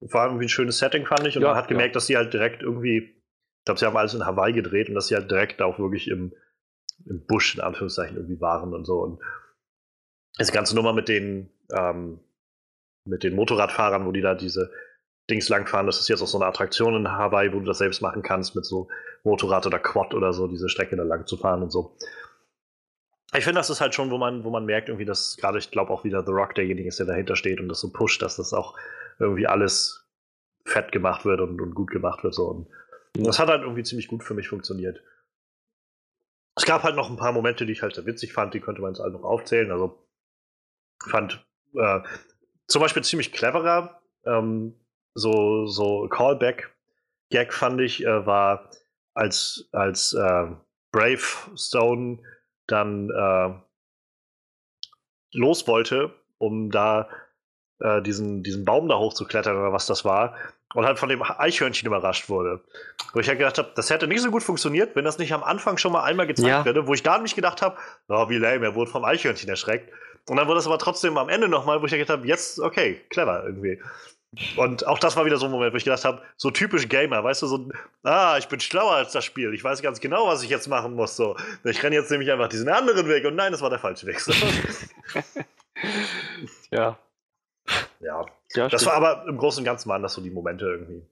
war irgendwie ein schönes Setting, fand ich. Und ja, man hat gemerkt, ja. dass sie halt direkt irgendwie, ich glaube, sie haben alles in Hawaii gedreht und dass sie halt direkt auch wirklich im, im Busch, in Anführungszeichen, irgendwie waren und so. Und das ganze Nummer mit den, ähm, mit den Motorradfahrern, wo die da diese Dings langfahren, das ist jetzt auch so eine Attraktion in Hawaii, wo du das selbst machen kannst, mit so Motorrad oder Quad oder so, diese Strecke da lang zu fahren und so. Ich finde, das ist halt schon, wo man, wo man merkt, irgendwie, dass gerade, ich glaube auch wieder The Rock derjenige ist, der dahinter steht und das so pusht, dass das auch irgendwie alles fett gemacht wird und, und gut gemacht wird. So. Und das hat halt irgendwie ziemlich gut für mich funktioniert. Es gab halt noch ein paar Momente, die ich halt sehr witzig fand, die könnte man jetzt alle noch aufzählen. Also fand äh, zum Beispiel ziemlich cleverer. Ähm, so, so Callback-Gag fand ich, äh, war, als, als äh, Brave Stone dann äh, los wollte, um da äh, diesen, diesen Baum da hochzuklettern oder was das war, und halt von dem Eichhörnchen überrascht wurde. Wo ich halt gedacht habe, das hätte nicht so gut funktioniert, wenn das nicht am Anfang schon mal einmal gezeigt ja. würde, wo ich da nämlich gedacht habe, oh, wie lame, er wurde vom Eichhörnchen erschreckt. Und dann wurde das aber trotzdem am Ende nochmal, wo ich gedacht habe, jetzt, okay, clever irgendwie. Und auch das war wieder so ein Moment, wo ich gedacht habe, so typisch Gamer, weißt du, so, ah, ich bin schlauer als das Spiel, ich weiß ganz genau, was ich jetzt machen muss. So. Ich renne jetzt nämlich einfach diesen anderen Weg und nein, das war der falsche Weg. So. ja. Ja. ja das war aber im Großen und Ganzen waren das so die Momente irgendwie.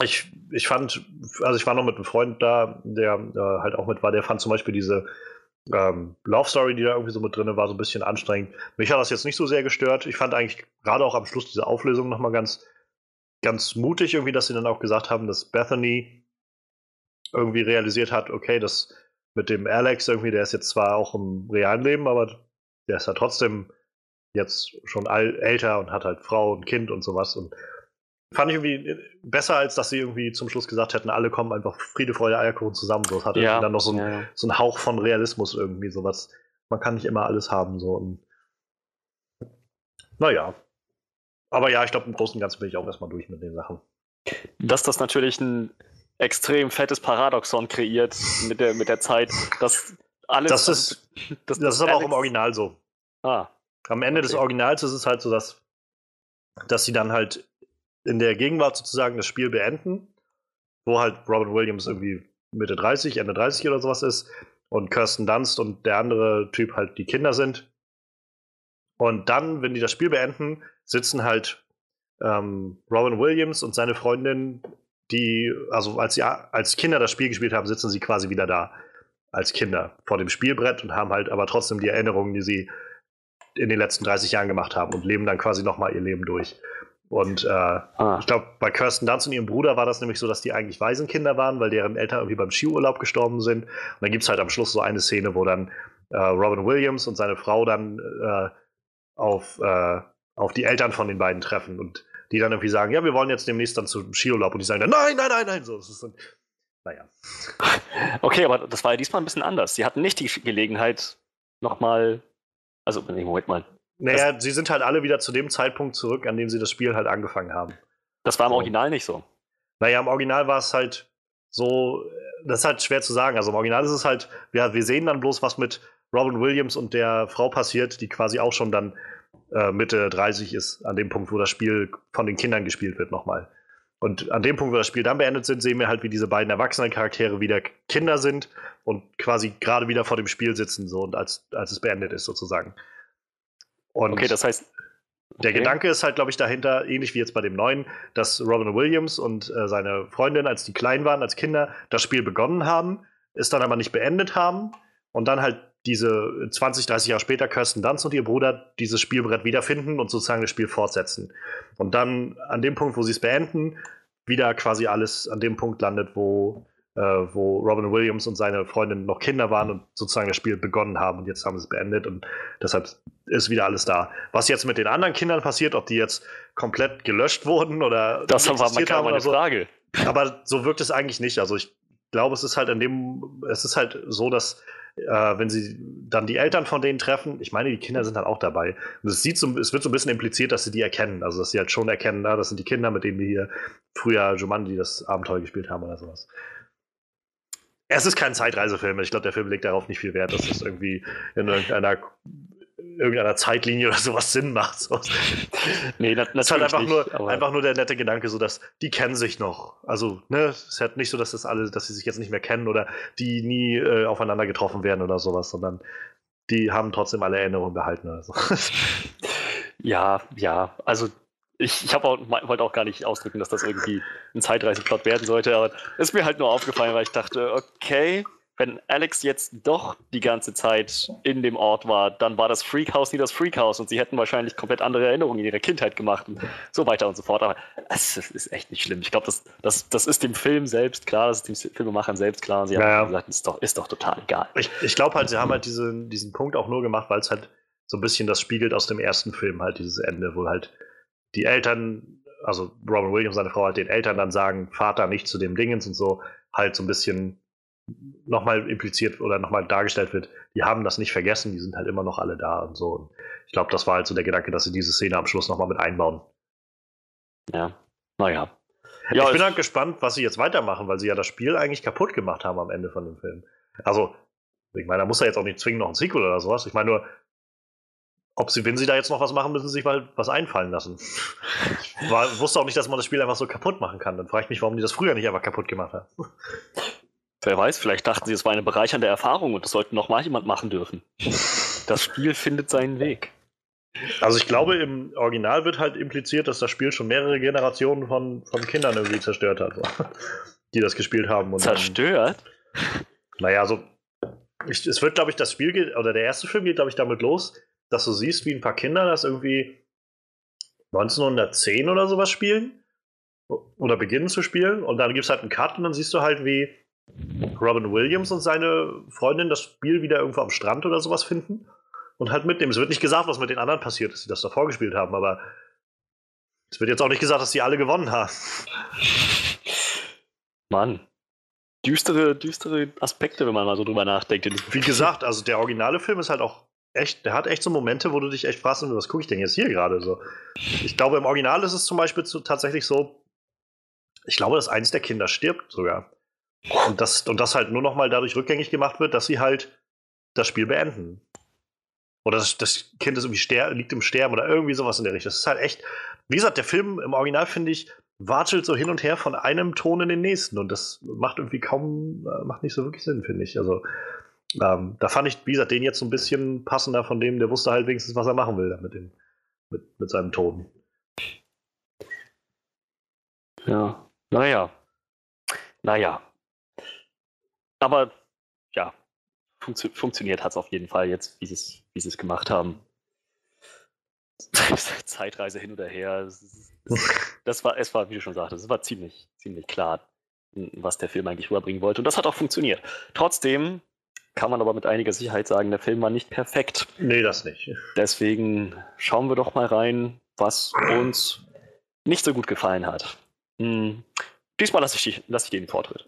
Ich, ich fand, also ich war noch mit einem Freund da, der äh, halt auch mit war, der fand zum Beispiel diese ähm, Love Story, die da irgendwie so mit drin war, so ein bisschen anstrengend. Mich hat das jetzt nicht so sehr gestört. Ich fand eigentlich gerade auch am Schluss diese Auflösung nochmal ganz, ganz mutig, irgendwie, dass sie dann auch gesagt haben, dass Bethany irgendwie realisiert hat, okay, das mit dem Alex irgendwie, der ist jetzt zwar auch im realen Leben, aber der ist ja trotzdem jetzt schon älter und hat halt Frau und Kind und sowas. Und fand ich irgendwie besser, als dass sie irgendwie zum Schluss gesagt hätten, alle kommen einfach Friede, Freude, Eierkuchen zusammen. So, es hatte ja, dann noch so, ein, ja. so einen Hauch von Realismus irgendwie, sowas. Man kann nicht immer alles haben, so. Und, naja. Aber ja, ich glaube, im Großen und Ganzen bin ich auch erstmal durch mit den Sachen. Dass das natürlich ein extrem fettes Paradoxon kreiert mit der, mit der Zeit, dass alles. Das ist, das, das ist aber auch im Original so. Ah. Am Ende okay. des Originals ist es halt so, dass, dass sie dann halt in der Gegenwart sozusagen das Spiel beenden, wo halt Robin Williams irgendwie Mitte 30, Ende 30 oder sowas ist und Kirsten Dunst und der andere Typ halt die Kinder sind. Und dann, wenn die das Spiel beenden, sitzen halt ähm, Robin Williams und seine Freundin, die, also als sie als Kinder das Spiel gespielt haben, sitzen sie quasi wieder da als Kinder vor dem Spielbrett und haben halt aber trotzdem die Erinnerungen, die sie in den letzten 30 Jahren gemacht haben und leben dann quasi nochmal ihr Leben durch. Und äh, ah. ich glaube, bei Kirsten Dunst und ihrem Bruder war das nämlich so, dass die eigentlich Waisenkinder waren, weil deren Eltern irgendwie beim Skiurlaub gestorben sind. Und dann gibt es halt am Schluss so eine Szene, wo dann äh, Robin Williams und seine Frau dann äh, auf, äh, auf die Eltern von den beiden treffen und die dann irgendwie sagen, ja, wir wollen jetzt demnächst dann zum Skiurlaub und die sagen dann, nein, nein, nein, nein, so, das ist dann, naja. Okay, aber das war ja diesmal ein bisschen anders. Sie hatten nicht die Gelegenheit, nochmal, also, Moment mal. Naja, sie sind halt alle wieder zu dem Zeitpunkt zurück, an dem sie das Spiel halt angefangen haben. Das war im Original nicht so. Naja, im Original war es halt so, das ist halt schwer zu sagen. Also im Original ist es halt, ja, wir sehen dann bloß, was mit Robin Williams und der Frau passiert, die quasi auch schon dann äh, Mitte 30 ist, an dem Punkt, wo das Spiel von den Kindern gespielt wird, nochmal. Und an dem Punkt, wo das Spiel dann beendet sind, sehen wir halt, wie diese beiden erwachsenen Charaktere wieder Kinder sind und quasi gerade wieder vor dem Spiel sitzen, so und als, als es beendet ist, sozusagen. Und okay, das heißt. Der okay. Gedanke ist halt, glaube ich, dahinter, ähnlich wie jetzt bei dem neuen, dass Robin Williams und äh, seine Freundin, als die klein waren, als Kinder, das Spiel begonnen haben, es dann aber nicht beendet haben und dann halt diese 20, 30 Jahre später Kirsten Dunst und ihr Bruder dieses Spielbrett wiederfinden und sozusagen das Spiel fortsetzen. Und dann an dem Punkt, wo sie es beenden, wieder quasi alles an dem Punkt landet, wo, äh, wo Robin Williams und seine Freundin noch Kinder waren und sozusagen das Spiel begonnen haben und jetzt haben sie es beendet und deshalb ist wieder alles da. Was jetzt mit den anderen Kindern passiert, ob die jetzt komplett gelöscht wurden oder das war mal meine so, Frage. Aber so wirkt es eigentlich nicht. Also ich glaube, es ist halt in dem, es ist halt so, dass äh, wenn sie dann die Eltern von denen treffen, ich meine, die Kinder sind dann auch dabei. Und es, sieht so, es wird so ein bisschen impliziert, dass sie die erkennen. Also, dass sie halt schon erkennen, na, das sind die Kinder, mit denen wir hier früher Jumanji das Abenteuer gespielt haben oder sowas. Es ist kein Zeitreisefilm. Ich glaube, der Film legt darauf nicht viel Wert, dass das irgendwie in irgendeiner irgendeiner Zeitlinie oder sowas Sinn macht. So. Nee, das, das ist halt einfach, nicht, nur, einfach nur der nette Gedanke, so dass die kennen sich noch. Also, ne, es ist halt nicht so, dass das alle, dass sie sich jetzt nicht mehr kennen oder die nie äh, aufeinander getroffen werden oder sowas, sondern die haben trotzdem alle Erinnerungen behalten oder so. Ja, ja, also ich, ich auch, wollte auch gar nicht ausdrücken, dass das irgendwie ein Zeitreiseplot werden sollte, aber es ist mir halt nur aufgefallen, weil ich dachte, okay, wenn Alex jetzt doch die ganze Zeit in dem Ort war, dann war das Freakhaus nie das Freakhaus und sie hätten wahrscheinlich komplett andere Erinnerungen in ihrer Kindheit gemacht und so weiter und so fort. Aber es ist echt nicht schlimm. Ich glaube, das, das, das ist dem Film selbst klar, das ist dem Filmemachern selbst klar. Und sie naja. haben gesagt, ist doch, ist doch total egal. Ich, ich glaube halt, sie haben halt diesen, diesen Punkt auch nur gemacht, weil es halt so ein bisschen das spiegelt aus dem ersten Film, halt dieses Ende, wo halt die Eltern, also Robin Williams, seine Frau, halt den Eltern dann sagen, Vater nicht zu dem Dingens und so, halt so ein bisschen nochmal impliziert oder nochmal dargestellt wird, die haben das nicht vergessen, die sind halt immer noch alle da und so. Und ich glaube, das war halt so der Gedanke, dass sie diese Szene am Schluss nochmal mit einbauen. Ja, naja. Ja, ich bin halt gespannt, was sie jetzt weitermachen, weil sie ja das Spiel eigentlich kaputt gemacht haben am Ende von dem Film. Also, ich meine, da muss ja jetzt auch nicht zwingend noch ein Sequel oder sowas. Ich meine nur, ob sie, wenn sie da jetzt noch was machen, müssen sie sich mal was einfallen lassen. Ich war, wusste auch nicht, dass man das Spiel einfach so kaputt machen kann. Dann frage ich mich, warum die das früher nicht einfach kaputt gemacht haben. Wer weiß, vielleicht dachten sie, es war eine bereichernde Erfahrung und das sollte noch mal jemand machen dürfen. Das Spiel findet seinen Weg. Also ich glaube, im Original wird halt impliziert, dass das Spiel schon mehrere Generationen von, von Kindern irgendwie zerstört hat, die das gespielt haben. zerstört? Dann, naja, so. Ich, es wird, glaube ich, das Spiel geht, oder der erste Film geht, glaube ich, damit los, dass du siehst, wie ein paar Kinder das irgendwie 1910 oder sowas spielen. Oder beginnen zu spielen. Und dann gibt es halt einen Cut und dann siehst du halt, wie Robin Williams und seine Freundin das Spiel wieder irgendwo am Strand oder sowas finden und halt mitnehmen. Es wird nicht gesagt, was mit den anderen passiert ist, die das davor gespielt haben, aber es wird jetzt auch nicht gesagt, dass die alle gewonnen haben. Mann. Düstere, düstere Aspekte, wenn man mal so drüber nachdenkt. Wie gesagt, also der originale Film ist halt auch echt, der hat echt so Momente, wo du dich echt fragst, was gucke ich denn jetzt hier gerade so. Ich glaube, im Original ist es zum Beispiel zu, tatsächlich so, ich glaube, dass eins der Kinder stirbt sogar. Und das, und das halt nur noch mal dadurch rückgängig gemacht wird, dass sie halt das Spiel beenden. Oder das, das Kind ist irgendwie liegt im Sterben oder irgendwie sowas in der Richtung. Das ist halt echt, wie gesagt, der Film im Original, finde ich, watschelt so hin und her von einem Ton in den nächsten. Und das macht irgendwie kaum, äh, macht nicht so wirklich Sinn, finde ich. Also, ähm, da fand ich, wie gesagt, den jetzt so ein bisschen passender von dem, der wusste halt wenigstens, was er machen will mit, dem, mit, mit seinem Ton. Ja, naja. Naja, aber ja, funktio funktioniert hat es auf jeden Fall jetzt, wie sie es gemacht haben. Zeitreise hin oder her. Das, das, war, es war, wie du schon sagtest, es war ziemlich, ziemlich klar, was der Film eigentlich rüberbringen wollte. Und das hat auch funktioniert. Trotzdem kann man aber mit einiger Sicherheit sagen, der Film war nicht perfekt. Nee, das nicht. Deswegen schauen wir doch mal rein, was uns nicht so gut gefallen hat. Hm. Diesmal lasse ich, lass ich dir den Vortritt.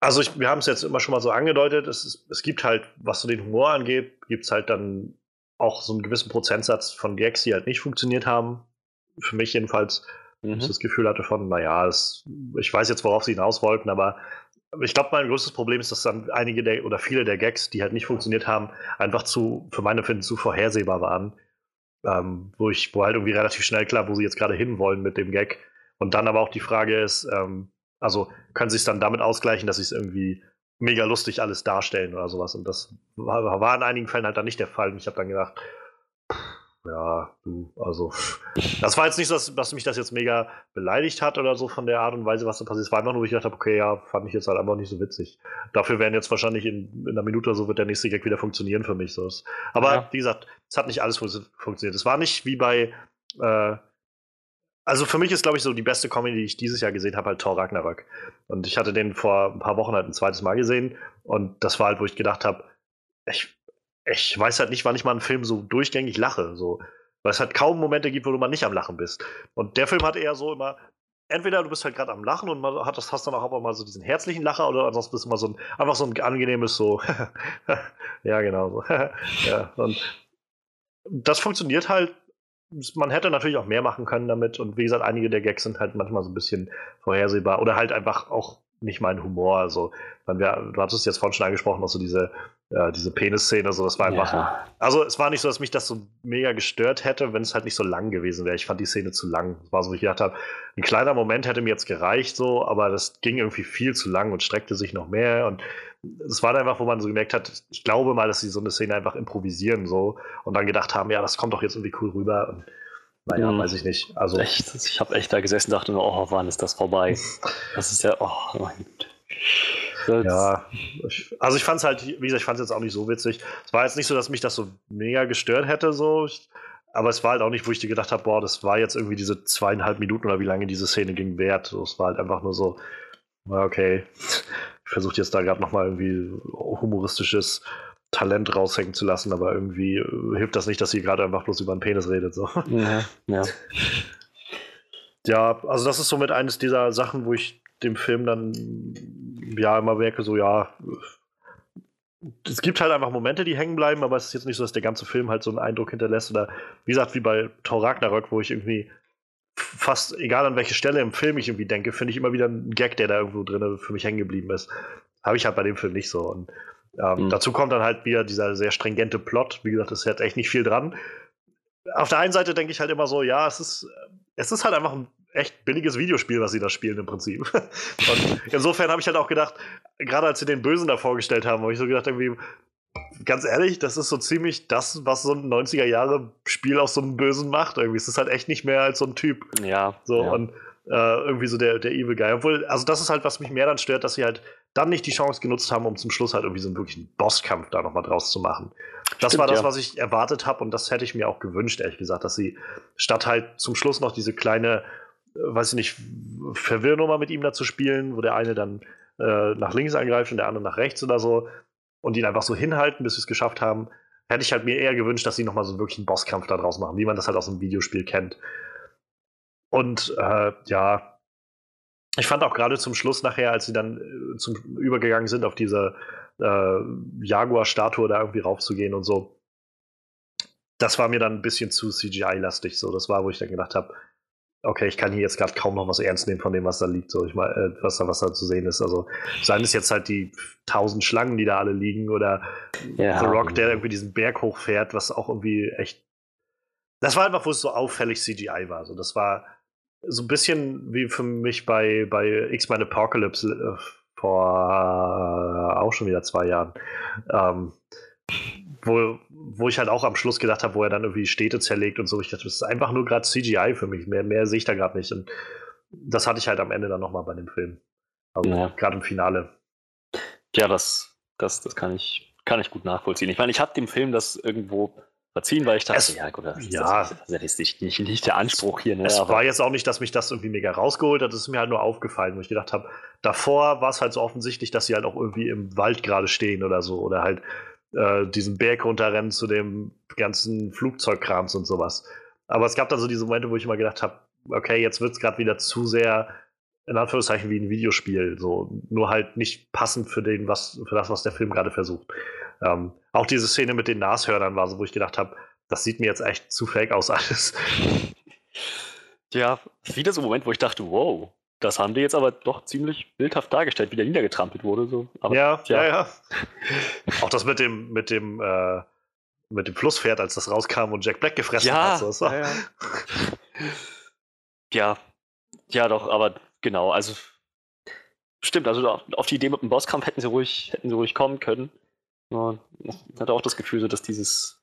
Also ich, wir haben es jetzt immer schon mal so angedeutet, es, ist, es gibt halt, was so den Humor angeht, gibt es halt dann auch so einen gewissen Prozentsatz von Gags, die halt nicht funktioniert haben. Für mich jedenfalls. Mhm. Ich das Gefühl hatte von, naja, es, ich weiß jetzt, worauf sie hinaus wollten, aber ich glaube, mein größtes Problem ist, dass dann einige der oder viele der Gags, die halt nicht funktioniert haben, einfach zu, für meine Finden, zu vorhersehbar waren. Ähm, wo ich, wo halt irgendwie relativ schnell klar, wo sie jetzt gerade hinwollen mit dem Gag. Und dann aber auch die Frage ist, ähm, also können sie es dann damit ausgleichen, dass sie es irgendwie mega lustig alles darstellen oder sowas. Und das war, war in einigen Fällen halt dann nicht der Fall. Und ich habe dann gedacht, ja, du, also, das war jetzt nicht so, dass, dass, mich das jetzt mega beleidigt hat oder so von der Art und Weise, was da passiert. Es war einfach nur, wo ich gedacht habe, okay, ja, fand ich jetzt halt einfach nicht so witzig. Dafür werden jetzt wahrscheinlich in, in einer Minute oder so wird der nächste Gag wieder funktionieren für mich. So. Aber ja. wie gesagt, es hat nicht alles funktioniert. Es war nicht wie bei, äh, also für mich ist, glaube ich, so die beste Comedy, die ich dieses Jahr gesehen habe, halt Thor Ragnarök. Und ich hatte den vor ein paar Wochen halt ein zweites Mal gesehen. Und das war halt, wo ich gedacht habe, ich, ich weiß halt nicht, wann ich mal einen Film so durchgängig lache. So. Weil es halt kaum Momente gibt, wo du mal nicht am Lachen bist. Und der Film hat eher so immer, entweder du bist halt gerade am Lachen und man hat hast dann auch immer mal so diesen herzlichen Lacher oder ansonsten bist du mal so ein, einfach so ein angenehmes so, ja, genau so. ja, und das funktioniert halt man hätte natürlich auch mehr machen können damit. Und wie gesagt, einige der Gags sind halt manchmal so ein bisschen vorhersehbar oder halt einfach auch nicht mein Humor. Also, wir, du hattest jetzt vorhin schon angesprochen, auch so diese, äh, diese Penis-Szene, so das war einfach. Ja. Also, es war nicht so, dass mich das so mega gestört hätte, wenn es halt nicht so lang gewesen wäre. Ich fand die Szene zu lang. Das war so, wie ich gedacht habe, ein kleiner Moment hätte mir jetzt gereicht, so, aber das ging irgendwie viel zu lang und streckte sich noch mehr. Und es war einfach, wo man so gemerkt hat, ich glaube mal, dass sie so eine Szene einfach improvisieren so und dann gedacht haben, ja, das kommt doch jetzt irgendwie cool rüber. Und, naja, mhm. weiß ich nicht. Also echt, ich habe echt da gesessen und dachte nur, oh, wann ist das vorbei? Das ist ja, oh mein Gott. Ja, ich, also ich fand es halt, wie gesagt, ich fand es jetzt auch nicht so witzig. Es war jetzt nicht so, dass mich das so mega gestört hätte, so. Aber es war halt auch nicht, wo ich dir gedacht habe, boah, das war jetzt irgendwie diese zweieinhalb Minuten oder wie lange diese Szene ging wert. Es war halt einfach nur so, okay, ich versuche jetzt da gerade nochmal irgendwie humoristisches Talent raushängen zu lassen, aber irgendwie äh, hilft das nicht, dass sie gerade einfach bloß über einen Penis redet. So. Ja, ja. ja, also das ist somit eines dieser Sachen, wo ich dem Film dann ja immer merke, so ja, es gibt halt einfach Momente, die hängen bleiben, aber es ist jetzt nicht so, dass der ganze Film halt so einen Eindruck hinterlässt. Oder wie gesagt, wie bei Thor Ragnarök, wo ich irgendwie fast, egal an welche Stelle im Film ich irgendwie denke, finde ich immer wieder einen Gag, der da irgendwo drin für mich hängen geblieben ist. Habe ich halt bei dem Film nicht so. Und ähm, mhm. dazu kommt dann halt wieder dieser sehr stringente Plot. Wie gesagt, es hat echt nicht viel dran. Auf der einen Seite denke ich halt immer so, ja, es ist, es ist halt einfach ein echt billiges Videospiel, was sie da spielen im Prinzip. Und insofern habe ich halt auch gedacht, gerade als sie den Bösen da vorgestellt haben, habe ich so gedacht, irgendwie, ganz ehrlich, das ist so ziemlich das, was so ein 90er-Jahre-Spiel aus so einem Bösen macht. Irgendwie es ist halt echt nicht mehr als so ein Typ. Ja. So, ja. und äh, irgendwie so der, der Evil Guy. Obwohl, also das ist halt, was mich mehr dann stört, dass sie halt dann nicht die Chance genutzt haben, um zum Schluss halt irgendwie so einen wirklichen Bosskampf da nochmal draus zu machen. Das Stimmt, war das, ja. was ich erwartet habe und das hätte ich mir auch gewünscht, ehrlich gesagt, dass sie statt halt zum Schluss noch diese kleine, äh, weiß ich nicht, Verwirrnummer mit ihm da zu spielen, wo der eine dann äh, nach links angreift und der andere nach rechts oder so und ihn einfach so hinhalten, bis sie es geschafft haben, hätte ich halt mir eher gewünscht, dass sie nochmal so einen wirklichen Bosskampf da draus machen, wie man das halt aus einem Videospiel kennt. Und äh, ja, ich fand auch gerade zum Schluss nachher, als sie dann äh, zum übergegangen sind, auf diese äh, Jaguar-Statue da irgendwie raufzugehen und so, das war mir dann ein bisschen zu CGI-lastig. So, das war, wo ich dann gedacht habe, okay, ich kann hier jetzt gerade kaum noch was ernst nehmen von dem, was da liegt, so ich mal, äh, was da, was da zu sehen ist. Also seien es jetzt halt die tausend Schlangen, die da alle liegen, oder ja. The Rock, der irgendwie diesen Berg hochfährt, was auch irgendwie echt. Das war einfach, wo es so auffällig CGI war. So, das war so ein bisschen wie für mich bei, bei X-Men Apocalypse äh, vor äh, auch schon wieder zwei Jahren. Ähm, wo, wo ich halt auch am Schluss gedacht habe, wo er dann irgendwie Städte zerlegt und so. Ich dachte, das ist einfach nur gerade CGI für mich. Mehr, mehr sehe ich da gerade nicht. Und das hatte ich halt am Ende dann nochmal bei dem Film. Also ja. gerade im Finale. Ja, das, das, das kann ich, kann ich gut nachvollziehen. Ich meine, ich habe dem Film das irgendwo verziehen, weil ich dachte, Es- ja gut, das, ja. das, das ist nicht, nicht, nicht der Anspruch hier. Ne? Es aber- war jetzt auch nicht, dass mich das irgendwie mega rausgeholt hat. Es ist mir halt nur aufgefallen, wo ich gedacht habe, davor war es halt so offensichtlich, dass sie halt auch irgendwie im Wald gerade stehen oder so. Oder halt äh, diesen Berg runterrennen zu dem ganzen Flugzeugkrams und sowas. Aber es gab dann so diese Momente, wo ich immer gedacht habe, okay, jetzt wird es gerade wieder zu sehr, in Anführungszeichen, wie ein Videospiel. So, nur halt nicht passend für, den, was, für das, was der Film gerade versucht. Ähm, auch diese Szene mit den Nashörnern war so, wo ich gedacht habe, das sieht mir jetzt echt zu fake aus alles. Ja, wieder so ein Moment, wo ich dachte, wow, das haben die jetzt aber doch ziemlich bildhaft dargestellt, wie der niedergetrampelt wurde. So. Aber, ja, tja. ja, ja. Auch das mit dem, mit dem, äh, mit dem Flusspferd, als das rauskam und Jack Black gefressen Ja, hat. So, ja, ja. ja, ja, doch, aber genau, also stimmt, also auf auf die Idee mit dem Bosskampf hätten sie ruhig, hätten sie ruhig kommen können. Ich hatte auch das Gefühl, so, dass dieses,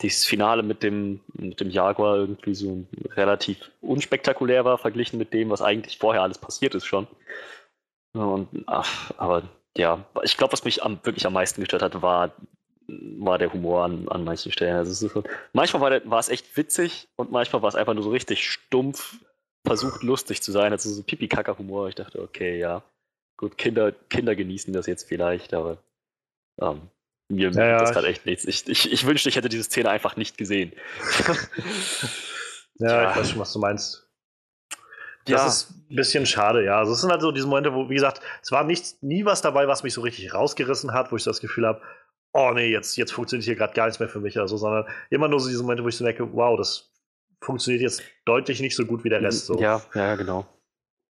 dieses Finale mit dem, mit dem Jaguar irgendwie so relativ unspektakulär war, verglichen mit dem, was eigentlich vorher alles passiert ist schon. Und, ach, aber ja, ich glaube, was mich am, wirklich am meisten gestört hat, war, war der Humor an, an manchen Stellen. Also so, manchmal war, der, war es echt witzig und manchmal war es einfach nur so richtig stumpf, versucht lustig zu sein. Also so Pipi-Kacker-Humor. Ich dachte, okay, ja, gut, Kinder, Kinder genießen das jetzt vielleicht, aber ähm, mir Ja, ja, das gerade echt nichts. Ich, ich, ich wünschte, ich hätte diese Szene einfach nicht gesehen. ja, Tja. ich weiß schon, was du meinst. Das Ja. ist ein bisschen schade, ja. Also es sind halt so diese Momente, wo, wie gesagt, es war nichts, nie was dabei, was mich so richtig rausgerissen hat, wo ich das Gefühl habe, oh nee, jetzt, jetzt funktioniert hier gerade gar nichts mehr für mich oder so, sondern immer nur so diese Momente, wo ich so merke, wow, das funktioniert jetzt deutlich nicht so gut wie der Rest. So. Ja, ja, genau.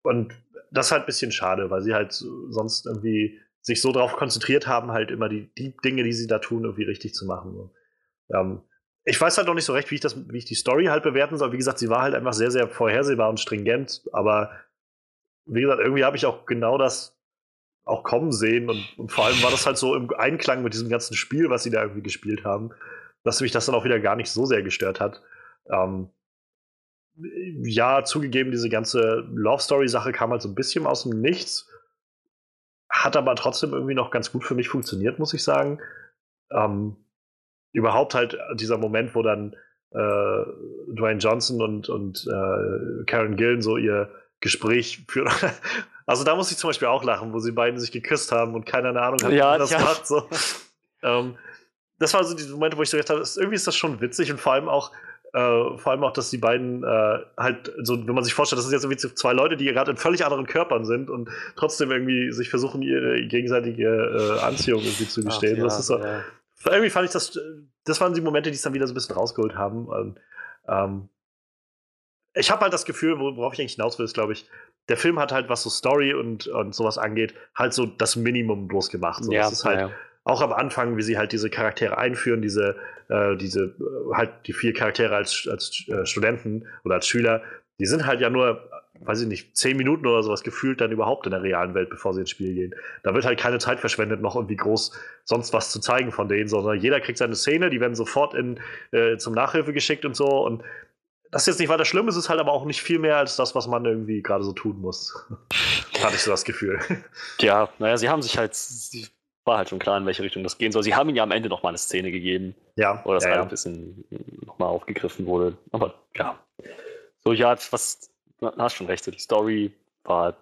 Und das ist halt ein bisschen schade, weil sie halt so- sonst irgendwie sich so darauf konzentriert haben, halt immer die, die Dinge, die sie da tun, irgendwie richtig zu machen. Ähm, ich weiß halt noch nicht so recht, wie ich, das, wie ich die Story halt bewerten soll. Wie gesagt, sie war halt einfach sehr, sehr vorhersehbar und stringent, aber wie gesagt, irgendwie habe ich auch genau das auch kommen sehen und, und vor allem war das halt so im Einklang mit diesem ganzen Spiel, was sie da irgendwie gespielt haben, dass mich das dann auch wieder gar nicht so sehr gestört hat. Ähm, ja, zugegeben, diese ganze Love Story-Sache kam halt so ein bisschen aus dem Nichts. Hat aber trotzdem irgendwie noch ganz gut für mich funktioniert, muss ich sagen. Ähm, überhaupt halt dieser Moment, wo dann äh, Dwayne Johnson und, und äh, Karen Gillen so ihr Gespräch führen. Also da muss ich zum Beispiel auch lachen, wo sie beiden sich geküsst haben und keiner eine Ahnung hat, wie Ja, man das ja. macht. So. ähm, das war so die Momente, wo ich so gedacht habe, irgendwie ist das schon witzig und vor allem auch, äh, vor allem auch, dass die beiden äh, halt, so, wenn man sich vorstellt, das sind jetzt irgendwie zwei Leute, die gerade in völlig anderen Körpern sind und trotzdem irgendwie sich versuchen, ihre gegenseitige äh, Anziehung irgendwie zu gestehen. das ist so, ja. irgendwie fand ich das, das waren die Momente, die es dann wieder so ein bisschen rausgeholt haben. Und, ähm, ich habe halt das Gefühl, wo- worauf ich eigentlich hinaus will, ist, glaube ich, der Film hat halt, was so Story und, und sowas angeht, halt so das Minimum bloß gemacht. So, ja, das ist halt ja. Auch am Anfang, wie sie halt diese Charaktere einführen, diese, äh, diese, äh, halt die vier Charaktere als, als äh, Studenten oder als Schüler, die sind halt ja nur, weiß ich nicht, zehn Minuten oder sowas gefühlt dann überhaupt in der realen Welt, bevor sie ins Spiel gehen. Da wird halt keine Zeit verschwendet, noch irgendwie groß sonst was zu zeigen von denen, sondern jeder kriegt seine Szene, die werden sofort in, äh, zum Nachhilfe geschickt und so und das ist jetzt nicht weiter schlimm, es ist halt aber auch nicht viel mehr als das, was man irgendwie gerade so tun muss. Hatte ich so das Gefühl. Ja, naja, sie haben sich halt, sie war halt schon klar, in welche Richtung das gehen soll. Sie haben ihnen ja am Ende noch mal eine Szene gegeben, Ja, wo das ja, halt ja. ein bisschen nochmal aufgegriffen wurde. Aber ja. So, ja, was, du hast schon recht, so die Story war,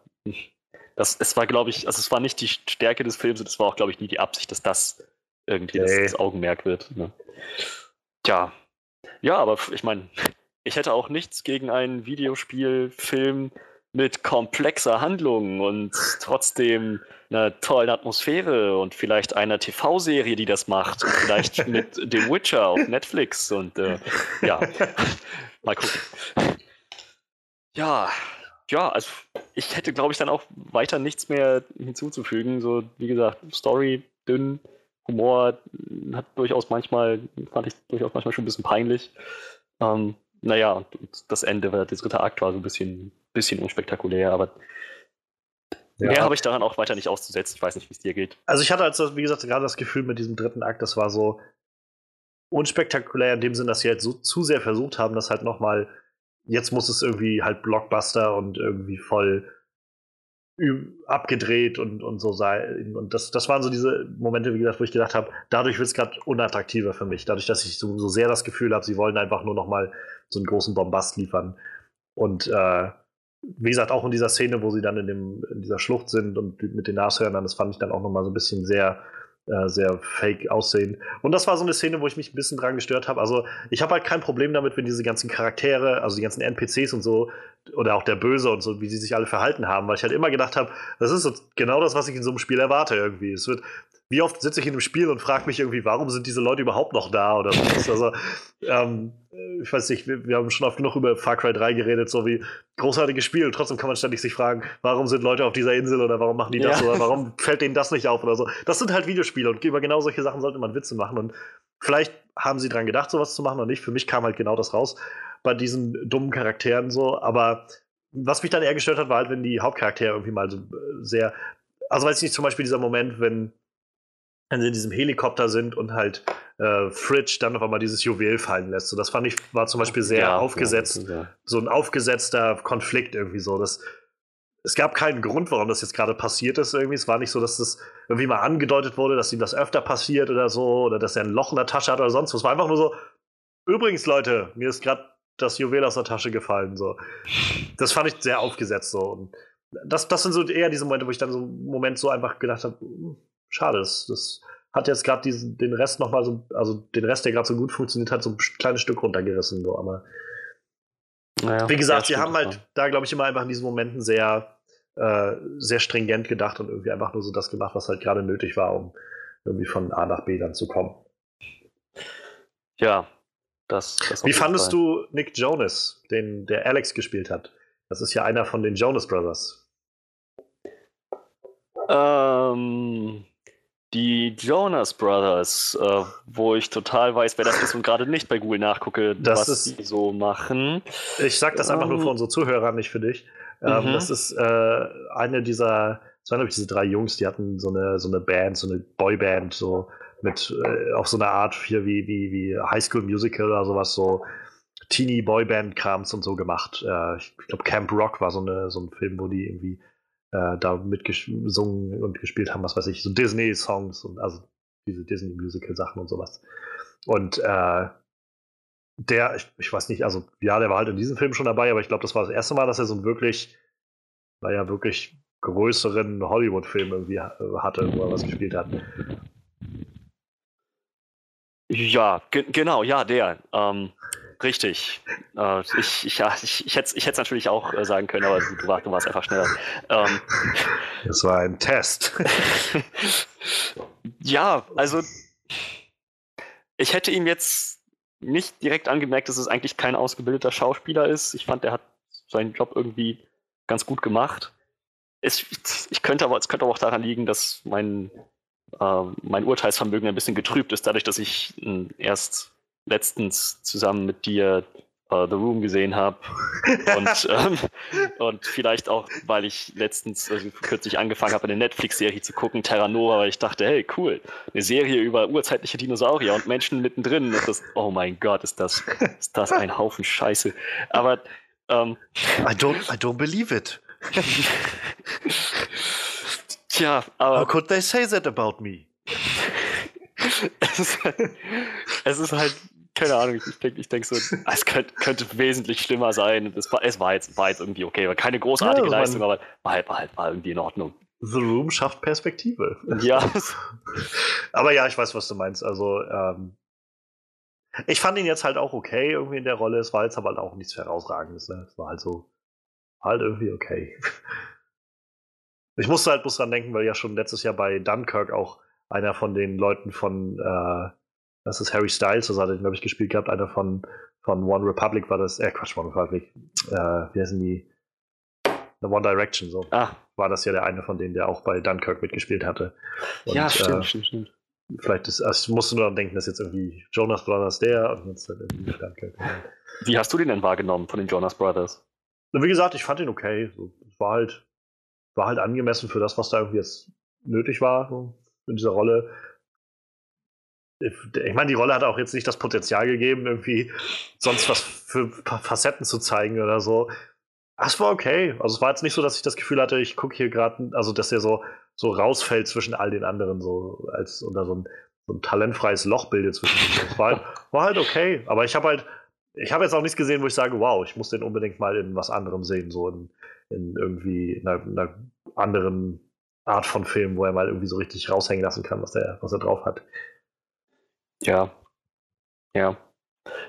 das, es war, glaube ich, also es war nicht die Stärke des Films und es war auch, glaube ich, nie die Absicht, dass das irgendwie das, Nee. das Augenmerk wird. Ne? Tja. Ja, aber ich meine, ich hätte auch nichts gegen einen Videospielfilm mit komplexer Handlung und trotzdem einer tollen Atmosphäre und vielleicht einer TV-Serie, die das macht und vielleicht mit The Witcher auf Netflix und äh, ja, mal gucken. Ja, ja, also ich hätte, glaube ich, dann auch weiter nichts mehr hinzuzufügen. So, wie gesagt, Story dünn, Humor hat durchaus manchmal, fand ich durchaus manchmal schon ein bisschen peinlich. Ähm, naja, und, und das Ende, der dritte Akt war so ein bisschen, bisschen unspektakulär, aber Ja. mehr habe ich daran auch weiter nicht auszusetzen. Ich weiß nicht, wie es dir geht. Also ich hatte, also, wie gesagt, gerade das Gefühl mit diesem dritten Akt, das war so unspektakulär in dem Sinn, dass sie halt so zu sehr versucht haben, das halt noch mal jetzt muss es irgendwie halt Blockbuster und irgendwie voll abgedreht und, und so sein. Und das, das waren so diese Momente, wie gesagt, wo ich gedacht habe, dadurch wird es gerade unattraktiver für mich. Dadurch, dass ich so, so sehr das Gefühl habe, sie wollen einfach nur noch mal so einen großen Bombast liefern. Und äh, wie gesagt, auch in dieser Szene, wo sie dann in, dem, in dieser Schlucht sind und mit den Nashörnern, das fand ich dann auch noch mal so ein bisschen sehr äh, sehr fake aussehen. Und das war so eine Szene, wo ich mich ein bisschen dran gestört habe. Also ich habe halt kein Problem damit, wenn diese ganzen Charaktere, also die ganzen NPCs und so, oder auch der Böse und so, wie sie sich alle verhalten haben, weil ich halt immer gedacht habe, das ist so genau das, was ich in so einem Spiel erwarte irgendwie. Es wird, wie oft sitze ich in einem Spiel und frage mich irgendwie, warum sind diese Leute überhaupt noch da oder was? Also, ähm, ich weiß nicht, wir, wir, haben schon oft genug über Far Cry 3 geredet, so wie großartiges Spiel. Und trotzdem kann man ständig sich fragen, warum sind Leute auf dieser Insel oder warum machen die das ja. oder warum fällt denen das nicht auf oder so. Das sind halt Videospiele und über genau solche Sachen sollte man Witze machen. Und vielleicht haben sie dran gedacht, sowas zu machen oder nicht. Für mich kam halt genau das raus bei diesen dummen Charakteren so. Aber was mich dann eher gestört hat, war halt, wenn die Hauptcharaktere irgendwie mal so äh, sehr. Also weiß ich nicht, zum Beispiel dieser Moment, wenn wenn sie in diesem Helikopter sind und halt äh, Fridge dann auf einmal dieses Juwel fallen lässt. So, das fand ich, war zum Beispiel sehr ja, aufgesetzt, ja, so ein aufgesetzter Konflikt irgendwie so. Das, es gab keinen Grund, warum das jetzt gerade passiert ist irgendwie. Es war nicht so, dass das irgendwie mal angedeutet wurde, dass ihm das öfter passiert oder so, oder dass er ein Loch in der Tasche hat oder sonst was. Es war einfach nur so, übrigens, Leute, mir ist gerade das Juwel aus der Tasche gefallen. So. Das fand ich sehr aufgesetzt so. Und das, das sind so eher diese Momente, wo ich dann so einen Moment so einfach gedacht habe, hm, schade, das, das hat jetzt gerade den Rest nochmal so, also den Rest, der gerade so gut funktioniert hat, so ein kleines Stück runtergerissen. So. Aber naja, wie gesagt, sie haben halt da, glaube ich, immer einfach in diesen Momenten sehr, äh, sehr stringent gedacht und irgendwie einfach nur so das gemacht, was halt gerade nötig war, um irgendwie von A nach B dann zu kommen. Ja, das. das Wie fandest Fall. du Nick Jonas, den der Alex gespielt hat? Das ist ja einer von den Jonas Brothers. Ähm, die Jonas Brothers, äh, wo ich total weiß, wer das ist und gerade nicht bei Google nachgucke, das was ist, die so machen. Ich sag das ähm, einfach nur für ähm, unsere Zuhörer, nicht für dich. Ähm, mhm. Das ist äh, eine dieser, das waren glaube ich diese drei Jungs, die hatten so eine, so eine Band, so eine Boyband, so mit äh, auf so eine Art hier wie, wie, wie High School Musical oder sowas, so Teenie Boyband-Krams und so gemacht. Äh, ich glaube, Camp Rock war so, eine, so ein Film, wo die irgendwie äh, da mitgesungen und gespielt haben, was weiß ich, so Disney-Songs und also diese Disney-Musical-Sachen und sowas. Und äh, der, ich, ich, weiß nicht, also ja, der war halt in diesem Film schon dabei, aber ich glaube, das war das erste Mal, dass er so einen wirklich, naja, wirklich größeren Hollywood-Film irgendwie hatte, wo er was gespielt hat. Ja, ge genau, ja, der. Ähm, Richtig. Äh, ich, ich, ja, ich, ich hätte es natürlich auch äh, sagen können, aber du, war, du warst einfach schneller. Ähm, das war ein Test. ja, also ich hätte ihm jetzt nicht direkt angemerkt, dass es eigentlich kein ausgebildeter Schauspieler ist. Ich fand, er hat seinen Job irgendwie ganz gut gemacht. Es, ich könnte aber, es könnte aber auch daran liegen, dass mein, äh, mein Urteilsvermögen ein bisschen getrübt ist, dadurch, dass ich äh, erst letztens zusammen mit dir uh, The Room gesehen habe. und, ähm, und vielleicht auch, weil ich letztens, also kürzlich angefangen habe, eine Netflix-Serie zu gucken, Terra Nova, weil ich dachte, hey, cool, eine Serie über urzeitliche Dinosaurier und Menschen mittendrin. Und das, oh mein Gott, ist das, ist das ein Haufen Scheiße. Aber ähm, I don't, I don't believe it. Tja, aber. How could they say that about me? Es, ist halt, es ist halt keine Ahnung, ich denke ich denk so, es könnte, könnte, wesentlich schlimmer sein. Es war, es war, jetzt, war jetzt irgendwie okay, war keine großartige ja, Leistung, aber war halt, war halt war irgendwie in Ordnung. The Room schafft Perspektive. Ja. aber ja, ich weiß, was du meinst. Also, ähm, ich fand ihn jetzt halt auch okay irgendwie in der Rolle. Es war jetzt aber halt auch nichts Herausragendes. Ne? Es war halt so, halt irgendwie okay. Ich musste halt bloß dran denken, weil ja schon letztes Jahr bei Dunkirk auch einer von den Leuten von äh, das ist Harry Styles, das hat er, glaube ich, gespielt gehabt. Einer von, von One Republic war das, äh, Quatsch, One Republic. Äh, wie heißen die? The One Direction, so. Ah. War das ja der eine von denen, der auch bei Dunkirk mitgespielt hatte. Und, ja, stimmt, äh, stimmt, stimmt. Vielleicht ist, also ich musste nur daran denken, dass jetzt irgendwie Jonas Brothers der und jetzt halt irgendwie Dunkirk. Wie hast du den denn wahrgenommen von den Jonas Brothers? Wie gesagt, ich fand ihn okay. War halt, war halt angemessen für das, was da irgendwie jetzt nötig war, in dieser Rolle ich meine, die Rolle hat auch jetzt nicht das Potenzial gegeben, irgendwie sonst was für Facetten zu zeigen oder so. Das war okay. Also es war jetzt nicht so, dass ich das Gefühl hatte, ich gucke hier gerade, also dass er so, so rausfällt zwischen all den anderen, so als unter so ein, so ein talentfreies Loch bildet zwischen uns. War halt, war halt okay. Aber ich habe halt, ich habe jetzt auch nichts gesehen, wo ich sage, wow, ich muss den unbedingt mal in was anderem sehen, so in, in irgendwie einer, einer anderen Art von Film, wo er mal irgendwie so richtig raushängen lassen kann, was er, was er drauf hat. Ja. Ja.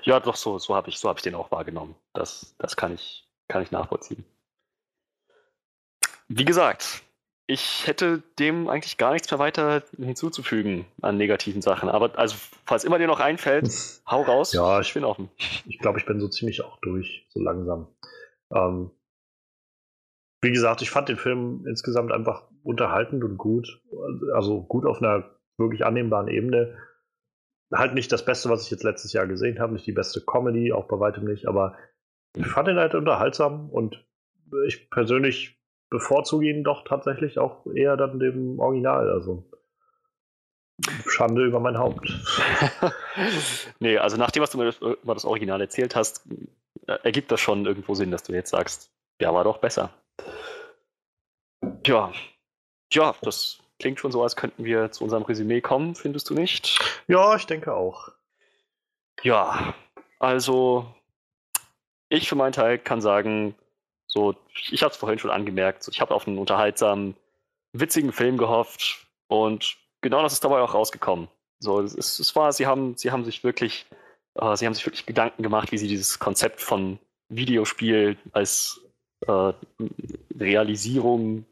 Ja, doch, so, so habe ich, so hab ich den auch wahrgenommen. Das, das kann, ich, kann ich nachvollziehen. Wie gesagt, ich hätte dem eigentlich gar nichts mehr weiter hinzuzufügen an negativen Sachen. Aber also, falls immer dir noch einfällt, hau raus. Ja, ich bin offen. Ich glaube, ich bin so ziemlich auch durch, so langsam. Ähm, wie gesagt, ich fand den Film insgesamt einfach unterhaltend und gut. Also gut auf einer wirklich annehmbaren Ebene. Halt nicht das Beste, was ich jetzt letztes Jahr gesehen habe, nicht die beste Comedy, auch bei weitem nicht, aber ich fand ihn halt unterhaltsam und ich persönlich bevorzuge ihn doch tatsächlich auch eher dann dem Original. Also Schande über mein Haupt. nee, also nach dem, was du mir über das Original erzählt hast, ergibt das schon irgendwo Sinn, dass du jetzt sagst, ja, war doch besser. Ja, ja, das klingt schon so, als könnten wir zu unserem Resümee kommen, findest du nicht? Ja, ich denke auch. Ja, also ich für meinen Teil kann sagen, so, ich habe es vorhin schon angemerkt, ich habe auf einen unterhaltsamen, witzigen Film gehofft und genau das ist dabei auch rausgekommen. So, es, es war, sie haben, sie haben sich wirklich, äh, sie haben sich wirklich Gedanken gemacht, wie sie dieses Konzept von Videospiel als äh, Realisierung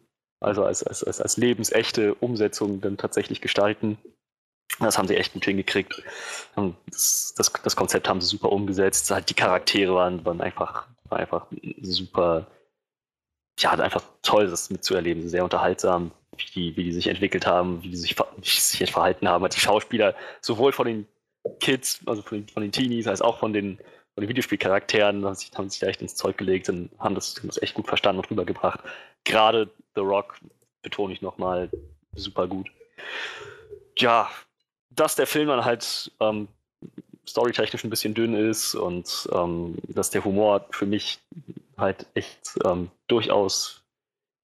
also als, als, als, als lebensechte Umsetzung dann tatsächlich gestalten. Das haben sie echt gut hingekriegt. Das, das, das Konzept haben sie super umgesetzt. Halt die Charaktere waren, waren einfach, waren einfach super, ja, einfach toll, das mitzuerleben. Sehr unterhaltsam, wie die, wie die sich entwickelt haben, wie die sich, wie die sich verhalten haben. Die Schauspieler, sowohl von den Kids, also von den, von den Teenies, als auch von den, von Videospielcharakteren, haben sich, haben sich da echt ins Zeug gelegt und haben das, haben das echt gut verstanden und rübergebracht. Gerade The Rock, betone ich nochmal, super gut. Ja, dass der Film dann halt ähm, storytechnisch ein bisschen dünn ist und ähm, dass der Humor für mich halt echt ähm, durchaus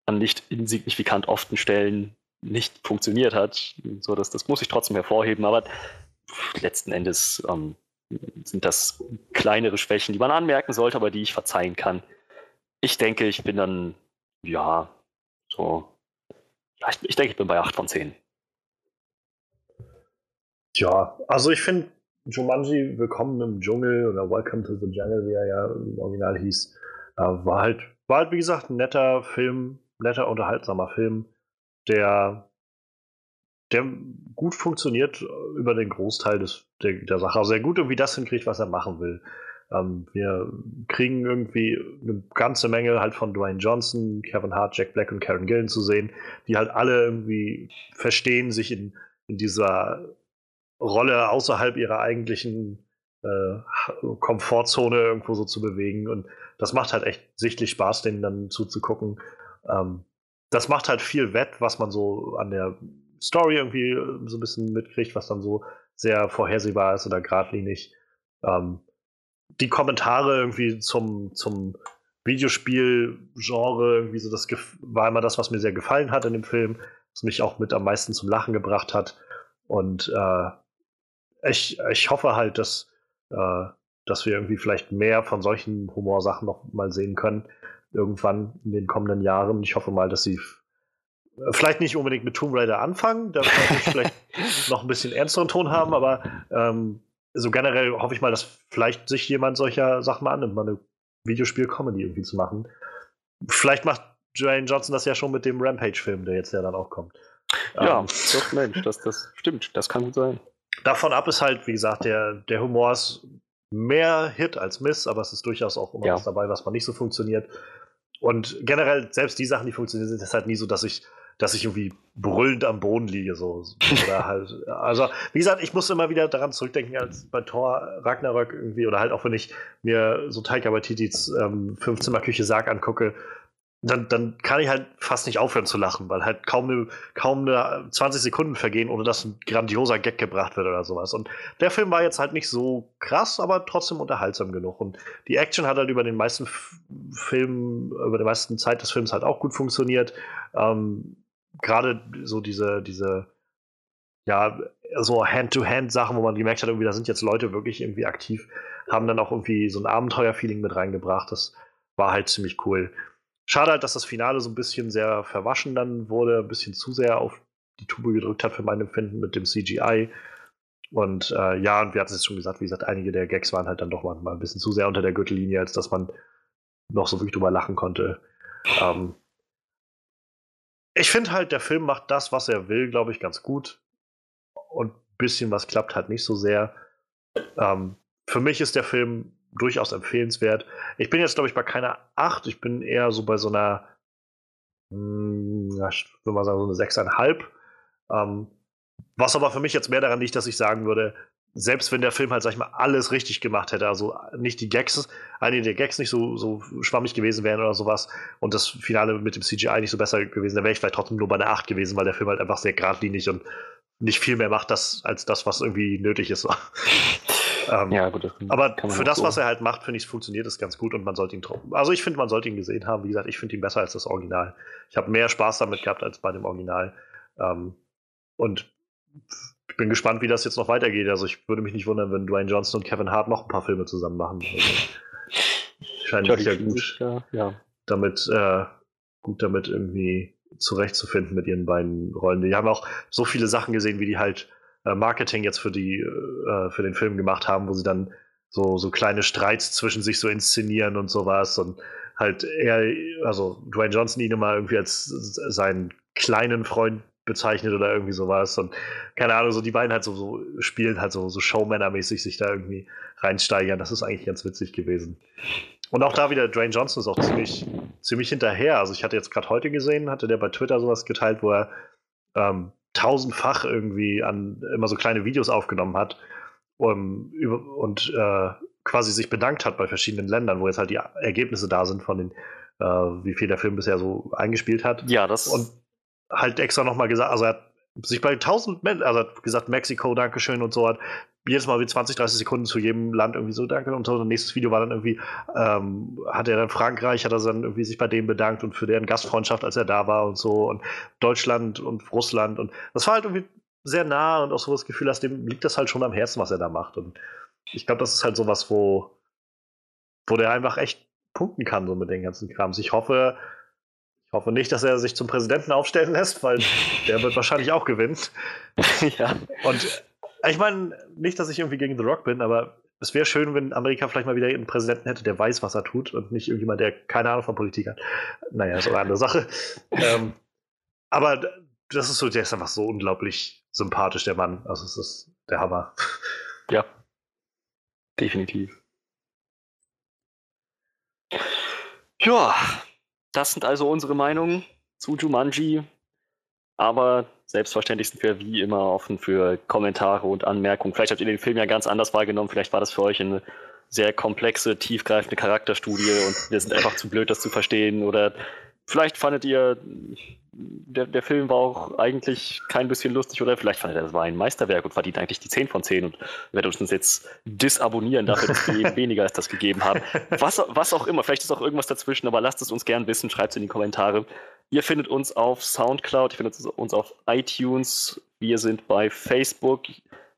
an nicht insignifikant often Stellen nicht funktioniert hat. So, dass, das muss ich trotzdem hervorheben, aber letzten Endes ähm, sind das kleinere Schwächen, die man anmerken sollte, aber die ich verzeihen kann. Ich denke, ich bin dann, ja, so, ich, ich denke, ich bin bei 8 von 10. Ja, also ich finde Jumanji Willkommen im Dschungel oder Welcome to the Jungle, wie er ja im Original hieß, äh, war halt, war halt, wie gesagt, ein netter Film, netter, unterhaltsamer Film, der, der gut funktioniert über den Großteil des, der, der Sache. Also sehr gut irgendwie das hinkriegt, was er machen will. Ähm, wir kriegen irgendwie eine ganze Menge halt von Dwayne Johnson, Kevin Hart, Jack Black und Karen Gillen zu sehen, die halt alle irgendwie verstehen, sich in, in dieser Rolle außerhalb ihrer eigentlichen äh, Komfortzone irgendwo so zu bewegen. Und das macht halt echt sichtlich Spaß, denen dann zuzugucken. Ähm, das macht halt viel wett, was man so an der Story irgendwie so ein bisschen mitkriegt, was dann so sehr vorhersehbar ist oder geradlinig. Ähm, die Kommentare irgendwie zum, zum Videospiel-Genre, irgendwie so das war immer das, was mir sehr gefallen hat in dem Film, was mich auch mit am meisten zum Lachen gebracht hat. Und äh, ich, ich hoffe halt, dass, äh, dass wir irgendwie vielleicht mehr von solchen Humorsachen noch mal sehen können, irgendwann in den kommenden Jahren. Ich hoffe mal, dass sie vielleicht nicht unbedingt mit Tomb Raider anfangen, da vielleicht noch ein bisschen ernsteren Ton haben, aber ähm, so generell hoffe ich mal, dass vielleicht sich jemand solcher Sachen mal annimmt, mal eine Videospiel-Comedy irgendwie zu machen. Vielleicht macht Dwayne Johnson das ja schon mit dem Rampage-Film, der jetzt ja dann auch kommt. Ja, ähm, doch, Mensch, das, das stimmt, das kann gut sein. Davon ab ist halt, wie gesagt, der, der Humor ist mehr Hit als Miss, aber es ist durchaus auch immer ja. was dabei, was man nicht so funktioniert. Und generell, selbst die Sachen, die funktionieren, sind es halt nie so, dass ich dass ich irgendwie brüllend am Boden liege. So. Oder halt, also, wie gesagt, ich muss immer wieder daran zurückdenken, als bei Thor Ragnarök irgendwie, oder halt auch wenn ich mir so Taika Waititits ähm, Fünfzimmerküche Sarg angucke, dann, dann kann ich halt fast nicht aufhören zu lachen, weil halt kaum eine, kaum eine 20 Sekunden vergehen, ohne dass ein grandioser Gag gebracht wird oder sowas. Und der Film war jetzt halt nicht so krass, aber trotzdem unterhaltsam genug. Und die Action hat halt über den meisten Filmen, über die meisten Zeit des Films halt auch gut funktioniert. Ähm, Gerade so diese, diese, ja, so Hand-to-Hand-Sachen, wo man gemerkt hat, irgendwie, da sind jetzt Leute wirklich irgendwie aktiv, haben dann auch irgendwie so ein Abenteuer-Feeling mit reingebracht. Das war halt ziemlich cool. Schade halt, dass das Finale so ein bisschen sehr verwaschen dann wurde, ein bisschen zu sehr auf die Tube gedrückt hat für mein Empfinden mit dem CGI. Und äh, ja, und wir hatten es schon gesagt, wie gesagt, einige der Gags waren halt dann doch mal ein bisschen zu sehr unter der Gürtellinie, als dass man noch so wirklich drüber lachen konnte. Ähm, ich finde halt, der Film macht das, was er will, glaube ich, ganz gut. Und ein bisschen was klappt halt nicht so sehr. Ähm, für mich ist der Film durchaus empfehlenswert. Ich bin jetzt, glaube ich, bei keiner 8. Ich bin eher so bei so einer, mh, hm, ich würde mal sagen, so eine 6,5. Ähm, was aber für mich jetzt mehr daran liegt, dass ich sagen würde, selbst wenn der Film halt, sag ich mal, alles richtig gemacht hätte, also nicht die Gags, einige der Gags nicht so, so schwammig gewesen wären oder sowas und das Finale mit dem CGI nicht so besser gewesen, dann wäre ich vielleicht trotzdem nur bei einer 8 gewesen, weil der Film halt einfach sehr geradlinig und nicht viel mehr macht das, als das, was irgendwie nötig ist. Ähm, ja, gut, aber für das, so. was er halt macht, finde ich, funktioniert es ganz gut und man sollte ihn Also ich finde, man sollte ihn gesehen haben. Wie gesagt, ich finde ihn besser als das Original. Ich habe mehr Spaß damit gehabt als bei dem Original. Ähm, und bin gespannt, wie das jetzt noch weitergeht. Also ich würde mich nicht wundern, wenn Dwayne Johnson und Kevin Hart noch ein paar Filme zusammen machen. Also, scheint sich ja gut ja, ja. damit äh, gut damit irgendwie zurechtzufinden mit ihren beiden Rollen. Die haben auch so viele Sachen gesehen, wie die halt äh, Marketing jetzt für die äh, für den Film gemacht haben, wo sie dann so so kleine Streits zwischen sich so inszenieren und sowas und halt er, also Dwayne Johnson ihn immer irgendwie als seinen kleinen Freund bezeichnet oder irgendwie sowas und keine Ahnung, so die beiden halt so, so spielen halt so, so Showmänner-mäßig sich da irgendwie reinsteigern. Das ist eigentlich ganz witzig gewesen. Und auch da wieder, Dwayne Johnson ist auch ziemlich, ziemlich hinterher. Also ich hatte jetzt gerade heute gesehen, hatte der bei Twitter sowas geteilt, wo er ähm, tausendfach irgendwie an immer so kleine Videos aufgenommen hat um, über, und äh, quasi sich bedankt hat bei verschiedenen Ländern, wo jetzt halt die Ergebnisse da sind von den, äh, wie viel der Film bisher so eingespielt hat. Ja, das. Und halt extra nochmal gesagt, also er hat sich bei tausend Menschen, also hat gesagt, Mexiko, Dankeschön und so, hat jedes Mal wie 20, 30 Sekunden zu jedem Land irgendwie so Danke und so. Und nächstes Video war dann irgendwie, ähm, hat er dann Frankreich, hat er dann irgendwie sich bei denen bedankt und für deren Gastfreundschaft, als er da war und so. Und Deutschland und Russland. Und das war halt irgendwie sehr nah und auch so das Gefühl hast, dem liegt das halt schon am Herzen, was er da macht. Und ich glaube, das ist halt sowas, wo, wo der einfach echt punkten kann, so mit den ganzen Krams. Ich hoffe, ich hoffe nicht, dass er sich zum Präsidenten aufstellen lässt, weil der wird wahrscheinlich auch gewinnen. ja. Und ich meine, nicht, dass ich irgendwie gegen The Rock bin, aber es wäre schön, wenn Amerika vielleicht mal wieder einen Präsidenten hätte, der weiß, was er tut und nicht irgendjemand, der keine Ahnung von Politik hat. Naja, ist eine andere Sache. ähm, aber das ist so, der ist einfach so unglaublich sympathisch, der Mann. Also es ist der Hammer. Ja. Definitiv. Ja, das sind also unsere Meinungen zu Jumanji. Aber selbstverständlich sind wir wie immer offen für Kommentare und Anmerkungen. Vielleicht habt ihr den Film ja ganz anders wahrgenommen. Vielleicht war das für euch eine sehr komplexe, tiefgreifende Charakterstudie und wir sind einfach zu blöd, das zu verstehen. Oder vielleicht fandet ihr, der, der Film war auch eigentlich kein bisschen lustig oder vielleicht fandet ihr, das war ein Meisterwerk und verdient eigentlich die 10 von 10 und werdet uns jetzt disabonnieren dafür, dass wir eben weniger als das gegeben haben. Was, was auch immer, vielleicht ist auch irgendwas dazwischen, aber lasst es uns gern wissen, schreibt es in die Kommentare. Ihr findet uns auf Soundcloud, ihr findet uns auf iTunes, wir sind bei Facebook,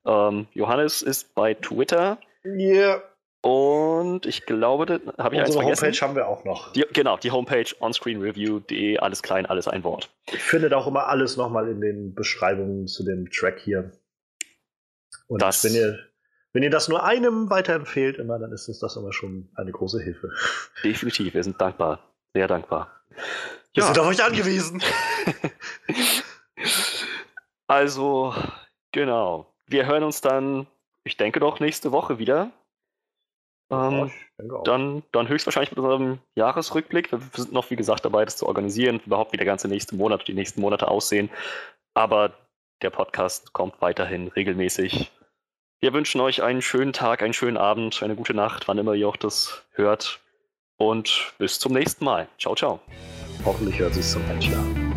ähm, Johannes ist bei Twitter. Ja. Yeah. Und ich glaube, da habe ich Unsere eins vergessen. Homepage haben wir auch noch. Die, genau, die Homepage onscreenreview.de, alles klein, alles ein Wort. Ich finde auch immer alles nochmal in den Beschreibungen zu dem Track hier. Und das, wenn, ihr, wenn ihr das nur einem weiterempfehlt, immer, dann ist uns das immer schon eine große Hilfe. Definitiv, wir sind dankbar. Sehr dankbar. Wir ja. sind auf euch angewiesen. also, genau. Wir hören uns dann, ich denke doch, nächste Woche wieder. Ähm, dann, dann höchstwahrscheinlich mit unserem Jahresrückblick. Wir sind noch, wie gesagt, dabei, das zu organisieren, überhaupt wie der ganze nächste Monat, die nächsten Monate aussehen. Aber der Podcast kommt weiterhin regelmäßig. Wir wünschen euch einen schönen Tag, einen schönen Abend, eine gute Nacht, wann immer ihr auch das hört. Und bis zum nächsten Mal. Ciao, ciao. Hoffentlich hört sich zum Einschlafen.